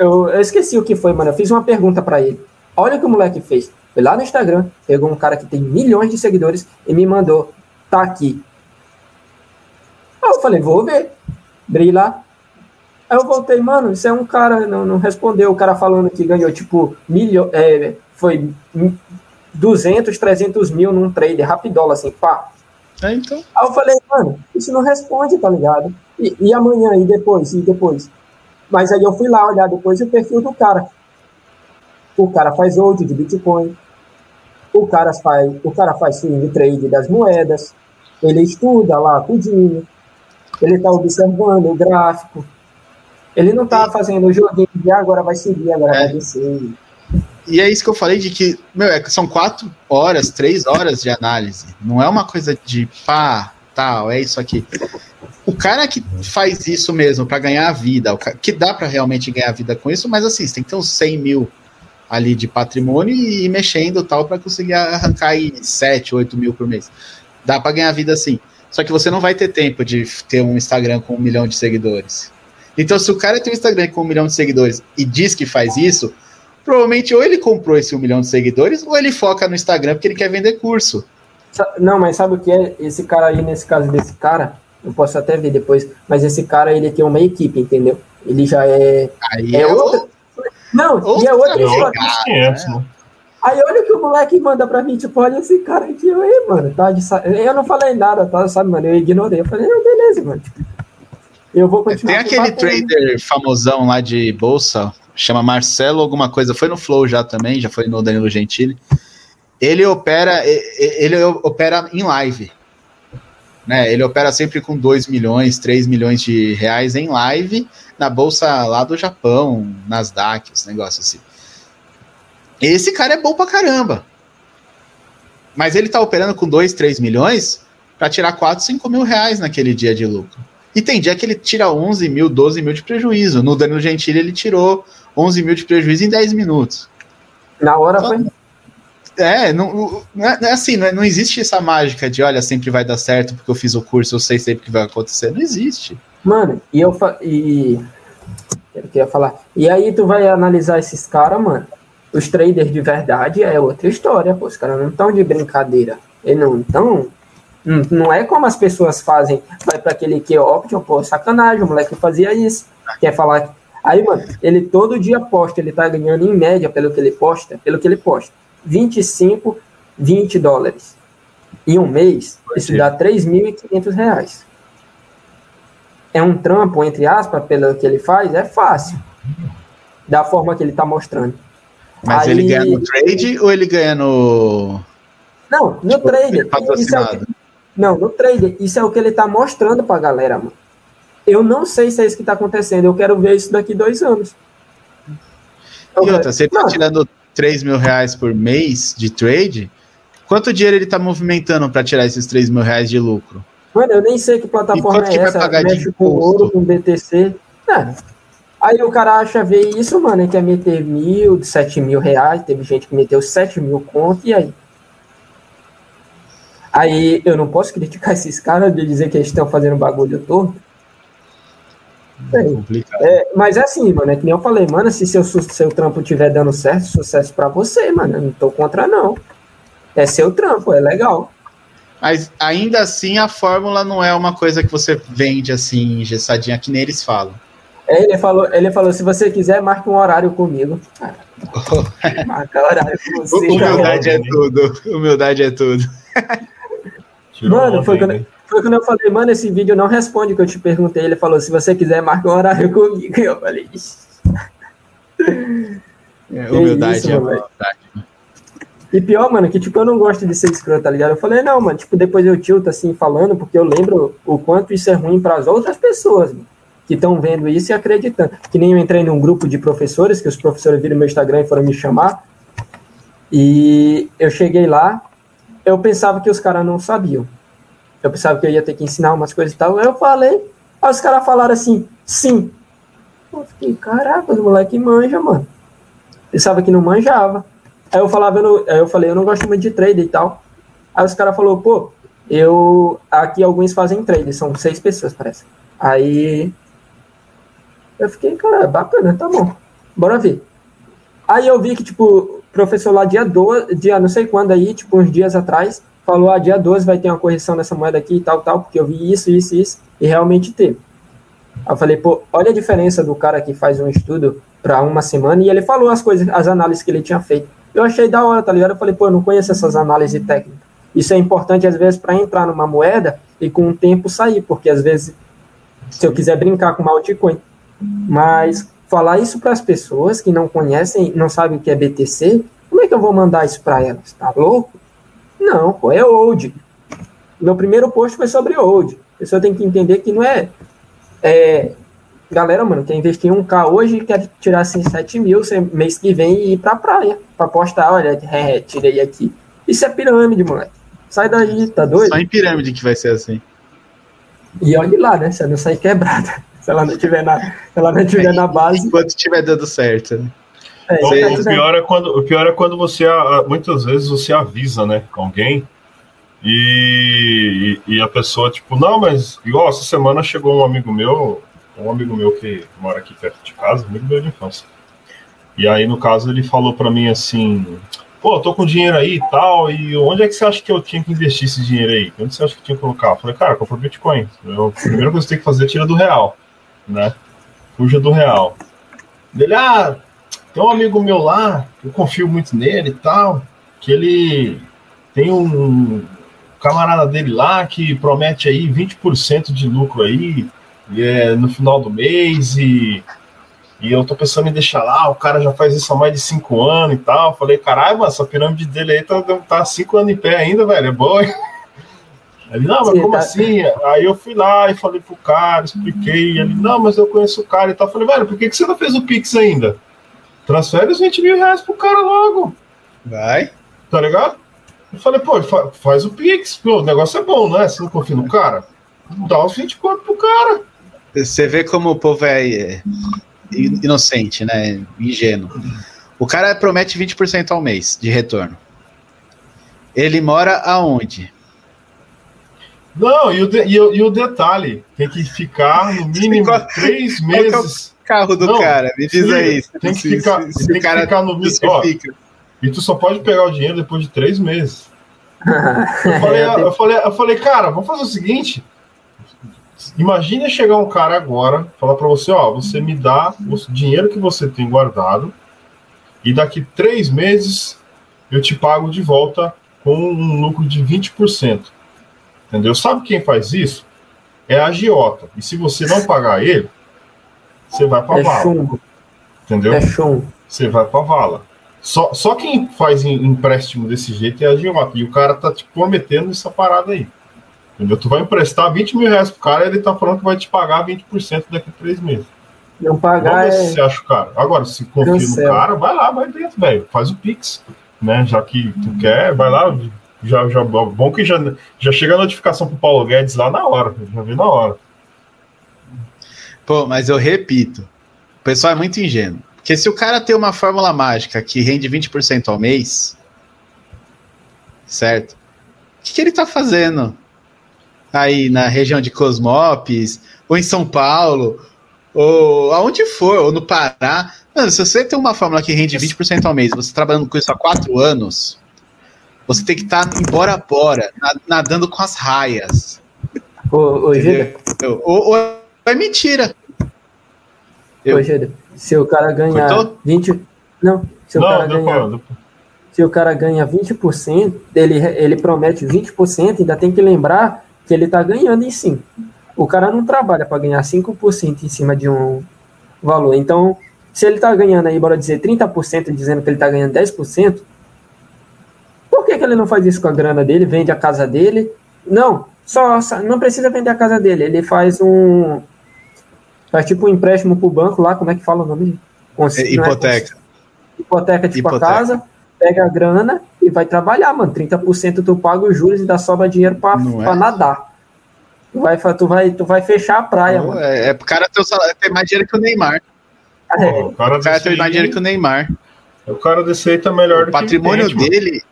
eu, eu esqueci o que foi, mano. Eu fiz uma pergunta para ele. Olha o que o moleque fez. Foi lá no Instagram, pegou um cara que tem milhões de seguidores e me mandou. Tá aqui. Aí eu falei, vou ver. Brilha lá. Aí eu voltei, mano, isso é um cara, não, não respondeu. O cara falando que ganhou, tipo, milho, é, foi 200, 300 mil num trade, rapidola, assim, pá. É, então. Aí eu falei, mano, isso não responde, tá ligado? E, e amanhã, e depois, e depois. Mas aí eu fui lá olhar depois o perfil do cara. O cara faz hold de Bitcoin. O cara faz, o cara faz swing trade das moedas. Ele estuda lá tudinho. Ele está observando o gráfico. Ele não está fazendo o joguinho de ah, agora vai subir, agora é. vai descer. E é isso que eu falei de que, meu, é, são quatro horas, três horas de análise. Não é uma coisa de pá, tal, é isso aqui o cara que faz isso mesmo para ganhar a vida, que dá para realmente ganhar a vida com isso, mas assim, você tem que ter uns 100 mil ali de patrimônio e ir mexendo tal para conseguir arrancar aí 7, 8 mil por mês. Dá para ganhar a vida assim. Só que você não vai ter tempo de ter um Instagram com um milhão de seguidores. Então, se o cara tem um Instagram com um milhão de seguidores e diz que faz isso, provavelmente ou ele comprou esse um milhão de seguidores ou ele foca no Instagram porque ele quer vender curso. Não, mas sabe o que é? Esse cara aí, nesse caso desse cara, eu posso até ver depois, mas esse cara, ele tem uma equipe, entendeu? Ele já é. Aí é, é outra. Não, outra e é outra história. Né? Aí olha o que o moleque manda pra mim, tipo, olha esse cara aqui, aí, mano, tá de Eu não falei nada, tá, sabe, mano? Eu ignorei. Eu falei, não, beleza, mano. Eu vou continuar. Tem aquele trader famosão lá de bolsa, chama Marcelo alguma coisa, foi no Flow já também, já foi no Danilo Gentili. Ele opera, ele opera em live. Né? Ele opera sempre com 2 milhões, 3 milhões de reais em live na bolsa lá do Japão, Nasdaq, os negócios assim. Esse cara é bom pra caramba. Mas ele tá operando com 2, 3 milhões para tirar 4, 5 mil reais naquele dia de lucro. E tem dia que ele tira 11 mil, 12 mil de prejuízo. No Danilo Gentili ele tirou 11 mil de prejuízo em 10 minutos. Na hora então, foi. É, não, não é, é assim, não, é, não, existe essa mágica de, olha, sempre vai dar certo porque eu fiz o curso, eu sei sempre que vai acontecer. Não existe. Mano, e eu e eu queria falar. E aí tu vai analisar esses caras, mano. Os traders de verdade é outra história, pô. Os caras não estão de brincadeira. Eles não estão Hum, não é como as pessoas fazem, vai para aquele que option, pô, sacanagem, o moleque fazia isso. Quer falar. Aí, mano, ele todo dia posta, ele tá ganhando em média pelo que ele posta, pelo que ele posta, 25, 20 dólares. Em um mês, isso dá 3.500 reais. É um trampo, entre aspas, pelo que ele faz, é fácil. Da forma que ele tá mostrando. Mas Aí... ele ganha no trade ou ele ganha no. Não, no tipo, trade. Patrocinado. Não, no trader. Isso é o que ele tá mostrando pra galera, mano. Eu não sei se é isso que tá acontecendo. Eu quero ver isso daqui dois anos. E outra, você tá tirando 3 mil reais por mês de trade, quanto dinheiro ele tá movimentando para tirar esses 3 mil reais de lucro? Mano, eu nem sei que plataforma é essa. Mexe com ouro, com BTC. Aí o cara acha ver isso, mano, quer meter mil, sete mil reais. Teve gente que meteu sete mil conto, e aí? Aí eu não posso criticar esses caras de dizer que eles estão fazendo bagulho todo. É, é, mas é assim, mano, é que nem eu falei, mano, se seu, seu trampo estiver dando certo, sucesso para você, mano, eu não tô contra não. É seu trampo, é legal. Mas ainda assim a fórmula não é uma coisa que você vende assim, engessadinha, que nem eles falam. É, ele falou, ele falou, se você quiser, marque um horário comigo. Marca horário com você. Humildade é tudo. Humildade é tudo. Mano, foi quando, foi quando eu falei, mano, esse vídeo não responde o que eu te perguntei. Ele falou, se você quiser, marca um horário comigo. E eu falei, é, humildade isso, é humildade. E pior, mano, que tipo, eu não gosto de ser escroto, tá ligado? Eu falei, não, mano, tipo, depois eu tilto assim falando, porque eu lembro o quanto isso é ruim para as outras pessoas, mano, que estão vendo isso e acreditando. Que nem eu entrei num grupo de professores, que os professores viram meu Instagram e foram me chamar. E eu cheguei lá, eu pensava que os caras não sabiam. Eu pensava que eu ia ter que ensinar umas coisas e tal. Eu falei, aí os caras falaram assim, sim. Eu fiquei, caraca, os moleque manja, mano. Pensava que não manjava. Aí eu falava, eu, não, aí eu falei, eu não gosto muito de trader e tal. Aí os caras falaram, pô, eu. Aqui alguns fazem trade, são seis pessoas, parece. Aí. Eu fiquei, cara, bacana, tá bom. Bora ver. Aí eu vi que, tipo, professor lá dia 12, dia não sei quando aí, tipo uns dias atrás, falou, ah, dia 12 vai ter uma correção dessa moeda aqui e tal, tal, porque eu vi isso, isso, isso, e realmente teve. Aí eu falei, pô, olha a diferença do cara que faz um estudo para uma semana, e ele falou as coisas, as análises que ele tinha feito. Eu achei da hora, tá ligado? Eu falei, pô, eu não conheço essas análises técnicas. Isso é importante, às vezes, para entrar numa moeda e com o tempo sair, porque às vezes, se eu quiser brincar com uma altcoin, mas falar isso para as pessoas que não conhecem, não sabem o que é BTC, como é que eu vou mandar isso para elas? Tá louco? Não, pô, é old. Meu primeiro post foi sobre old. A pessoa tem que entender que não é, é galera, mano, quer investir em um K hoje quer tirar assim 7 mil mês que vem e ir pra praia. Pra postar, olha, é, tirei aqui. Isso é pirâmide, moleque. Sai daí, tá doido? Só em pirâmide que vai ser assim. E olhe lá, né? Se não sair quebrada se ela não tiver na, ela não tiver na base. Enquanto estiver dando certo. Né? É, o, pior é quando, o pior é quando você, muitas vezes, você avisa, né, alguém, E, e, e, a pessoa, tipo, não, mas igual essa semana chegou um amigo meu, um amigo meu que mora aqui perto de casa, amigo meu de infância. E aí, no caso, ele falou para mim assim: pô, tô com dinheiro aí e tal, e onde é que você acha que eu tinha que investir esse dinheiro aí? Onde você acha que tinha que colocar? Eu falei, cara, compra Bitcoin. Eu, a primeira coisa que você tem que fazer é tirar do real, né? Fuja do real. Ele, ah, tem um amigo meu lá, eu confio muito nele e tal, que ele tem um camarada dele lá que promete aí 20% de lucro aí é, no final do mês e, e eu tô pensando em deixar lá, o cara já faz isso há mais de 5 anos e tal. Falei, caralho, mano, essa pirâmide dele aí tá, tá 5 anos em pé ainda, velho, é boa. Ele, não, mas como tá... assim? Aí eu fui lá e falei pro cara, expliquei. Ele, não, mas eu conheço o cara e tal. falei, velho, por que, que você não fez o Pix ainda? Transfere os 20 mil reais pro cara logo. Vai. Tá ligado? Eu falei, pô, faz o Pix, pô, o negócio é bom, né? Você não confia no cara? Dá os 20 conto pro cara. Você vê como o povo é inocente, né? Ingênuo. O cara promete 20% ao mês de retorno. Ele mora aonde? Não, e o, de, e, o, e o detalhe, tem que ficar no mínimo Qual, três meses. É o carro do não, cara, me diz aí. Tem que ficar, se, se tem que ficar no mínimo. E tu só pode pegar o dinheiro depois de três meses. eu, falei, eu, falei, eu falei, cara, vamos fazer o seguinte. Imagina chegar um cara agora, falar para você, ó, você me dá o dinheiro que você tem guardado e daqui três meses eu te pago de volta com um lucro de 20%. Entendeu? Sabe quem faz isso? É a agiota. E se você não pagar ele, você vai para é vala. Chumbo. Entendeu? É chumbo. Você vai para vala. Só, só quem faz empréstimo desse jeito é a agiota. E o cara tá te prometendo essa parada aí. Entendeu? Tu vai emprestar 20 mil reais pro cara e ele tá falando que vai te pagar 20% daqui a três meses. Não pagar. Vamos é... se você acha o cara. Agora, se confia no cara, vai lá, vai dentro, velho. Faz o Pix. Né? Já que tu quer, vai lá. Já, já, bom que já, já chega a notificação pro Paulo Guedes lá na hora. Já vi na hora. Pô, mas eu repito. O pessoal é muito ingênuo. Porque se o cara tem uma fórmula mágica que rende 20% ao mês, certo? O que, que ele tá fazendo? aí na região de Cosmópolis, ou em São Paulo, ou aonde for, ou no Pará. Mano, se você tem uma fórmula que rende 20% ao mês, você trabalhando com isso há quatro anos, você tem que estar tá embora bora, nadando com as raias. Ô, ô ou, ou, é mentira. Eu... Ô, Gida, se o cara ganhar Cortou? 20. Não, se o não, cara ganhar. Se o cara ganha 20%, ele, ele promete 20%, ainda tem que lembrar que ele está ganhando em 5. O cara não trabalha para ganhar 5% em cima de um valor. Então, se ele está ganhando aí, bora dizer, 30%, dizendo que ele está ganhando 10%, por que, que ele não faz isso com a grana dele, vende a casa dele? Não, só, só não precisa vender a casa dele, ele faz um. Faz tipo um empréstimo para o banco lá, como é que fala o nome? Consi é, hipoteca. É hipoteca tipo hipoteca. a casa, pega a grana e vai trabalhar, mano. 30% tu paga os juros e dá sobra dinheiro pra, pra é? nadar. Tu vai, tu, vai, tu vai fechar a praia, mano. É, é pro cara ter, salário, ter mais dinheiro que o Neymar. É. o cara, o cara ter mais dinheiro que o Neymar. O cara desse aí tá melhor o do patrimônio que o dele.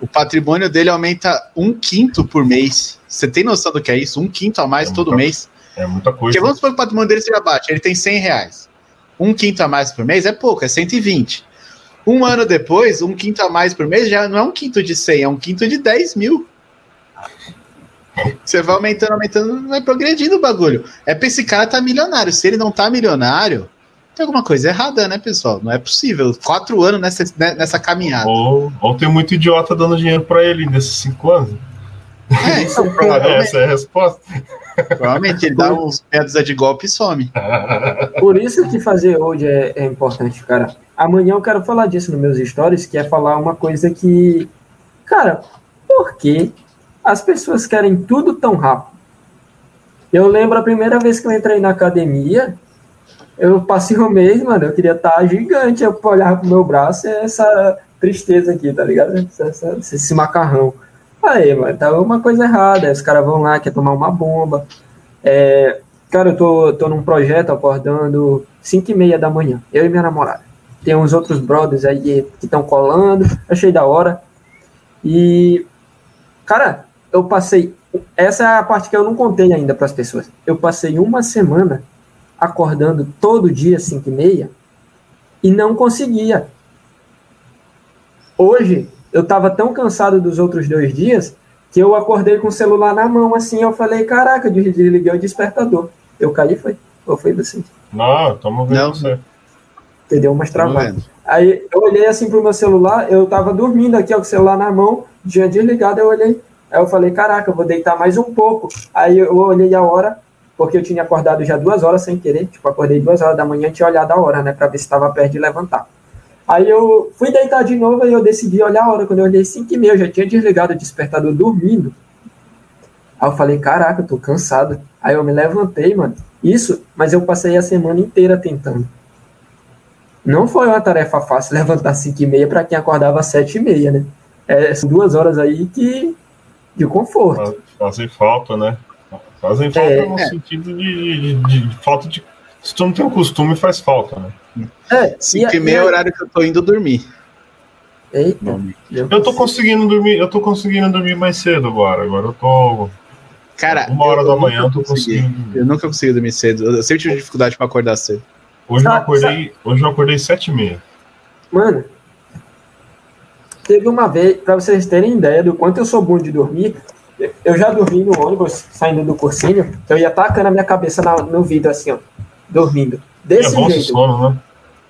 O patrimônio dele aumenta um quinto por mês. Você tem noção do que é isso? Um quinto a mais é todo muita, mês. É muita coisa. Porque vamos supor que o patrimônio dele seja baixo. Ele tem 100 reais. Um quinto a mais por mês é pouco, é 120. Um ano depois, um quinto a mais por mês já não é um quinto de 100, é um quinto de 10 mil. Você vai aumentando, aumentando, vai progredindo o bagulho. É pra esse cara tá milionário. Se ele não tá milionário, tem alguma coisa errada, né, pessoal? Não é possível. Quatro anos nessa, né, nessa caminhada. Ou, ou tem muito idiota dando dinheiro para ele nesses cinco anos. É, isso Essa é a resposta. Provavelmente ele dá uns pedras de golpe e some. Por isso que fazer hoje é, é, importante, cara. Amanhã eu quero falar disso nos meus stories, que é falar uma coisa que. Cara, por que as pessoas querem tudo tão rápido? Eu lembro a primeira vez que eu entrei na academia, eu passei um mês, mano, eu queria estar gigante, eu olhar pro meu braço e essa tristeza aqui, tá ligado? Essa, esse macarrão. Aí, mano, tá uma coisa errada. Aí os caras vão lá, quer tomar uma bomba. É, cara, eu tô, tô num projeto acordando 5 e meia da manhã, eu e minha namorada. Tem uns outros brothers aí que estão colando, achei da hora. E Cara, eu passei. Essa é a parte que eu não contei ainda para as pessoas. Eu passei uma semana acordando todo dia, 5 e meia, e não conseguia. Hoje, eu estava tão cansado dos outros dois dias que eu acordei com o celular na mão, assim, eu falei, caraca, desliguei o despertador. Eu caí, foi? Ou foi você? Não, estamos vendo não. você. Entendeu? Umas travadas. Aí eu olhei assim pro meu celular, eu tava dormindo aqui, ó, com o celular na mão, dia desligado, eu olhei. Aí eu falei, caraca, eu vou deitar mais um pouco. Aí eu olhei a hora, porque eu tinha acordado já duas horas sem querer, tipo, acordei duas horas da manhã e tinha olhado a hora, né, pra ver se estava perto de levantar. Aí eu fui deitar de novo e eu decidi olhar a hora. Quando eu olhei 5 e meia, eu já tinha desligado o despertador dormindo. Aí eu falei, caraca, eu tô cansado. Aí eu me levantei, mano. Isso, mas eu passei a semana inteira tentando. Não foi uma tarefa fácil levantar 5 e meia para quem acordava 7 e meia, né? É, são duas horas aí que de conforto. Fazem falta, né? Fazem falta é, no é. sentido de, de, de, falta de. Se tu não tem o costume, faz falta, né? É, 5 e meia é o horário que eu tô indo dormir. Eita, eu tô conseguindo dormir, eu tô conseguindo dormir mais cedo agora. Agora eu tô. Cara, uma hora da manhã eu tô conseguindo. Eu nunca consegui dormir cedo. Eu sempre tive dificuldade para acordar cedo. Hoje eu acordei, hoje eu acordei sete e meia. Mano, teve uma vez, para vocês terem ideia do quanto eu sou bom de dormir, eu já dormi no ônibus, saindo do cursinho, eu ia tacando a minha cabeça na, no vidro, assim, ó, dormindo. Desse é jeito. Sono, né?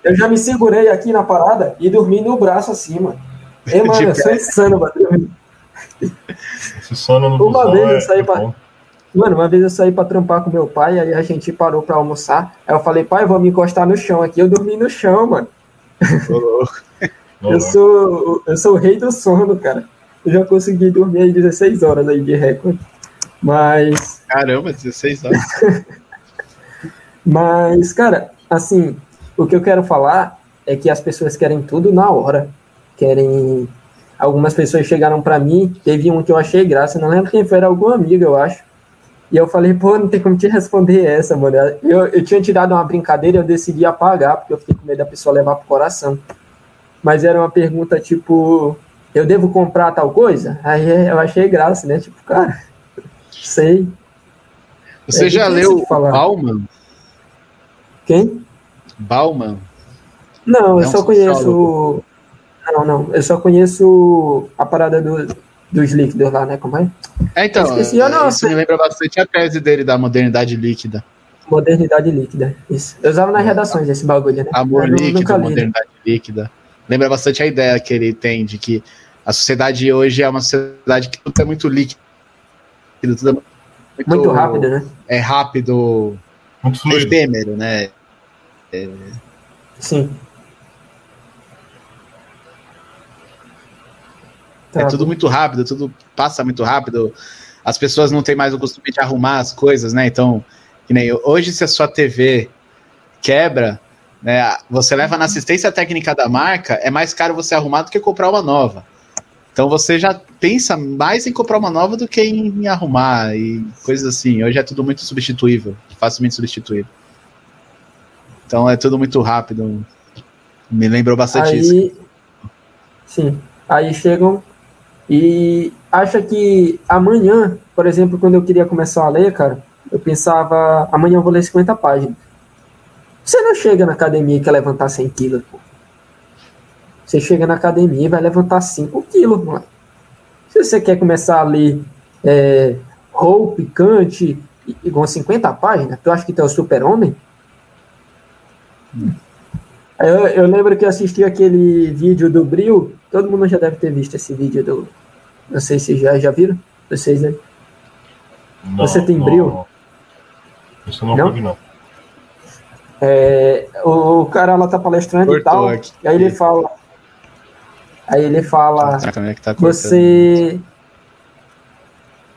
Eu já me segurei aqui na parada e dormi no braço assim, mano. Ei, mano, eu sou insano, mano. Esse sono no Uma vez eu é saí é pra... Mano, uma vez eu saí pra trampar com meu pai, aí a gente parou pra almoçar. Aí eu falei, pai, vou me encostar no chão aqui. Eu dormi no chão, mano. eu, sou, eu sou o rei do sono, cara. Eu já consegui dormir aí 16 horas aí de recorde. Mas. Caramba, 16 horas. Mas, cara, assim, o que eu quero falar é que as pessoas querem tudo na hora. Querem. Algumas pessoas chegaram para mim, teve um que eu achei graça, não lembro quem foi, era algum amigo, eu acho. E eu falei, pô, não tem como te responder essa, mano. Eu, eu tinha tirado uma brincadeira e eu decidi apagar, porque eu fiquei com medo da pessoa levar pro coração. Mas era uma pergunta tipo, eu devo comprar tal coisa? Aí eu achei graça, né? Tipo, cara, sei. Você é já leu Bauman? Quem? Bauman. Não, é eu só conheço. Não, não. Eu só conheço a parada do, dos líquidos lá, né? Como é? É, então, esqueci, eu não, isso me lembra bastante a tese dele da modernidade líquida. Modernidade líquida, isso. Eu usava nas é. redações esse bagulho, né? Amor líquido, modernidade líquida. Lembra bastante a ideia que ele tem de que a sociedade hoje é uma sociedade que tudo é muito líquido, tudo é muito, muito rápido, né? É rápido, muito fluido. efêmero, né? É... Sim. É tá. tudo muito rápido, tudo passa muito rápido. As pessoas não têm mais o costume de arrumar as coisas, né? Então, que nem hoje, se a sua TV quebra, né, você leva na assistência técnica da marca, é mais caro você arrumar do que comprar uma nova. Então você já pensa mais em comprar uma nova do que em arrumar e coisas assim. Hoje é tudo muito substituível, facilmente substituível. Então é tudo muito rápido. Me lembrou bastante Aí, isso. Sim. Aí chegam e acha que amanhã, por exemplo, quando eu queria começar a ler, cara, eu pensava, amanhã eu vou ler 50 páginas. Você não chega na academia e quer levantar 100 quilos, pô. Você chega na academia e vai levantar 5 quilos, mano. Se você quer começar a ler é, Hope, Kant, igual 50 páginas, tu acha que tu é o super-homem? Hum. Eu, eu, lembro que eu assisti aquele vídeo do Bril. Todo mundo já deve ter visto esse vídeo do. Não sei se já, já viram? Vocês aí? Não, Você tem não, Bril? Isso não, não? vi, não. É, o, o, cara lá tá palestrando Cortou e tal. Aqui. E aí ele fala. Aí ele fala. É tá você.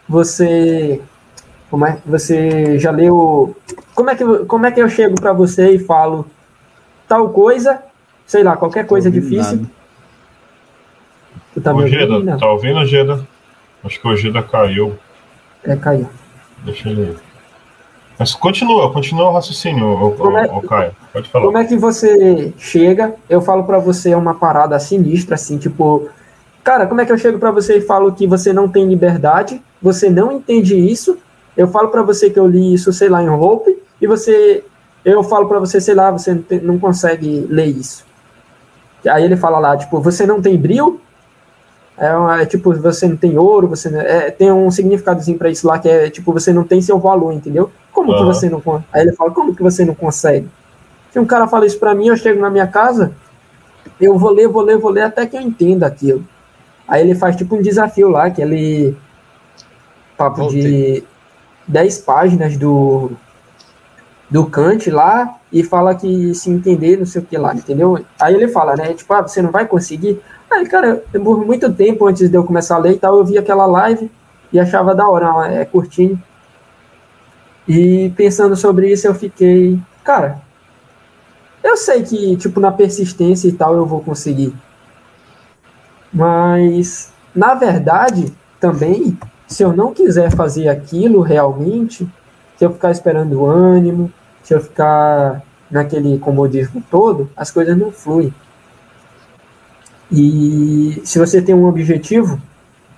Você. Como é? Você já leu. Como é que, como é que eu chego para você e falo tal coisa, sei lá, qualquer coisa difícil. Nada. Tu tá Ojeda, ouvindo? Tá ouvindo, Ojeda? Acho que o Ojeda caiu. É, caiu. Deixa ele. Mas continua, continua o raciocínio, o, o, é, o Caio. Pode falar. Como é que você chega? Eu falo para você uma parada sinistra, assim, tipo, Cara, como é que eu chego para você e falo que você não tem liberdade, você não entende isso? Eu falo para você que eu li isso, sei lá, em Hope, e você eu falo para você, sei lá, você não, tem, não, consegue ler isso. Aí ele fala lá, tipo, você não tem brilho, é, uma, é tipo, você não tem ouro, você não, é, tem um significadozinho para isso lá que é tipo, você não tem seu valor, entendeu? Como uhum. que você não Aí ele fala, como que você não consegue? Se um cara fala isso para mim, eu chego na minha casa, eu vou ler, vou ler, vou ler até que eu entenda aquilo. Aí ele faz tipo um desafio lá, que ele. Papo Voltei. de 10 páginas do. Do Kant lá, e fala que se entender, não sei o que lá, entendeu? Aí ele fala, né? Tipo, ah, você não vai conseguir. Aí, cara, por muito tempo antes de eu começar a ler e tal, eu vi aquela live e achava da hora, é curtinho. E pensando sobre isso, eu fiquei, cara, eu sei que, tipo, na persistência e tal eu vou conseguir. Mas, na verdade, também, se eu não quiser fazer aquilo realmente, se eu ficar esperando ânimo, se eu ficar naquele comodismo todo, as coisas não fluem. E se você tem um objetivo,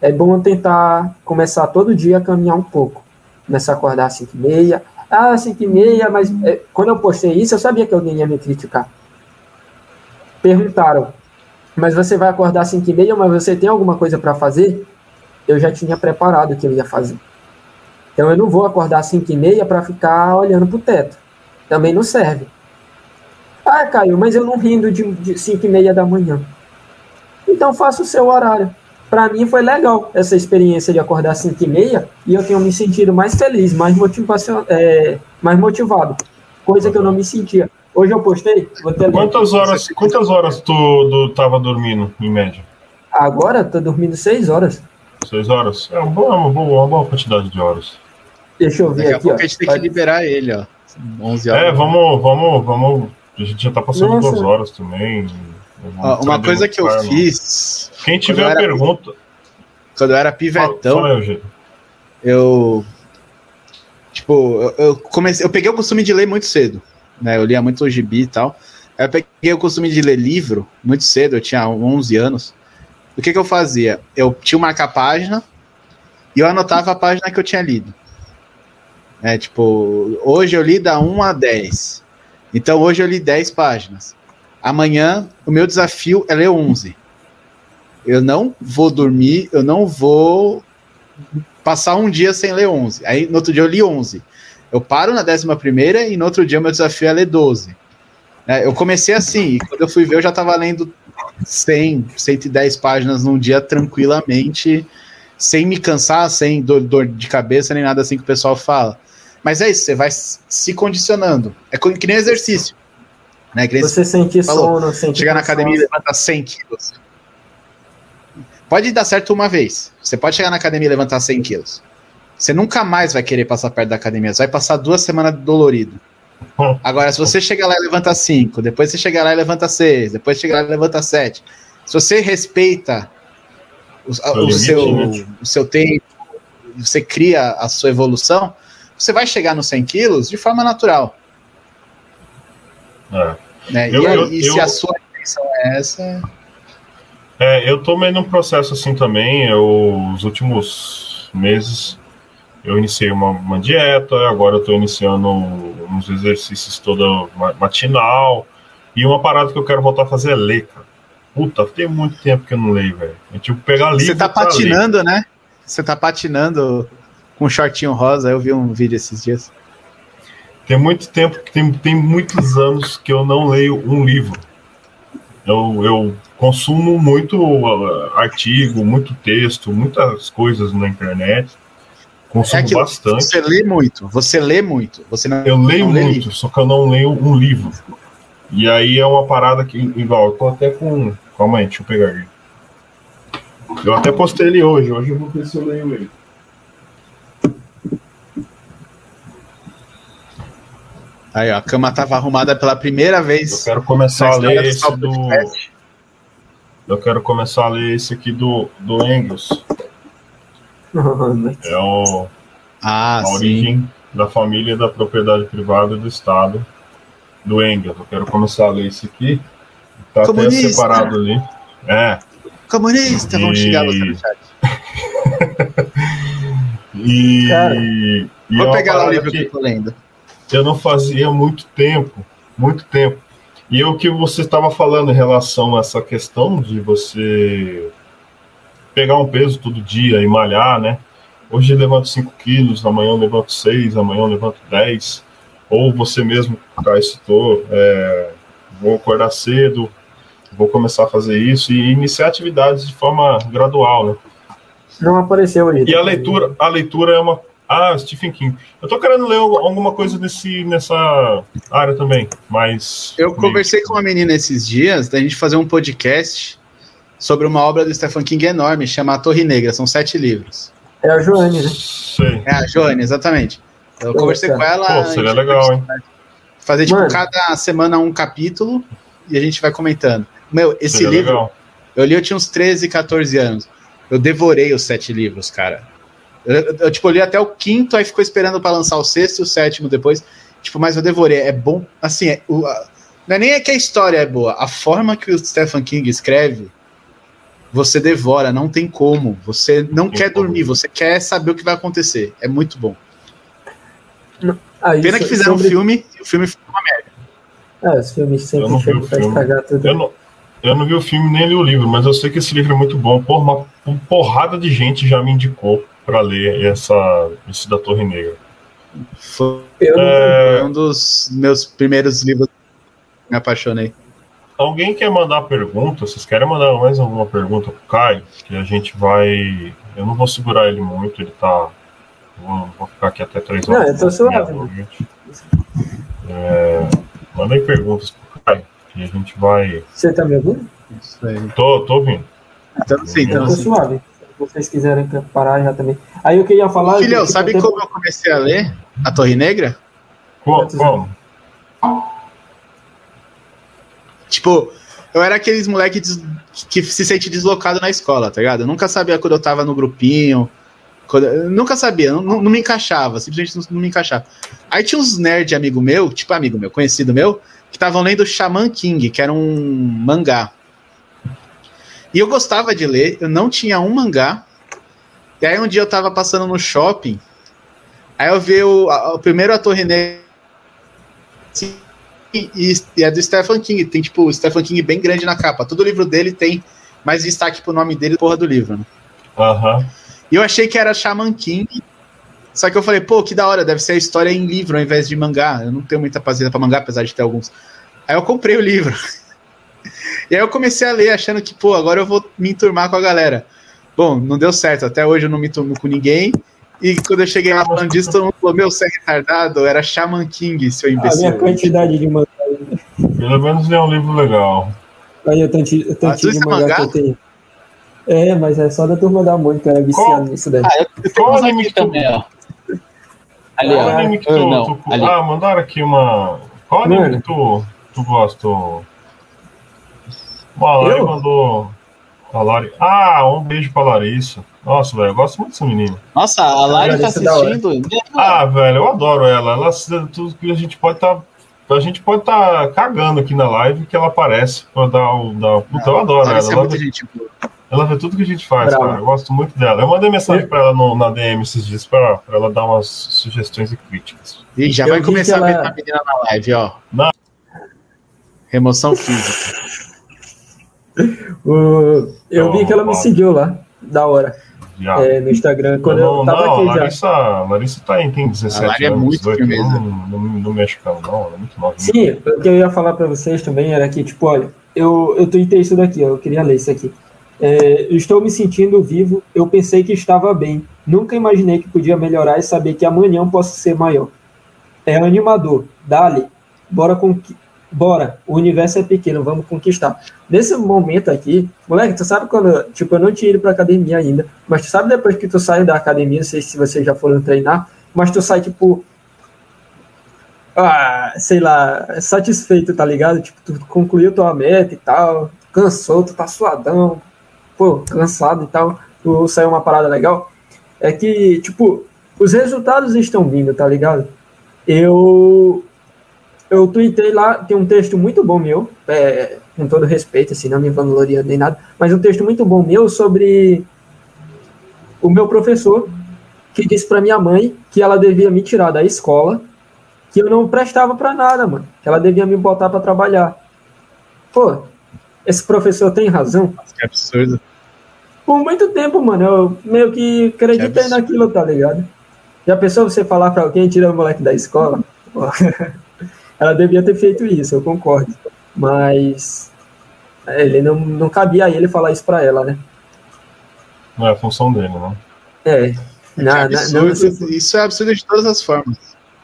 é bom tentar começar todo dia a caminhar um pouco. Começar a acordar às 5 e meia. Ah, 5 e meia, mas é, quando eu postei isso, eu sabia que alguém ia me criticar. Perguntaram, mas você vai acordar às 5 e meia, mas você tem alguma coisa para fazer? Eu já tinha preparado o que eu ia fazer. Então eu não vou acordar às 5 e meia para ficar olhando para o teto. Também não serve. Ah, Caio, mas eu não rindo de 5 e meia da manhã. Então faça o seu horário. Para mim foi legal essa experiência de acordar às 5 e meia e eu tenho me sentido mais feliz, mais, motivação, é, mais motivado. Coisa que eu não me sentia. Hoje eu postei. quantas horas, quantas horas tu, tu tava dormindo, em média? Agora tô dormindo 6 horas. 6 horas? É uma boa, uma boa, uma boa quantidade de horas. Deixa eu ver Daqui aqui. A, ó. a gente tem que liberar ele, ó. 11 horas. É, vamos, vamos, vamos. A gente já tá passando Nossa. duas horas também. Ó, uma coisa que eu fiz. Quem tiver a pergunta. Quando eu era pivetão. Fala, fala eu. Tipo, eu, eu, comecei. Eu peguei o costume de ler muito cedo. Né? Eu lia muito o gibi e tal. Aí eu peguei o costume de ler livro muito cedo, eu tinha 11 anos. O que, que eu fazia? Eu tinha uma página e eu anotava a página que eu tinha lido. É, tipo, hoje eu li da 1 a 10. Então hoje eu li 10 páginas. Amanhã o meu desafio é ler 11. Eu não vou dormir, eu não vou passar um dia sem ler 11. Aí no outro dia eu li 11. Eu paro na 11 primeira e no outro dia meu desafio é ler 12. É, eu comecei assim, e quando eu fui ver eu já estava lendo 100, 110 páginas num dia tranquilamente, sem me cansar, sem dor, dor de cabeça, nem nada assim que o pessoal fala. Mas é isso, você vai se condicionando. É que nem exercício. Né? Que você sentir sono, sentir Chegar na academia e levantar 100 quilos. Pode dar certo uma vez. Você pode chegar na academia e levantar 100 quilos. Você nunca mais vai querer passar perto da academia. Você vai passar duas semanas dolorido. Agora, se você chegar lá e levanta 5, depois você chega lá e levanta 6, depois chega lá e levanta 7. Se você respeita o, o, o seu, né? o seu tempo, você cria a sua evolução, você vai chegar nos 100 quilos de forma natural. É. Né? Eu, e, eu, e se eu, a sua intenção é essa. É, eu tô meio num processo assim também. Eu, os últimos meses eu iniciei uma, uma dieta, agora eu tô iniciando uns exercícios toda matinal. E uma parada que eu quero voltar a fazer é ler, cara. Puta, tem muito tempo que eu não leio, velho. É tipo pegar livro. Você tá patinando, ler. né? Você tá patinando com um shortinho rosa. Eu vi um vídeo esses dias. Tem muito tempo, tem, tem muitos anos que eu não leio um livro. Eu, eu consumo muito uh, artigo, muito texto, muitas coisas na internet. Consumo é bastante. Você lê muito, você lê muito. Você não, eu leio não muito, lê só que eu não leio um livro. E aí é uma parada que, igual, eu tô até com. Calma aí, deixa eu pegar aqui. Eu até postei ele hoje, hoje eu vou ver se eu leio ele. Aí, ó, a cama tava arrumada pela primeira vez. Eu quero começar a ler esse do. Eu quero começar a ler esse aqui do, do Engels. é o. Ah, a sim. origem da família, da propriedade privada e do Estado do Engels. Eu quero começar a ler esse aqui. Tá Comunista. até separado ali. É. Comunista! E... Vamos xingar você no chat. e... Cara, e vou é pegar lá o livro que eu tô lendo. Eu não fazia muito tempo, muito tempo. E o que você estava falando em relação a essa questão de você pegar um peso todo dia e malhar, né? Hoje eu levanto 5 quilos, amanhã eu levanto 6, amanhã eu levanto 10. Ou você mesmo, Caio citou, é, vou acordar cedo, vou começar a fazer isso e iniciar atividades de forma gradual, né? Não apareceu aí. E a leitura, a leitura é uma. Ah, Stephen King. Eu tô querendo ler alguma coisa nesse, nessa área também, mas. Eu conversei com uma menina esses dias da gente fazer um podcast sobre uma obra do Stephen King enorme, chama A Torre Negra, são sete livros. É a Joane, né? Sim. É a Joane, exatamente. Eu conversei com ela. Pô, seria legal, hein? Fazer, tipo, Mano. cada semana um capítulo e a gente vai comentando. Meu, esse seria livro. Legal. Eu li, eu tinha uns 13, 14 anos. Eu devorei os sete livros, cara. Eu, eu, eu tipo, li até o quinto, aí ficou esperando para lançar o sexto e o sétimo depois. Tipo, mas eu devorei. É bom. Assim, é, o, a, não é nem é que a história é boa, a forma que o Stephen King escreve você devora, não tem como. Você não tem quer como. dormir, você quer saber o que vai acontecer. É muito bom. Ah, Pena que fizeram sobre... um filme e o filme ficou uma merda. É, os filmes sempre chegam pra estragar tudo. Eu não, eu não vi o filme nem li o livro, mas eu sei que esse livro é muito bom. Por uma, uma porrada de gente já me indicou para ler essa, esse da Torre Negra. Foi, é... um dos meus primeiros livros que me apaixonei. Alguém quer mandar pergunta? Vocês querem mandar mais alguma pergunta pro Caio? Que a gente vai. Eu não vou segurar ele muito, ele tá. Vou, vou ficar aqui até três horas. Não, eu tô suave. Né? É... Mandem perguntas pro Caio, que a gente vai. Você tá me ouvindo? Isso aí. Tô, tô ouvindo. Então, sim, então, tô suave. Vocês quiserem parar já também. Aí eu queria falar. Filhão, sabe como eu comecei a ler A Torre Negra? Como? como? Tipo, eu era aqueles moleque que se sente deslocado na escola, tá ligado? Eu nunca sabia quando eu tava no grupinho. Eu nunca sabia, não, não, me encaixava, simplesmente não, não, me encaixava. Aí tinha uns nerd amigo meu, tipo amigo meu, conhecido meu, que estavam lendo Shaman King, que era um mangá. E eu gostava de ler, eu não tinha um mangá. E aí um dia eu tava passando no shopping, aí eu vi o, a, o primeiro ator René e, e, é do Stephen King. Tem, tipo, o Stephen King bem grande na capa. Todo livro dele tem mais destaque pro nome dele, porra do livro, né? Uhum. E eu achei que era Shaman King. Só que eu falei, pô, que da hora, deve ser a história em livro ao invés de mangá. Eu não tenho muita paciência pra mangá, apesar de ter alguns. Aí eu comprei o livro. e aí eu comecei a ler, achando que, pô, agora eu vou me enturmar com a galera. Bom, não deu certo. Até hoje eu não me turmo com ninguém. E quando eu cheguei lá falando disso, todo mundo falou: Meu, você é retardado? Era Shaman King, seu imbecil. A minha quantidade de mangá. Pelo menos é um livro legal. Aí eu tanto, eu de mangá, mangá que eu tenho. É, mas é só da turma da Mônica, era viciado nisso daí. Ah, eu, Qual anime que também, ó. Ali, Qual anime que tu, não, tu, ali. Ah, mandaram aqui uma. Qual anime que tu, tu gosta? O Lari mandou. A Lari. Ah, um beijo pra Larissa. Nossa, velho, eu gosto muito dessa menina. Nossa, a Lari tá assistindo. Ah, velho, eu adoro ela. Ela tudo que a gente pode estar. Tá, a gente pode estar tá cagando aqui na live que ela aparece pra dar o. Dar... Puta, eu adoro ela. Ela, vê, gente... ela vê tudo que a gente faz, Bravo. cara. Eu gosto muito dela. Eu mandei mensagem pra ela no, na DM esses dias pra, pra ela dar umas sugestões e críticas. E já eu vai começar ela... a ver a menina na live, ó. Na... Remoção física. O... Eu então, vi que ela me seguiu lá. Da hora. É, no Instagram. Quando não, eu tava não, aqui Larissa, já. Larissa tá em, tem 17 a anos. é muito 18, não, não, não mexe com ela, não. Ela é muito nova. Sim, o que eu ia falar pra vocês também era que, tipo, olha, eu, eu tuitei isso daqui, eu queria ler isso aqui. É, estou me sentindo vivo, eu pensei que estava bem. Nunca imaginei que podia melhorar e saber que amanhã posso ser maior. É animador. Dali, bora, com, bora, o universo é pequeno, vamos conquistar. Nesse momento aqui, moleque, tu sabe quando, tipo, eu não tinha ido pra academia ainda, mas tu sabe depois que tu sai da academia, não sei se vocês já foram treinar, mas tu sai, tipo, ah, sei lá, satisfeito, tá ligado? Tipo, tu concluiu tua meta e tal, cansou, tu tá suadão, pô, cansado e tal, tu saiu uma parada legal. É que, tipo, os resultados estão vindo, tá ligado? Eu eu tuitei lá, tem um texto muito bom meu, é, com todo respeito, assim, não me vangloriando nem nada, mas um texto muito bom meu sobre o meu professor, que disse para minha mãe que ela devia me tirar da escola, que eu não prestava para nada, mano, que ela devia me botar para trabalhar. Pô, esse professor tem razão. Que absurdo. Por muito tempo, mano, eu meio que acreditei que naquilo, tá ligado? Já pensou você falar para alguém tirar o moleque da escola? ela devia ter feito isso, eu concordo. Mas ele não, não cabia a ele falar isso para ela, né? Não é a função dele, né? É. Na, absurdo, na, isso é absurdo de todas as formas.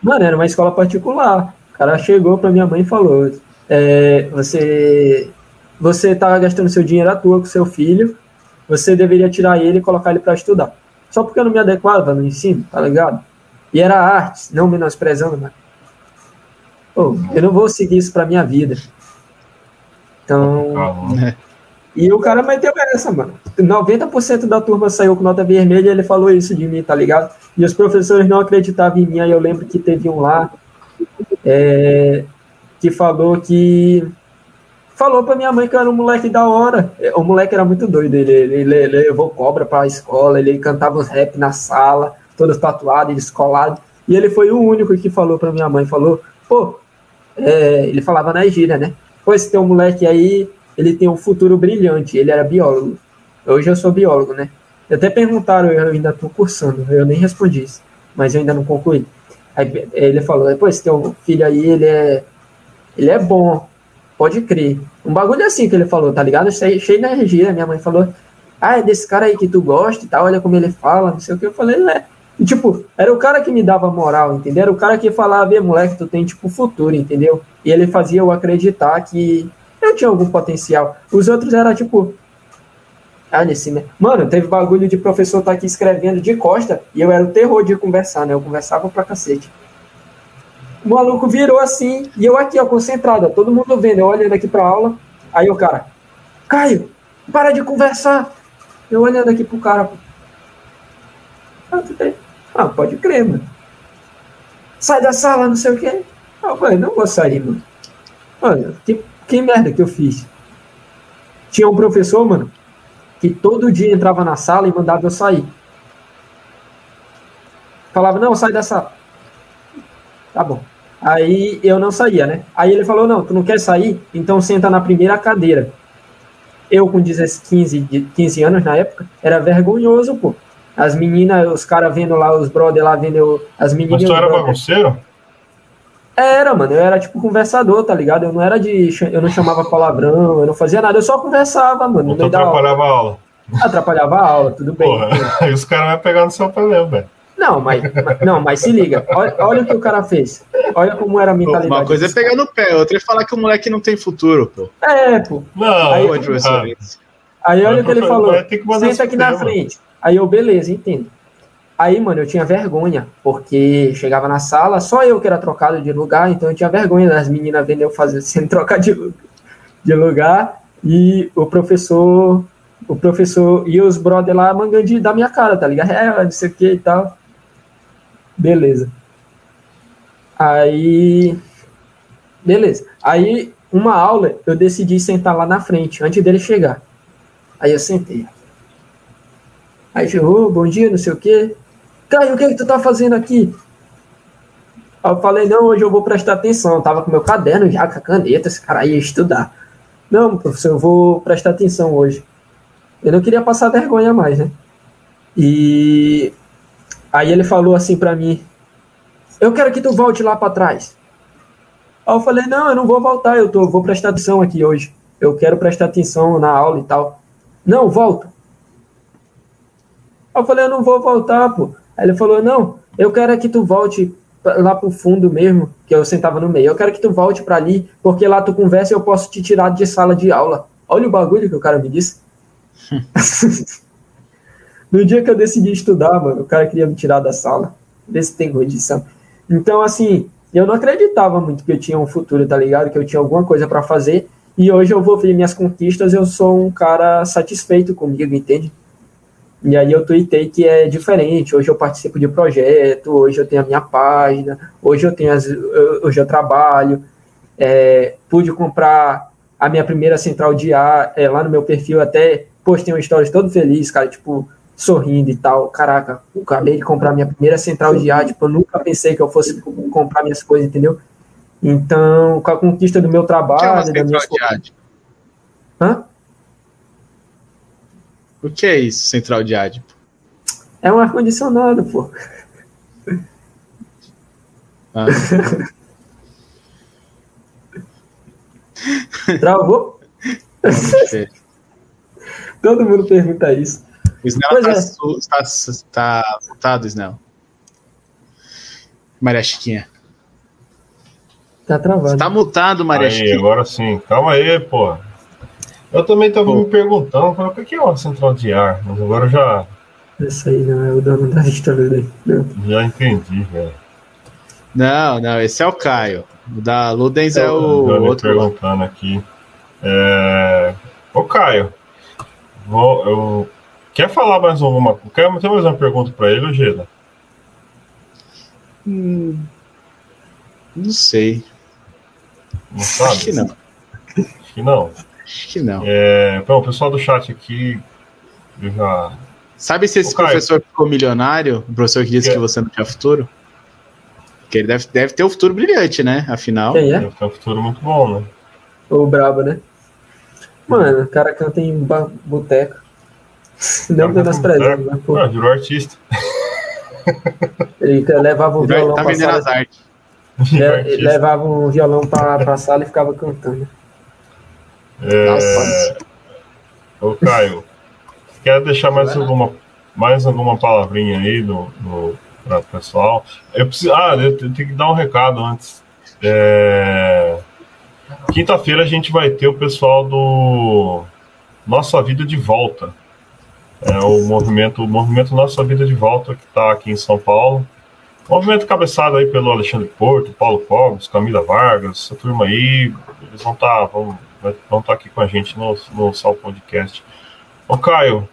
Mano, era uma escola particular. O cara chegou pra minha mãe e falou: é, você, você tá gastando seu dinheiro à toa com seu filho, você deveria tirar ele e colocar ele para estudar. Só porque eu não me adequava no ensino, tá ligado? E era arte, não menosprezando, mano. Pô, eu não vou seguir isso pra minha vida. Então. Ah, e o cara meteu essa, mano. 90% da turma saiu com nota vermelha e ele falou isso de mim, tá ligado? E os professores não acreditavam em mim. Aí eu lembro que teve um lá é, que falou que. Falou pra minha mãe que eu era um moleque da hora. O moleque era muito doido. Ele, ele, ele levou cobra pra escola, ele cantava os rap na sala, todos tatuados, descolado. E ele foi o único que falou pra minha mãe: falou, pô, é, ele falava na gíria, né? Pô, esse teu moleque aí ele tem um futuro brilhante, ele era biólogo. Hoje eu sou biólogo, né? Até perguntaram, eu ainda estou cursando, eu nem respondi isso, mas eu ainda não concluí. Aí ele falou, pô, esse teu filho aí, ele é, ele é bom, pode crer. Um bagulho assim que ele falou, tá ligado? Cheio, de energia, minha mãe falou, ah, é desse cara aí que tu gosta e tal, olha como ele fala, não sei o que. Eu falei, é. E, tipo, era o cara que me dava moral, entendeu? Era o cara que falava, vê, moleque, tu tem, tipo, futuro, entendeu? E ele fazia eu acreditar que eu tinha algum potencial. Os outros era tipo. Ah, nesse, né? Mano, teve bagulho de professor tá aqui escrevendo de costa e eu era o terror de conversar, né? Eu conversava pra cacete. O maluco virou assim e eu aqui, ó, concentrado, ó, todo mundo vendo, eu olhando aqui pra aula. Aí o cara, Caio, para de conversar. Eu olhando aqui pro cara. Ah, pode crer, mano. Sai da sala, não sei o quê. Ah, falei, não vou sair, mano. Olha, que que merda que eu fiz? Tinha um professor, mano, que todo dia entrava na sala e mandava eu sair. Falava, não, sai da sala. Tá bom. Aí eu não saía, né? Aí ele falou, não, tu não quer sair? Então senta na primeira cadeira. Eu com 15, 15 anos na época, era vergonhoso, pô. As meninas, os caras vendo lá, os brother lá vendo as meninas. Mas tu era bagunceiro? Era, mano, eu era tipo conversador, tá ligado? Eu não era de. Eu não chamava palavrão, eu não fazia nada, eu só conversava, mano. Então atrapalhava a aula. Atrapalhava a aula, tudo bem. Porra, aí os caras vão pegar no seu problema, velho. Não, mas, não, mas se liga, olha, olha, o que o cara fez. Olha como era a mentalidade. Uma coisa é pegar no pé, outra é falar que o moleque não tem futuro, pô. É, pô. Não, aí, pode ah, aí olha o que ele falou. Senta aqui na frente. Aí eu, beleza, entendo. Aí, mano, eu tinha vergonha, porque chegava na sala, só eu que era trocado de lugar, então eu tinha vergonha das meninas vendo eu fazer, sem trocar de, de lugar, e o professor, o professor e os brother lá mangando da minha cara, tá ligado? É, não sei o que e tal. Beleza. Aí, beleza. Aí, uma aula, eu decidi sentar lá na frente, antes dele chegar. Aí eu sentei. Aí chegou, bom dia, não sei o quê. Caio, o que, é que tu tá fazendo aqui? Aí eu falei, não, hoje eu vou prestar atenção. Eu tava com meu caderno já, com a caneta, esse cara ia estudar. Não, professor, eu vou prestar atenção hoje. Eu não queria passar vergonha mais, né? E aí ele falou assim para mim: Eu quero que tu volte lá para trás. Aí eu falei: Não, eu não vou voltar, eu tô, vou prestar atenção aqui hoje. Eu quero prestar atenção na aula e tal. Não, volta. Eu falei: Eu não vou voltar, pô. Aí ele falou: Não, eu quero que tu volte lá pro fundo mesmo, que eu sentava no meio. Eu quero que tu volte para ali, porque lá tu conversa e eu posso te tirar de sala de aula. Olha o bagulho que o cara me disse. no dia que eu decidi estudar, mano, o cara queria me tirar da sala. Vê se tem condição. Então, assim, eu não acreditava muito que eu tinha um futuro, tá ligado? Que eu tinha alguma coisa para fazer. E hoje eu vou ver minhas conquistas, eu sou um cara satisfeito comigo, entende? E aí eu tuitei que é diferente. Hoje eu participo de projeto, hoje eu tenho a minha página, hoje eu tenho as, hoje eu trabalho. É, pude comprar a minha primeira central de ar é, lá no meu perfil, até postei uma história todo feliz, cara, tipo, sorrindo e tal. Caraca, eu acabei de comprar minha primeira central de ar, tipo, eu nunca pensei que eu fosse comprar minhas coisas, entendeu? Então, com a conquista do meu trabalho. Que é uma central minha... de ar? Hã? O que é isso, central de ar? É um ar-condicionado, pô. Ah. Travou? Todo mundo pergunta isso. O Snell está, é. está, está mutado, Snell. Maria Chiquinha. Tá travado. Está mutado, Maria aí, Chiquinha. Agora sim. Calma aí, pô. Eu também estava me perguntando o que é uma central de ar, mas agora já. Esse aí não é o dono da história daí. Já entendi, velho. Não, não, esse é o Caio. O da Ludens é, é o eu outro. perguntando aqui. É... Ô, Caio, vou, eu... quer falar mais alguma Quer ter mais uma pergunta para ele, Geda? Hum... Não sei. Não sabe? Acho que não. Acho que não. Acho que não. É... Bom, o pessoal do chat aqui já. Sabe se esse Ô, professor ficou milionário? O professor que disse que, que você não tinha futuro? Porque ele deve, deve ter um futuro brilhante, né? Afinal. Quem é? Deve ter um futuro muito bom, né? O brabo, né? Mano, o cara canta em boteco. Não nas presentes, né? Ah, virou artista. Ele levava um violão tá pra sala. As artes. Ele levava um violão pra, pra sala e ficava cantando. É... Nossa. Ô, Caio, quer deixar mais alguma, mais alguma palavrinha aí no, no para o pessoal. Eu preciso, ah, eu tenho que dar um recado antes. É, Quinta-feira a gente vai ter o pessoal do Nossa Vida de Volta. É o movimento, o movimento Nossa Vida de Volta que está aqui em São Paulo. Movimento cabeçado aí pelo Alexandre Porto, Paulo Cogos, Camila Vargas, essa turma aí, eles vão estar tá, vão, vão tá aqui com a gente no, no Sal Podcast. Ô Caio,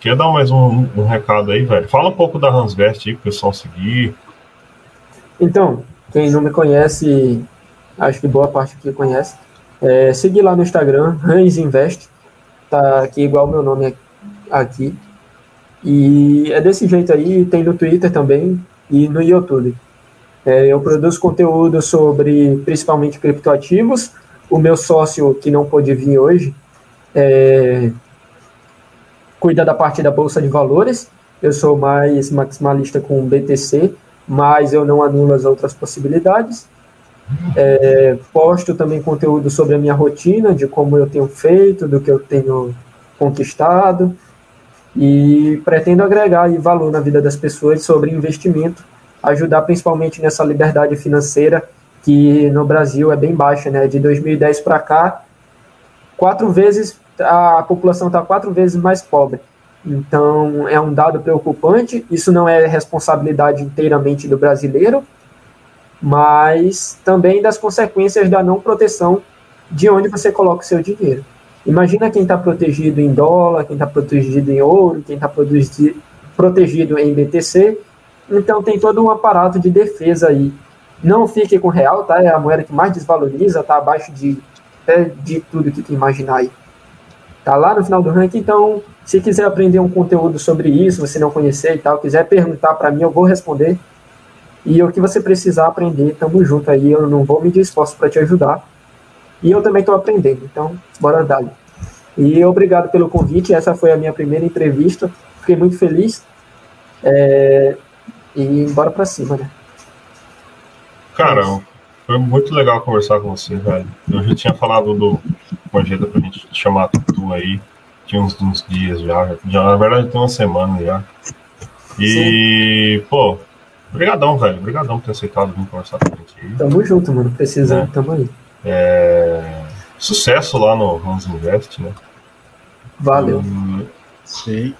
Quer dar mais um, um, recado aí, velho? Fala um pouco da Hansvest aí, pro pessoal seguir. Então, quem não me conhece, acho que boa parte aqui conhece, é, seguir lá no Instagram, Hans Invest, tá aqui igual meu nome aqui. E é desse jeito aí, tem no Twitter também e no YouTube. É, eu produzo conteúdo sobre principalmente criptoativos. O meu sócio, que não pôde vir hoje, é, cuida da parte da bolsa de valores. Eu sou mais maximalista com o BTC, mas eu não anulo as outras possibilidades. É, posto também conteúdo sobre a minha rotina, de como eu tenho feito, do que eu tenho conquistado, e pretendo agregar valor na vida das pessoas sobre investimento, ajudar principalmente nessa liberdade financeira que no Brasil é bem baixa, né? De 2010 para cá, quatro vezes a população está quatro vezes mais pobre. Então, é um dado preocupante. Isso não é responsabilidade inteiramente do brasileiro, mas também das consequências da não proteção de onde você coloca o seu dinheiro. Imagina quem está protegido em dólar, quem está protegido em ouro, quem está protegido em BTC. Então, tem todo um aparato de defesa aí. Não fique com real, tá? É a moeda que mais desvaloriza, está abaixo de, de tudo que tu imaginar aí. Tá lá no final do ranking, então, se quiser aprender um conteúdo sobre isso, você não conhecer e tal, quiser perguntar para mim, eu vou responder. E o que você precisar aprender, tamo junto aí, eu não vou medir esforço para te ajudar. E eu também estou aprendendo, então, bora dar. E obrigado pelo convite, essa foi a minha primeira entrevista, fiquei muito feliz. É... E bora para cima, né? Cara, foi muito legal conversar com você, velho. Eu já tinha falado do com a agenda pra gente chamar tu aí. Tinha uns, uns dias já, já. Na verdade, tem uma semana já. E, Sim. pô, obrigadão, velho. Obrigadão por ter aceitado vir conversar com a gente aí. Tamo junto, mano. Precisando, é. tamo aí. É... Sucesso lá no Ramos Invest, né? Valeu. Hum, sim.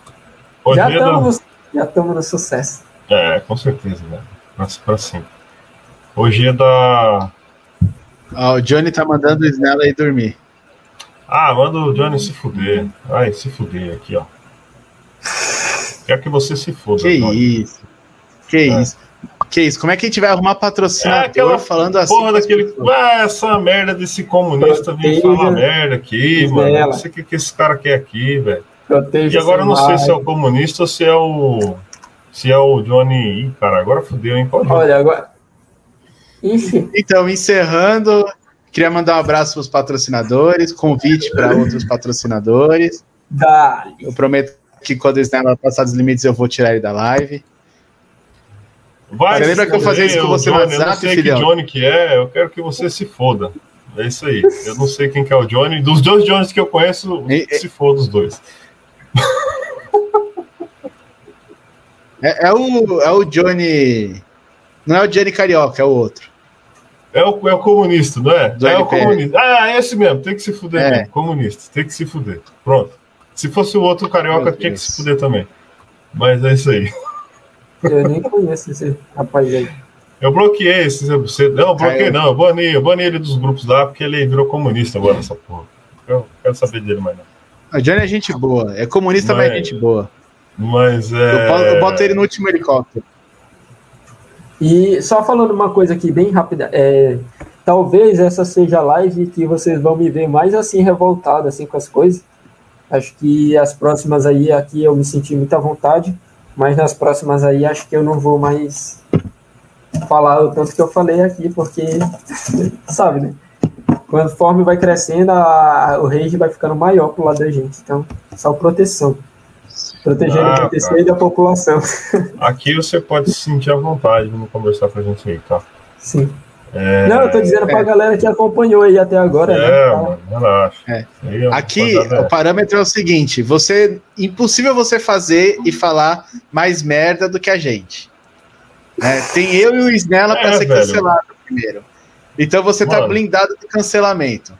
já estamos já estamos no sucesso. É, com certeza, né? Pra, pra sempre. Hoje é da. Ah, o Johnny tá mandando o Snella aí dormir. Ah, manda o Johnny se fuder. Ai, se fuder aqui, ó. Quer que você se foda. Que Johnny. isso. Que é. isso. Que isso? Como é que a gente vai arrumar patrocinador é falando assim? Porra daquele. Ah, essa merda desse comunista vem falar merda aqui, mano. Não sei o que, que esse cara quer aqui, velho. E agora eu não sei se é o comunista ou se é o. Se é o Johnny. Ih, cara, agora fodeu, hein? Qual Olha, agora. Então, encerrando, queria mandar um abraço para os patrocinadores, convite para outros patrocinadores. Dale. Eu prometo que quando o Snell passar dos limites, eu vou tirar ele da live. Vai, lembra que eu fazia isso com você Johnny, no WhatsApp, Eu não sei filhão. que Johnny que é, eu quero que você se foda. É isso aí. Eu não sei quem que é o Johnny. Dos dois Johnny's que eu conheço, e, se for dos dois. É, é, o, é o Johnny. Não é o Johnny Carioca, é o outro. É o, é o comunista, não é? É o comunista. Ah, é esse mesmo, tem que se fuder é. mesmo. Comunista, tem que se fuder. Pronto. Se fosse o outro carioca, tinha que se fuder também. Mas é isso aí. Eu nem conheço esse rapaz aí. Eu bloqueei esse você Não, bloqueei não. Eu banei, eu banei ele dos grupos lá porque ele virou comunista agora, essa porra. Eu não quero saber dele mais não. A Johnny é gente boa. É comunista, mas, mas é gente boa. Mas é. Eu, eu boto ele no último helicóptero. E só falando uma coisa aqui bem rápida, é, talvez essa seja a live que vocês vão me ver mais assim revoltado assim com as coisas. Acho que as próximas aí aqui eu me senti muita vontade. Mas nas próximas aí acho que eu não vou mais falar o tanto que eu falei aqui, porque sabe, né? Conforme vai crescendo, a, o rage vai ficando maior pro lado da gente. Então, só proteção. Protegendo ah, o PC e da população. Aqui você pode se sentir à vontade de conversar com a gente aí, tá? Sim. É... Não, eu tô dizendo pra é. galera que acompanhou aí até agora. Né? É, né? mano, relaxa. É. Aqui, o parâmetro é o seguinte: você. Impossível você fazer e falar mais merda do que a gente. É, tem eu e o Snella é, pra ser velho. cancelado primeiro. Então você tá mano, tá blindado do cancelamento.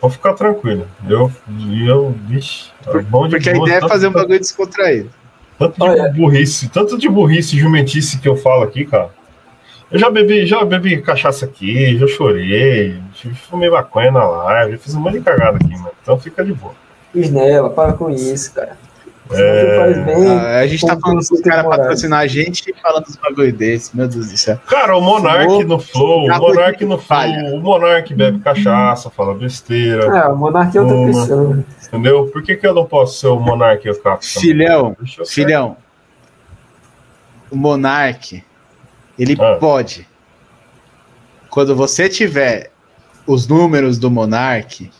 Pode ficar tranquilo. Eu. eu vixe, é bom de Porque boa, a ideia é fazer um bagulho descontraído. Tanto de burrice, tanto de burrice e jumentice que eu falo aqui, cara. Eu já bebi, já bebi cachaça aqui, já chorei, fumei maconha na live, fiz um monte de cagada aqui, mano. Então fica de boa. Isnela, para com isso, cara. É... Bem, ah, a gente tá falando dos caras patrocinar a gente e falando dos bagulho desse, meu Deus do céu. Cara, o Monark no Flow, o Monark no Flow, o Monark bebe cachaça, fala besteira. É, o Monark é outra uma, pessoa. Entendeu? Por que, que eu não posso ser o Monark e o Capitão? Filhão, filhão. O Monark ele ah. pode. Quando você tiver os números do Monark,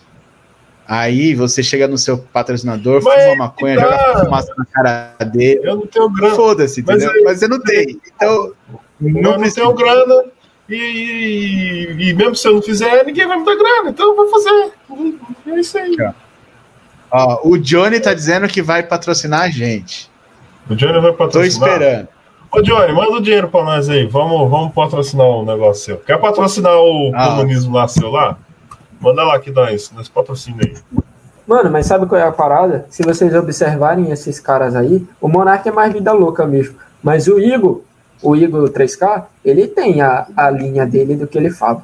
aí você chega no seu patrocinador, Mas fuma maconha, tá. joga fumaça na cara dele. Eu não tenho grana. Foda-se, entendeu? Mas, Mas você não tem. Então. Não eu não tenho grana. E, e, e, mesmo se eu não fizer, ninguém vai me dar grana, então eu vou fazer. É isso aí. Ó, o Johnny tá dizendo que vai patrocinar a gente. O Johnny vai patrocinar. Tô esperando. Ô, Johnny, manda o dinheiro pra nós aí. Vamos, vamos patrocinar o um negócio seu. Quer patrocinar o ah. comunismo lá seu lá? Manda lá que nós, nós patrocina aí. Mano, mas sabe qual é a parada? Se vocês observarem esses caras aí, o Monark é mais vida louca mesmo. Mas o Igor, o Igor 3K, ele tem a, a linha dele do que ele fala.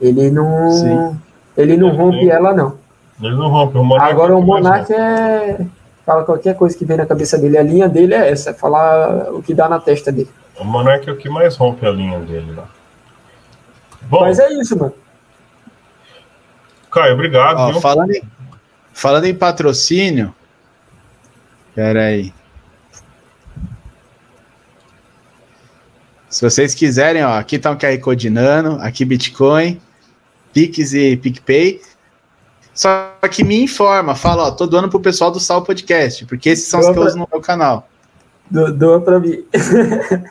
Ele não. Sim. Ele não rompe ela, não. Ele não rompe. O Monark Agora o Monark é fala qualquer coisa que vem na cabeça dele. A linha dele é essa, é falar o que dá na testa dele. O Monark é o que mais rompe a linha dele lá. Bom, Mas é isso, mano. Caio, obrigado. Ó, falando, em, falando em patrocínio. Pera aí. Se vocês quiserem, ó, aqui tá um QR Code Nano, aqui Bitcoin, Pix e PicPay. Só que me informa, fala, ó, tô doando pro pessoal do Sal Podcast, porque esses são doa os que eu uso no meu canal. Do, doa pra mim.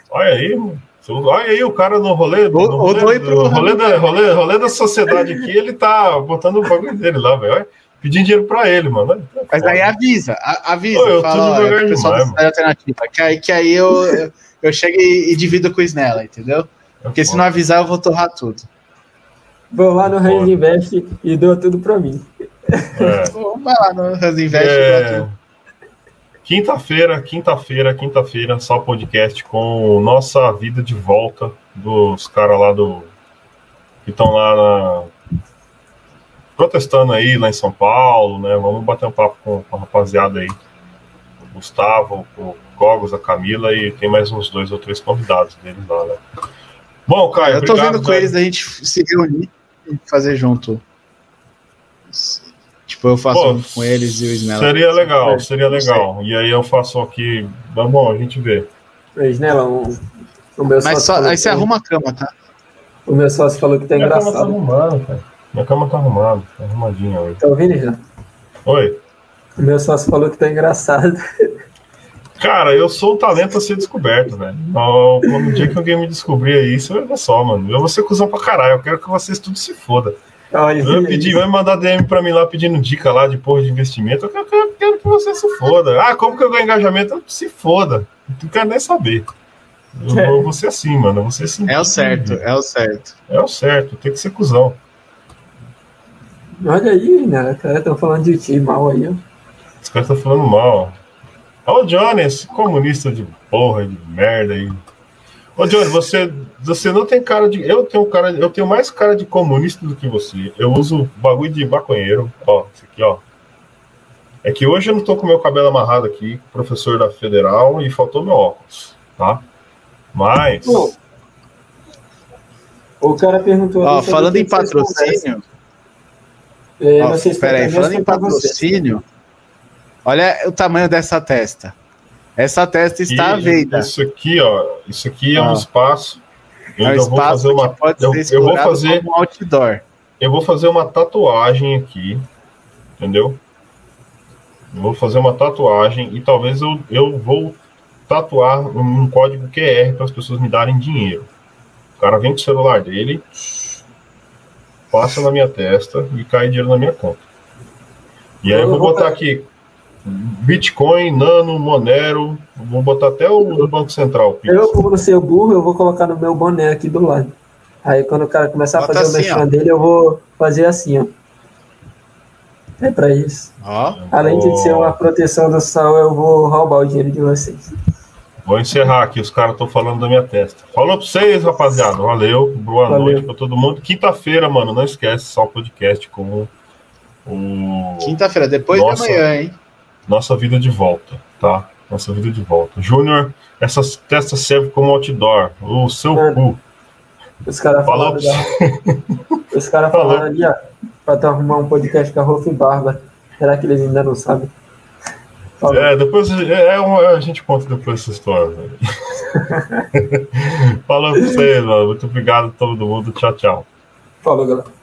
Olha aí, mano. Olha aí o cara no rolê, no rolê, pro... rolê, da, rolê, rolê da sociedade aqui, ele tá botando o bagulho dele lá, velho. Pedindo dinheiro pra ele, mano. Mas aí avisa, avisa. Ô, eu fala, tô ó, pessoal demais, da alternativa. Que aí, que aí eu, eu, eu chego e, e divido com o Snella, entendeu? Porque se não avisar, eu vou torrar tudo. Vou lá no Hans Invest e dou tudo pra mim. É. Vai lá no Hans Invest é... e dou tudo. Quinta-feira, quinta-feira, quinta-feira, só podcast com Nossa Vida de Volta, dos caras lá do. que estão lá na. protestando aí lá em São Paulo, né? Vamos bater um papo com, com a rapaziada aí. O Gustavo, o Gogos, a Camila e tem mais uns dois ou três convidados deles lá, né? Bom, Caio, eu tô obrigado, vendo com eles a gente se reunir e fazer junto. Tipo, eu faço Pô, com eles e o Snella. Seria legal, seria legal. E aí eu faço aqui. Bom, a gente vê. Snella, um, o meu Mas só, aí você arruma a cama, tá? O meu sócio falou que tá Minha engraçado. Cama tá arrumada, cara. Minha cama tá arrumada, tá arrumadinha hoje. Tá ouvindo, já? Oi. O meu sócio falou que tá engraçado. Cara, eu sou o talento a ser descoberto, velho. No dia que alguém me descobrir isso, olha só, mano. Eu vou ser cuzão pra caralho. Eu quero que vocês tudo se foda. Olha, vai pedir, vai mandar DM pra mim lá pedindo dica lá de porra de investimento. Eu quero, eu quero que você se foda. Ah, como que eu ganho engajamento? Se foda. Não quero nem saber. Eu, é. vou ser assim, mano. Eu vou ser assim. É o certo, é o certo. É o certo, tem que ser cuzão. Olha aí, né? Os caras estão falando de ti mal aí, ó. Os caras estão falando mal. Ó, o Johnny, esse comunista de porra, de merda aí. Ô, Johnny, você, você não tem cara de. Eu tenho cara, eu tenho mais cara de comunista do que você. Eu uso bagulho de maconheiro. Ó, esse aqui, ó. É que hoje eu não tô com meu cabelo amarrado aqui, professor da Federal, e faltou meu óculos, tá? Mas. Pô, o cara perguntou. Ó, falando em patrocínio. É, Ó, peraí, falando em patrocínio, olha o tamanho dessa testa. Essa testa está e, veida. Isso aqui, ó, isso aqui é um espaço. Eu é um vou fazer uma. Pode eu, ser eu vou fazer um outdoor. Eu vou fazer uma tatuagem aqui, entendeu? Eu vou fazer uma tatuagem e talvez eu, eu vou tatuar um código QR para as pessoas me darem dinheiro. O cara vem com o celular dele, passa na minha testa e cai dinheiro na minha conta. E aí eu, vou botar aqui Bitcoin, Nano, Monero, vou botar até o do Banco Central. Eu, como não sei o burro, eu vou colocar no meu boné aqui do lado. Aí quando o cara começar Bota a fazer assim, o merchan dele, eu vou fazer assim, ó. É para isso. Além de ser uma proteção do sal, eu vou roubar o dinheiro de vocês. Vou encerrar aqui, os caras estão falando da minha testa. Falou pra vocês, rapaziada. Valeu, boa Valeu. noite pra todo mundo. Quinta-feira, mano, não esquece só o podcast com o. Quinta-feira, depois nossa, de amanhã, hein? Nossa vida de volta, tá? Nossa vida de volta. Júnior, essa testa serve como outdoor. O seu mano, cu. Os caras falaram. Os caras falaram ali, ó, pra tu arrumar um podcast com a Rolf Barba. Será que eles ainda não sabem? Falou. É, depois é, é, a gente conta depois essa história. Falou pra vocês, mano. Muito obrigado a todo mundo. Tchau, tchau. Falou, galera.